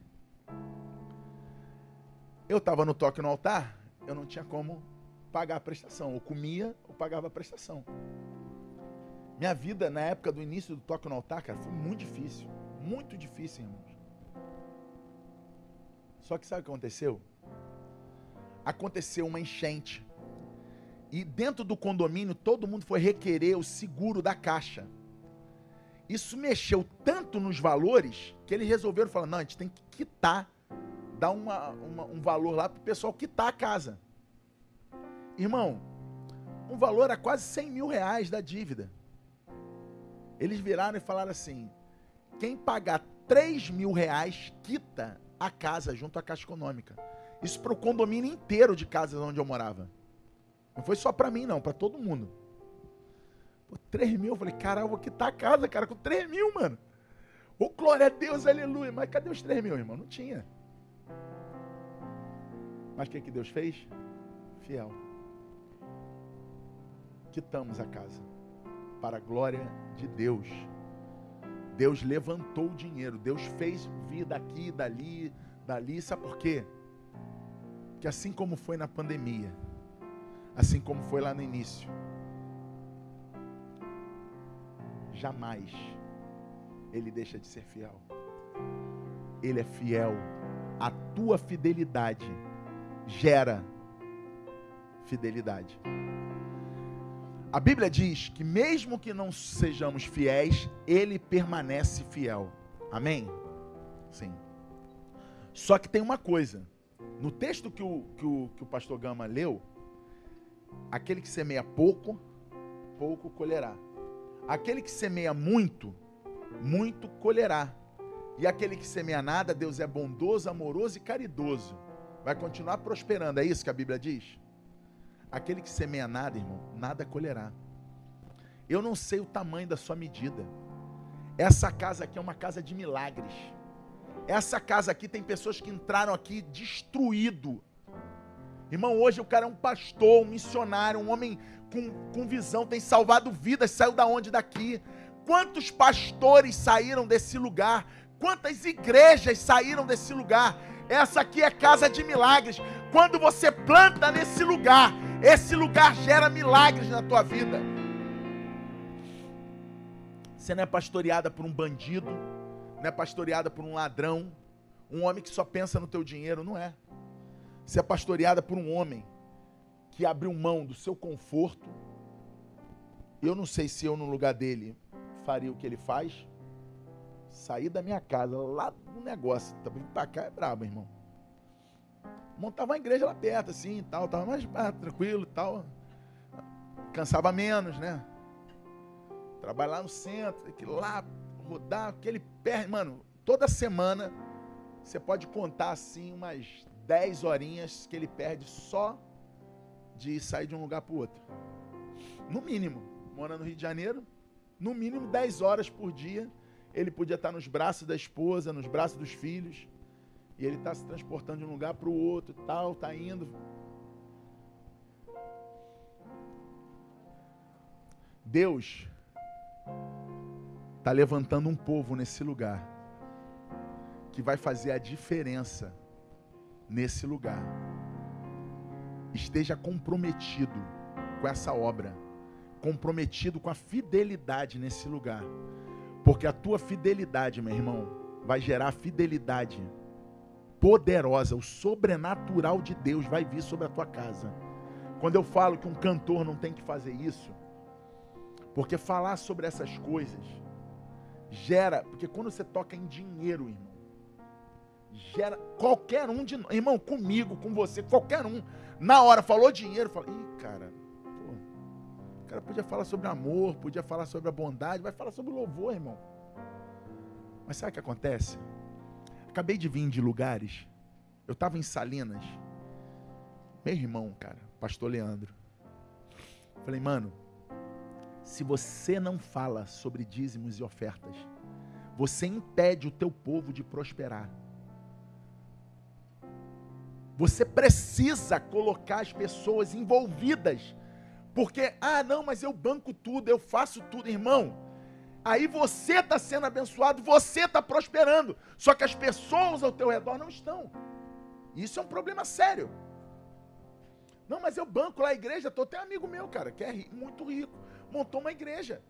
Eu estava no toque no altar, eu não tinha como pagar a prestação. Ou comia ou pagava a prestação. Minha vida na época do início do toque no altar, cara, foi muito difícil. Muito difícil, irmãos. Só que sabe o que aconteceu? Aconteceu uma enchente. E dentro do condomínio, todo mundo foi requerer o seguro da caixa. Isso mexeu tanto nos valores que eles resolveram falar: não, a gente tem que quitar, dar uma, uma, um valor lá para o pessoal quitar a casa. Irmão, um valor era quase 100 mil reais da dívida. Eles viraram e falaram assim: quem pagar 3 mil reais quita a casa junto à Caixa Econômica. Isso para o condomínio inteiro de casas onde eu morava. Não foi só para mim, não, para todo mundo. Pô, 3 mil, eu falei, cara, eu vou quitar a casa, cara, com 3 mil, mano. Ô, glória a Deus, aleluia. Mas cadê os 3 mil, irmão? Não tinha. Mas o que, que Deus fez? Fiel. Quitamos a casa. Para a glória de Deus. Deus levantou o dinheiro, Deus fez vir daqui, dali, dali, sabe por quê? Que assim como foi na pandemia, assim como foi lá no início, jamais ele deixa de ser fiel. Ele é fiel. A tua fidelidade gera fidelidade. A Bíblia diz que mesmo que não sejamos fiéis, ele permanece fiel. Amém? Sim. Só que tem uma coisa. No texto que o, que o, que o pastor Gama leu, aquele que semeia pouco, pouco colherá. Aquele que semeia muito, muito colherá. E aquele que semeia nada, Deus é bondoso, amoroso e caridoso. Vai continuar prosperando. É isso que a Bíblia diz? Aquele que semeia nada, irmão, nada colherá. Eu não sei o tamanho da sua medida. Essa casa aqui é uma casa de milagres. Essa casa aqui tem pessoas que entraram aqui destruído. Irmão, hoje o cara é um pastor, um missionário, um homem com, com visão, tem salvado vidas, saiu da onde daqui. Quantos pastores saíram desse lugar? Quantas igrejas saíram desse lugar? Essa aqui é casa de milagres. Quando você planta nesse lugar, esse lugar gera milagres na tua vida. Você não é pastoreada por um bandido, não é pastoreada por um ladrão, um homem que só pensa no teu dinheiro, não é. Você é pastoreada por um homem que abriu mão do seu conforto. Eu não sei se eu no lugar dele faria o que ele faz. Sair da minha casa, lá no negócio, tá vindo pra cá é brabo, irmão montava uma igreja lá perto, assim, tal, tava mais ah, tranquilo e tal. Cansava menos, né? Trabalhar no centro, aquilo lá, rodar, aquele pé, mano, toda semana você pode contar assim umas 10 horinhas que ele perde só de sair de um lugar para o outro. No mínimo, morando no Rio de Janeiro, no mínimo 10 horas por dia, ele podia estar nos braços da esposa, nos braços dos filhos e ele está se transportando de um lugar para o outro, tal, está indo. Deus está levantando um povo nesse lugar que vai fazer a diferença nesse lugar. Esteja comprometido com essa obra, comprometido com a fidelidade nesse lugar, porque a tua fidelidade, meu irmão, vai gerar fidelidade poderosa, o sobrenatural de Deus vai vir sobre a tua casa. Quando eu falo que um cantor não tem que fazer isso, porque falar sobre essas coisas gera, porque quando você toca em dinheiro, irmão, gera qualquer um de nós, irmão, comigo, com você, qualquer um, na hora falou dinheiro, fala, ih, cara, o cara podia falar sobre amor, podia falar sobre a bondade, vai falar sobre louvor, irmão. Mas sabe o que acontece? Acabei de vir de lugares. Eu estava em Salinas. Meu irmão, cara, pastor Leandro. Falei, mano, se você não fala sobre dízimos e ofertas, você impede o teu povo de prosperar. Você precisa colocar as pessoas envolvidas. Porque, ah, não, mas eu banco tudo, eu faço tudo, irmão. Aí você está sendo abençoado, você está prosperando. Só que as pessoas ao teu redor não estão. Isso é um problema sério. Não, mas eu banco lá a igreja. Tô até amigo meu, cara, que é muito rico. Montou uma igreja.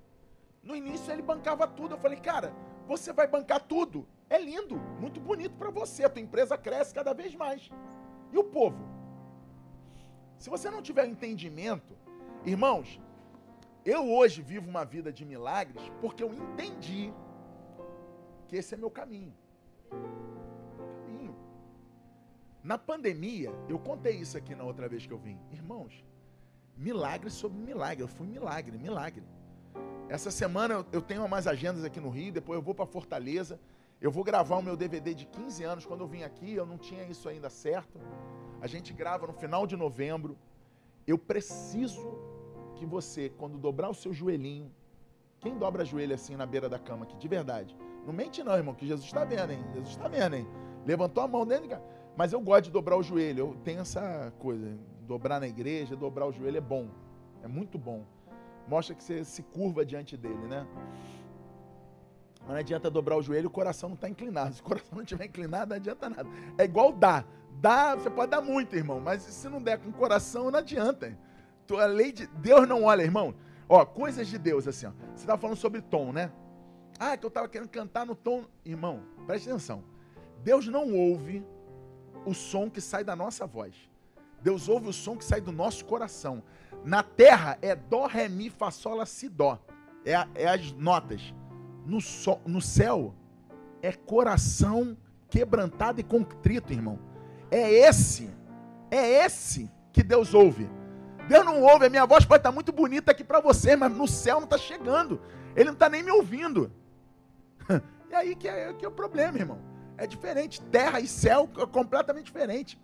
No início ele bancava tudo. Eu falei, cara, você vai bancar tudo. É lindo, muito bonito para você. A tua empresa cresce cada vez mais. E o povo? Se você não tiver entendimento, irmãos, eu hoje vivo uma vida de milagres porque eu entendi que esse é meu caminho. Caminho. Na pandemia, eu contei isso aqui na outra vez que eu vim. Irmãos, milagre sobre milagre. Eu fui milagre, milagre. Essa semana eu tenho umas agendas aqui no Rio, depois eu vou para Fortaleza. Eu vou gravar o meu DVD de 15 anos. Quando eu vim aqui, eu não tinha isso ainda certo. A gente grava no final de novembro. Eu preciso que você, quando dobrar o seu joelhinho, quem dobra joelho assim na beira da cama aqui, de verdade? Não mente não, irmão, que Jesus está vendo, hein? Jesus está vendo, hein? Levantou a mão dentro de. Mas eu gosto de dobrar o joelho. Eu tenho essa coisa. Dobrar na igreja, dobrar o joelho é bom. É muito bom. Mostra que você se curva diante dele, né? Não adianta dobrar o joelho, o coração não está inclinado. Se o coração não estiver inclinado, não adianta nada. É igual dar. Dá, você pode dar muito, irmão, mas se não der com o coração, não adianta. A lei de Deus não olha, irmão. Ó, coisas de Deus, assim, ó. Você estava falando sobre tom, né? Ah, que eu estava querendo cantar no tom. Irmão, preste atenção. Deus não ouve o som que sai da nossa voz. Deus ouve o som que sai do nosso coração. Na terra é dó, ré, mi, fá, sol, lá, si, dó. É, é as notas. No, so, no céu é coração quebrantado e contrito, irmão. É esse, é esse que Deus ouve. Deus não ouve, a minha voz pode estar muito bonita aqui para você, mas no céu não está chegando. Ele não está nem me ouvindo. E aí que é, que é o problema, irmão. É diferente. Terra e céu é completamente diferente.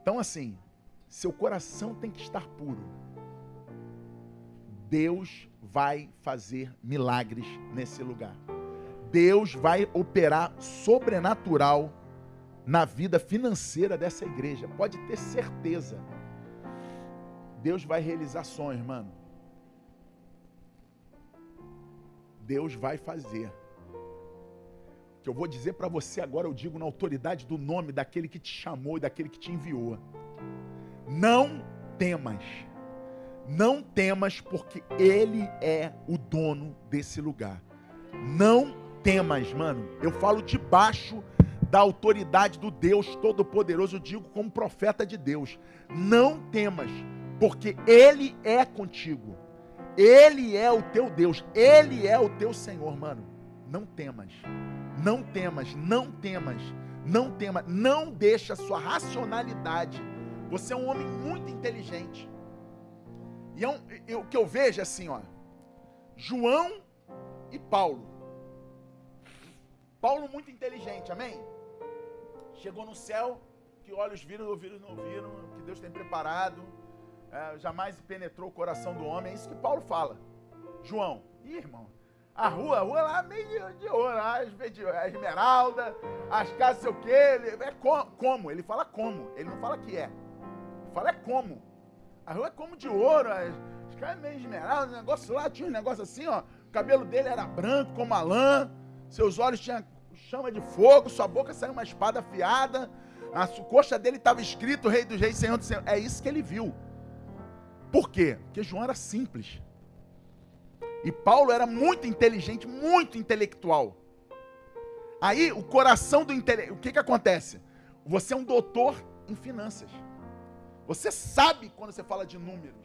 Então, assim, seu coração tem que estar puro. Deus vai fazer milagres nesse lugar. Deus vai operar sobrenatural na vida financeira dessa igreja. Pode ter certeza. Deus vai realizar sonhos, mano. Deus vai fazer. O que eu vou dizer para você agora, eu digo na autoridade do nome daquele que te chamou e daquele que te enviou. Não temas. Não temas, porque Ele é o dono desse lugar. Não temas, mano. Eu falo debaixo da autoridade do Deus Todo-Poderoso, eu digo como profeta de Deus. Não temas, porque Ele é contigo. Ele é o teu Deus. Ele é o teu Senhor, mano. Não temas. Não temas, não temas, não temas. Não deixa a sua racionalidade. Você é um homem muito inteligente. E é um, eu, o que eu vejo é assim, ó. João e Paulo. Paulo muito inteligente, amém? Chegou no céu, que olhos viram, ouvidos não viram, que Deus tem preparado, é, jamais penetrou o coração do homem. É isso que Paulo fala. João, ih, irmão, a rua, a rua lá meio de, ouro, a esmeralda, as casas, sei o quê. É com, como, ele fala como, ele não fala que é. Ele fala é como. A rua é como de ouro, as, as casas meio esmeralda, o negócio lá tinha um negócio assim, ó. O cabelo dele era branco como a lã, seus olhos tinham chama de fogo, sua boca saiu uma espada afiada, a coxa dele estava escrito Rei dos Reis, Senhor do Senhor. É isso que ele viu. Por quê? Porque João era simples. E Paulo era muito inteligente, muito intelectual. Aí o coração do intelecto, o que que acontece? Você é um doutor em finanças. Você sabe quando você fala de números.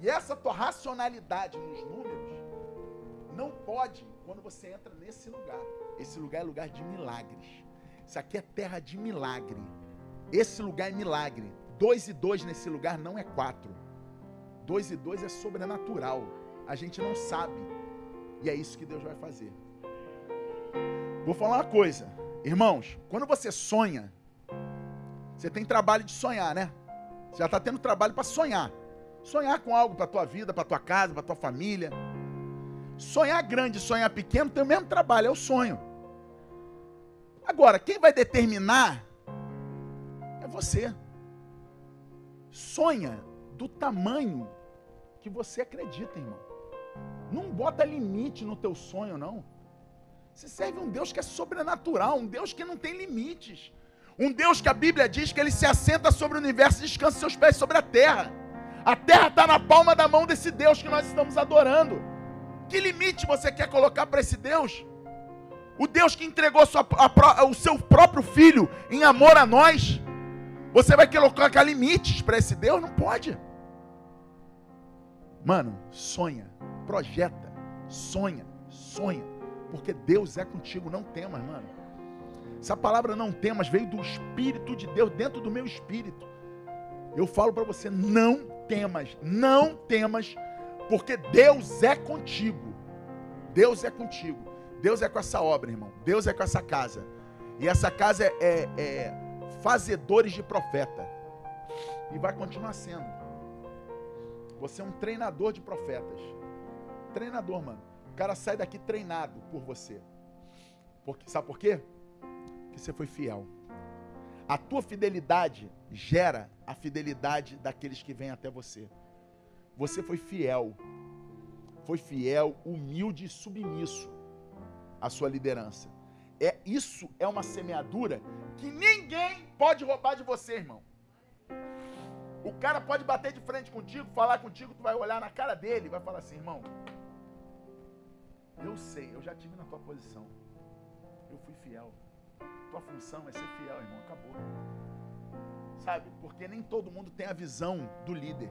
E essa tua racionalidade nos números não pode quando você entra nesse lugar. Esse lugar é lugar de milagres. Isso aqui é terra de milagre. Esse lugar é milagre. Dois e dois nesse lugar não é quatro. Dois e dois é sobrenatural. A gente não sabe. E é isso que Deus vai fazer. Vou falar uma coisa. Irmãos, quando você sonha, você tem trabalho de sonhar, né? Você já está tendo trabalho para sonhar. Sonhar com algo para tua vida, para tua casa, para tua família. Sonhar grande, sonhar pequeno tem o mesmo trabalho, é o sonho. Agora, quem vai determinar é você. Sonha do tamanho que você acredita, irmão. Não bota limite no teu sonho, não. Você serve um Deus que é sobrenatural, um Deus que não tem limites. Um Deus que a Bíblia diz que ele se assenta sobre o universo e descansa seus pés sobre a terra. A terra está na palma da mão desse Deus que nós estamos adorando. Que limite você quer colocar para esse Deus? O Deus que entregou sua, a, o seu próprio filho em amor a nós. Você vai colocar limites para esse Deus? Não pode. Mano, sonha, projeta, sonha, sonha. Porque Deus é contigo, não temas, mano. Essa palavra não temas veio do Espírito de Deus, dentro do meu espírito. Eu falo para você, não temas, não temas, porque Deus é contigo. Deus é contigo. Deus é com essa obra, irmão. Deus é com essa casa. E essa casa é, é, é fazedores de profeta. E vai continuar sendo. Você é um treinador de profetas. Treinador, mano. O cara sai daqui treinado por você. Porque, sabe por quê? Porque você foi fiel. A tua fidelidade gera a fidelidade daqueles que vêm até você. Você foi fiel. Foi fiel, humilde e submisso à sua liderança. É isso é uma semeadura que ninguém pode roubar de você, irmão. O cara pode bater de frente contigo, falar contigo, tu vai olhar na cara dele, vai falar assim, irmão. Eu sei, eu já tive na tua posição. Eu fui fiel. Tua função é ser fiel, irmão. Acabou. Sabe? Porque nem todo mundo tem a visão do líder.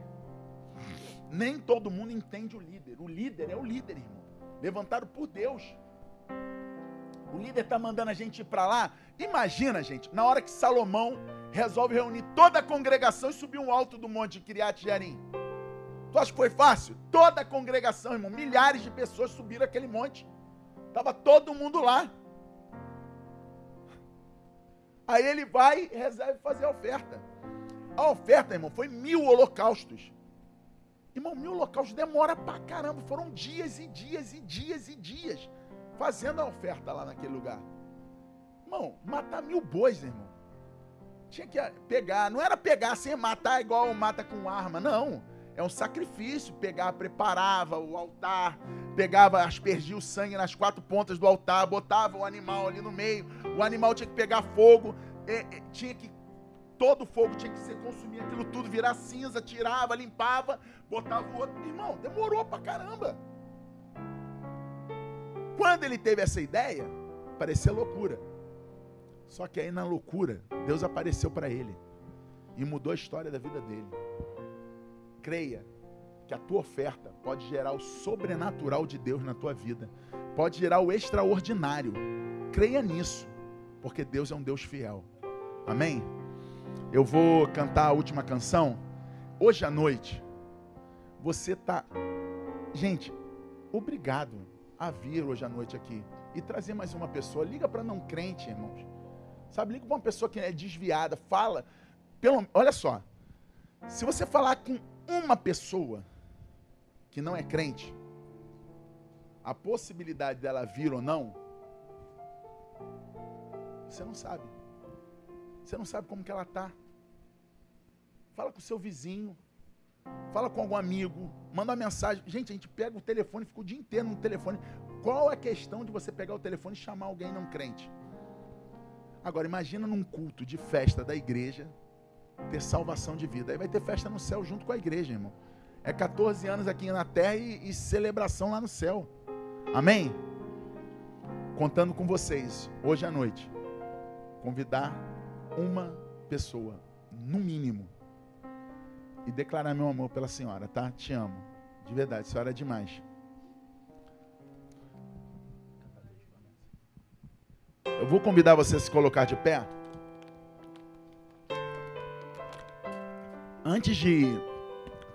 Nem todo mundo entende o líder. O líder é o líder, irmão. Levantado por Deus. O líder está mandando a gente ir para lá. Imagina, gente, na hora que Salomão resolve reunir toda a congregação e subir um alto do monte de Criat Jearim. Tu acha que foi fácil? Toda a congregação, irmão, milhares de pessoas subiram aquele monte. Tava todo mundo lá. Aí ele vai e resolve fazer a oferta. A oferta, irmão, foi mil holocaustos. Irmão, mil holocaustos demora pra caramba. Foram dias e dias e dias e dias fazendo a oferta lá naquele lugar. Irmão, matar mil bois, irmão. Tinha que pegar, não era pegar sem matar igual mata com arma, não. É um sacrifício. Pegar, preparava o altar, pegava, aspergia o sangue nas quatro pontas do altar, botava o animal ali no meio. O animal tinha que pegar fogo, tinha que todo o fogo tinha que ser consumido, aquilo tudo virar cinza, tirava, limpava, botava o outro. Irmão, demorou pra caramba. Quando ele teve essa ideia, parecia loucura. Só que aí na loucura, Deus apareceu para ele e mudou a história da vida dele. Creia que a tua oferta pode gerar o sobrenatural de Deus na tua vida, pode gerar o extraordinário. Creia nisso, porque Deus é um Deus fiel. Amém? Eu vou cantar a última canção. Hoje à noite, você está. Gente, obrigado a vir hoje à noite aqui e trazer mais uma pessoa. Liga para não crente, irmãos. Sabe, liga para uma pessoa que é desviada, fala. Pelo, olha só. Se você falar com uma pessoa que não é crente, a possibilidade dela vir ou não, você não sabe. Você não sabe como que ela está. Fala com o seu vizinho, Fala com algum amigo, manda uma mensagem. Gente, a gente pega o telefone, fica o dia inteiro no telefone. Qual é a questão de você pegar o telefone e chamar alguém não crente? Agora, imagina num culto de festa da igreja ter salvação de vida. Aí vai ter festa no céu junto com a igreja, irmão. É 14 anos aqui na terra e, e celebração lá no céu. Amém? Contando com vocês, hoje à noite, convidar uma pessoa, no mínimo, e declarar meu amor pela senhora, tá? Te amo. De verdade, senhora é demais. Eu vou convidar você a se colocar de pé. Antes de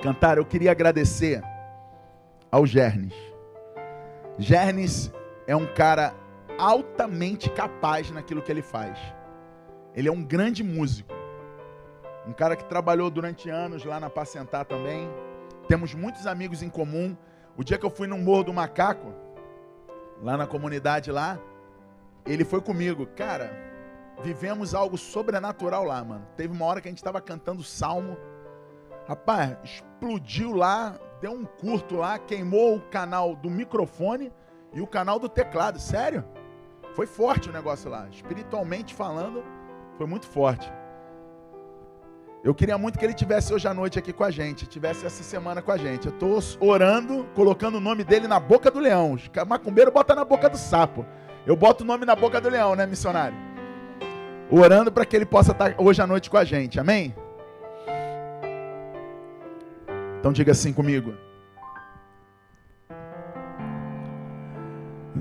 cantar, eu queria agradecer ao Gernes. Gernes é um cara altamente capaz naquilo que ele faz. Ele é um grande músico. Um cara que trabalhou durante anos lá na Pacentar também. Temos muitos amigos em comum. O dia que eu fui no Morro do Macaco, lá na comunidade lá, ele foi comigo. Cara, vivemos algo sobrenatural lá, mano. Teve uma hora que a gente estava cantando salmo. Rapaz, explodiu lá, deu um curto lá, queimou o canal do microfone e o canal do teclado. Sério? Foi forte o negócio lá. Espiritualmente falando, foi muito forte. Eu queria muito que ele tivesse hoje à noite aqui com a gente, tivesse essa semana com a gente. Eu estou orando, colocando o nome dele na boca do leão. Macumbeiro bota na boca do sapo. Eu boto o nome na boca do leão, né, missionário? Orando para que ele possa estar hoje à noite com a gente. Amém? Então diga assim comigo.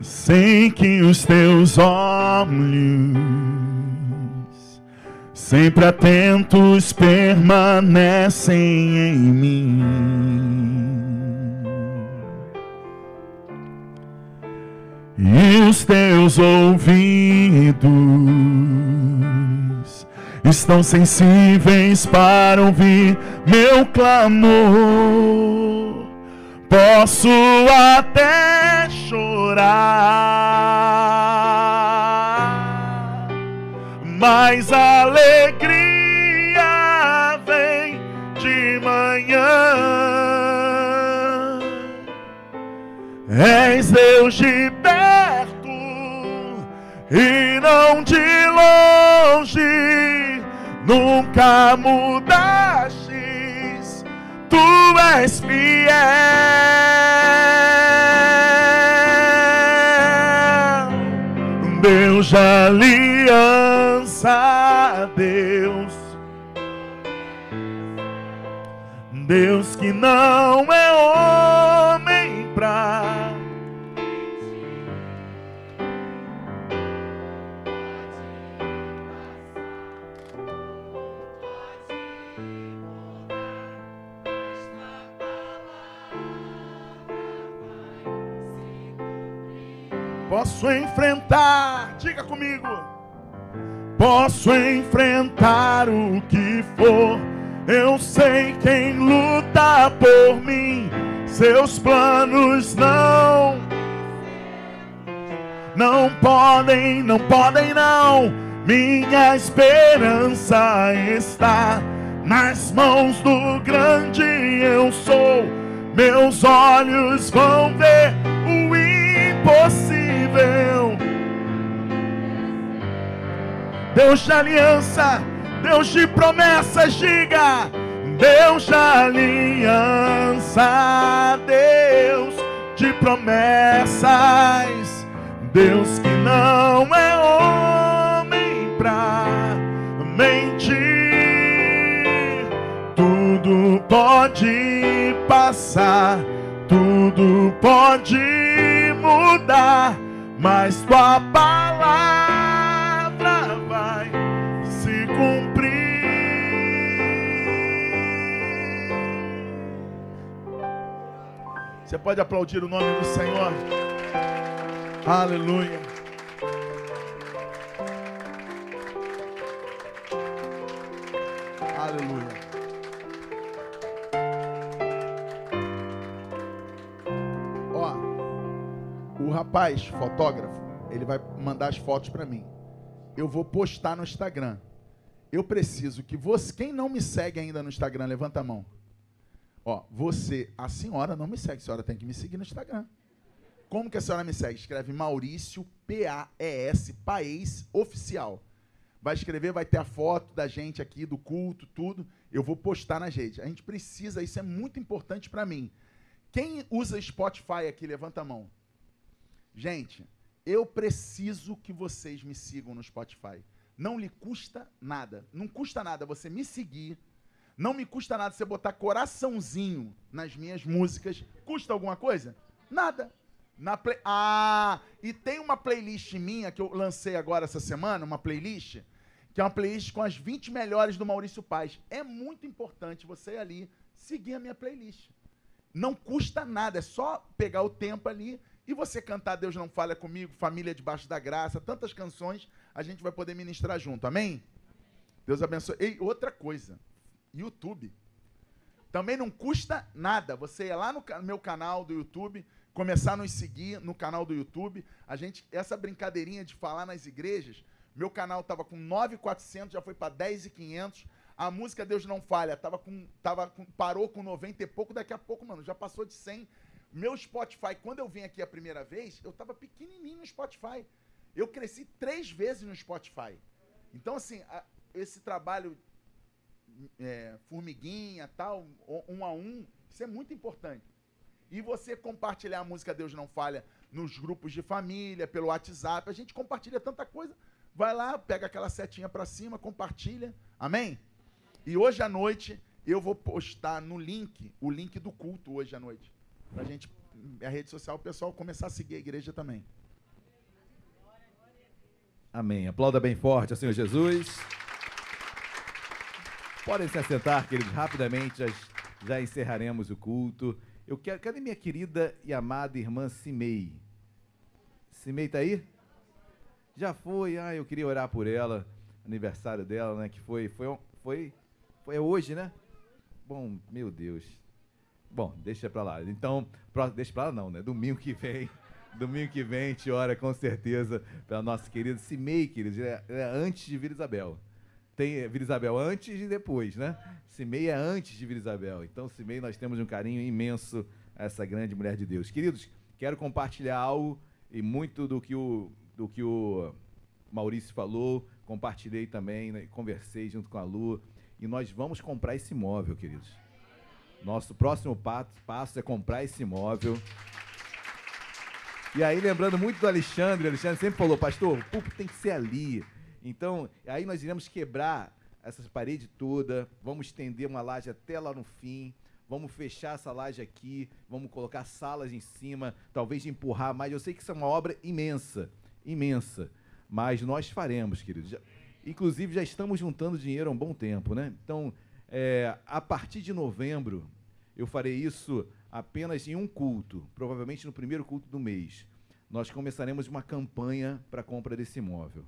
Sei que os teus olhos sempre atentos permanecem em mim. E os teus ouvidos estão sensíveis para ouvir meu clamor. Posso até chorar, mas a alegria vem de manhã. És Deus de perto e não de longe, nunca mudastes, tu és fiel. Aliança, Deus. Deus que não é homem pra Posso enfrentar, diga comigo. Posso enfrentar o que for. Eu sei quem luta por mim. Seus planos não não podem, não podem não. Minha esperança está nas mãos do grande eu sou. Meus olhos vão ver o impossível. Deus de aliança, Deus de promessas, diga. Deus de aliança, Deus de promessas, Deus que não é homem pra mentir. Tudo pode passar, tudo pode mudar, mas tua palavra Você pode aplaudir o nome do Senhor. Aleluia. Aleluia. Ó, o rapaz, fotógrafo, ele vai mandar as fotos para mim. Eu vou postar no Instagram. Eu preciso que você, quem não me segue ainda no Instagram, levanta a mão. Ó, você, a senhora não me segue, a senhora tem que me seguir no Instagram. Como que a senhora me segue? Escreve Maurício, P-A-E-S, Paes Oficial. Vai escrever, vai ter a foto da gente aqui, do culto, tudo. Eu vou postar na rede. A gente precisa, isso é muito importante para mim. Quem usa Spotify aqui, levanta a mão. Gente, eu preciso que vocês me sigam no Spotify. Não lhe custa nada. Não custa nada você me seguir. Não me custa nada você botar coraçãozinho nas minhas músicas. Custa alguma coisa? Nada. Na play... Ah, e tem uma playlist minha que eu lancei agora essa semana, uma playlist, que é uma playlist com as 20 melhores do Maurício Paz. É muito importante você ali seguir a minha playlist. Não custa nada, é só pegar o tempo ali e você cantar Deus não falha comigo, Família debaixo da graça, tantas canções, a gente vai poder ministrar junto. Amém? Deus abençoe. E outra coisa, YouTube. Também não custa nada. Você ir lá no meu canal do YouTube, começar a nos seguir no canal do YouTube. A gente, essa brincadeirinha de falar nas igrejas, meu canal estava com 9,400, já foi para 10,500. A música Deus Não Falha tava com, tava com, parou com 90 e pouco, daqui a pouco, mano, já passou de 100. Meu Spotify, quando eu vim aqui a primeira vez, eu tava pequenininho no Spotify. Eu cresci três vezes no Spotify. Então, assim, a, esse trabalho é, formiguinha, tal, um a um, isso é muito importante. E você compartilhar a música Deus Não Falha nos grupos de família, pelo WhatsApp, a gente compartilha tanta coisa. Vai lá, pega aquela setinha para cima, compartilha. Amém? E hoje à noite eu vou postar no link, o link do culto hoje à noite. Pra gente, a rede social, o pessoal começar a seguir a igreja também. Amém. Aplauda bem forte ao Senhor Jesus. Podem se assentar, queridos, rapidamente, já, já encerraremos o culto. Eu quero. Cadê minha querida e amada irmã Simei? Simei tá aí? Já foi. Ah, eu queria orar por ela. Aniversário dela, né? Que foi. Foi. Foi, foi hoje, né? Bom, meu Deus. Bom, deixa pra lá. Então, deixa pra lá não, né? Domingo que vem. Domingo que vem a gente ora com certeza pela nossa querida Simei, queridos. É, é antes de Vila Isabel tem Vila Isabel antes e depois, né? Cimei é antes de Vila Isabel. Então, Cimei, nós temos um carinho imenso a essa grande mulher de Deus. Queridos, quero compartilhar algo e muito do que o, do que o Maurício falou, compartilhei também, né? conversei junto com a Lu, e nós vamos comprar esse imóvel, queridos. Nosso próximo passo é comprar esse imóvel. E aí, lembrando muito do Alexandre, o Alexandre sempre falou, pastor, o púlpito tem que ser ali. Então, aí nós iremos quebrar essas paredes toda, vamos estender uma laje até lá no fim, vamos fechar essa laje aqui, vamos colocar salas em cima, talvez empurrar mais. Eu sei que isso é uma obra imensa, imensa, mas nós faremos, queridos. Inclusive, já estamos juntando dinheiro há um bom tempo, né? Então, é, a partir de novembro, eu farei isso apenas em um culto, provavelmente no primeiro culto do mês. Nós começaremos uma campanha para a compra desse imóvel.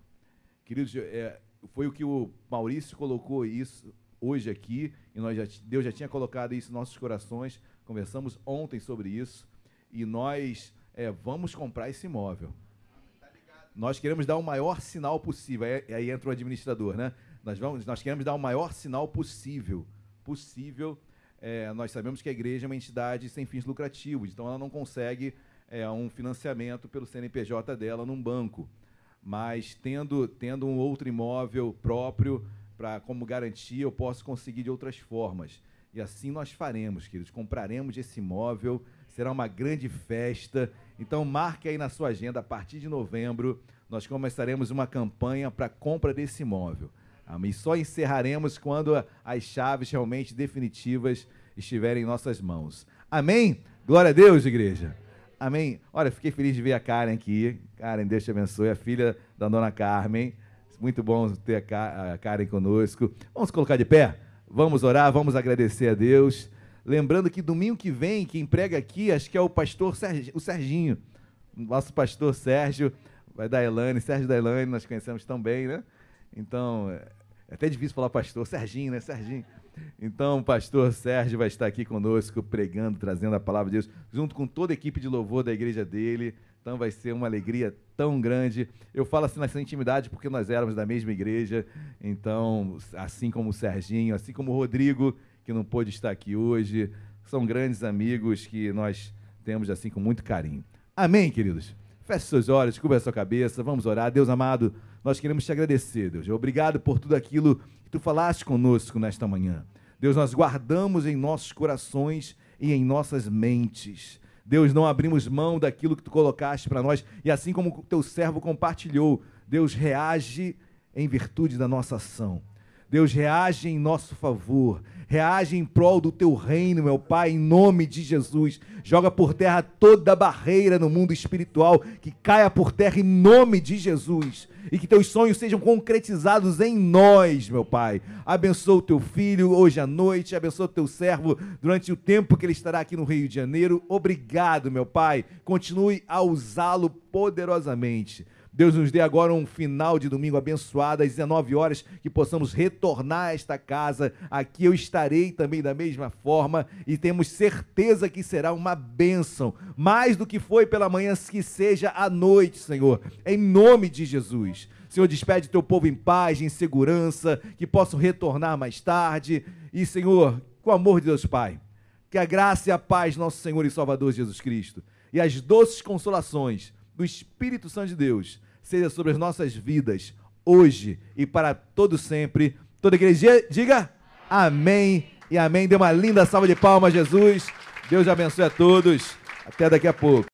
Queridos, é, foi o que o Maurício colocou isso hoje aqui, e nós já, Deus já tinha colocado isso em nossos corações, conversamos ontem sobre isso, e nós é, vamos comprar esse imóvel. Nós queremos dar o maior sinal possível. Aí, aí entra o administrador, né? Nós, vamos, nós queremos dar o maior sinal possível. Possível. É, nós sabemos que a igreja é uma entidade sem fins lucrativos, então ela não consegue é, um financiamento pelo CNPJ dela num banco mas tendo, tendo um outro imóvel próprio para como garantia, eu posso conseguir de outras formas. E assim nós faremos, queridos. Compraremos esse imóvel, será uma grande festa. Então marque aí na sua agenda, a partir de novembro, nós começaremos uma campanha para compra desse imóvel. E só encerraremos quando as chaves realmente definitivas estiverem em nossas mãos. Amém? Glória a Deus, igreja. Amém? Olha, fiquei feliz de ver a Karen aqui. Karen, Deus te abençoe. A filha da dona Carmen. Muito bom ter a Karen conosco. Vamos colocar de pé? Vamos orar, vamos agradecer a Deus. Lembrando que domingo que vem, quem prega aqui, acho que é o pastor o Serginho. Nosso pastor Sérgio, vai da Elane, Sérgio da Elane, nós conhecemos tão bem, né? Então, é até difícil falar pastor, Serginho, né? Serginho. Então, o pastor Sérgio vai estar aqui conosco, pregando, trazendo a palavra de Deus, junto com toda a equipe de louvor da igreja dele. Então, vai ser uma alegria tão grande. Eu falo assim nessa intimidade porque nós éramos da mesma igreja. Então, assim como o Serginho, assim como o Rodrigo, que não pôde estar aqui hoje, são grandes amigos que nós temos assim com muito carinho. Amém, queridos? Feche seus olhos, cubra a sua cabeça, vamos orar. Deus amado, nós queremos te agradecer, Deus. Obrigado por tudo aquilo tu falaste conosco nesta manhã. Deus, nós guardamos em nossos corações e em nossas mentes. Deus, não abrimos mão daquilo que tu colocaste para nós e assim como teu servo compartilhou, Deus reage em virtude da nossa ação. Deus reage em nosso favor, reage em prol do teu reino, meu Pai, em nome de Jesus. Joga por terra toda barreira no mundo espiritual, que caia por terra em nome de Jesus. E que teus sonhos sejam concretizados em nós, meu Pai. Abençoa o teu filho hoje à noite, abençoa o teu servo durante o tempo que ele estará aqui no Rio de Janeiro. Obrigado, meu Pai. Continue a usá-lo poderosamente Deus nos dê agora um final de domingo abençoado, às 19 horas, que possamos retornar a esta casa. Aqui eu estarei também da mesma forma e temos certeza que será uma bênção, mais do que foi pela manhã, que seja à noite, Senhor, em nome de Jesus. Senhor, despede teu povo em paz, em segurança, que possam retornar mais tarde. E, Senhor, com o amor de Deus Pai, que a graça e a paz, nosso Senhor e Salvador Jesus Cristo, e as doces consolações do Espírito Santo de Deus, seja sobre as nossas vidas, hoje e para todo sempre. Toda igreja diga amém e amém. Dê uma linda salva de palmas, Jesus. Deus abençoe a todos. Até daqui a pouco.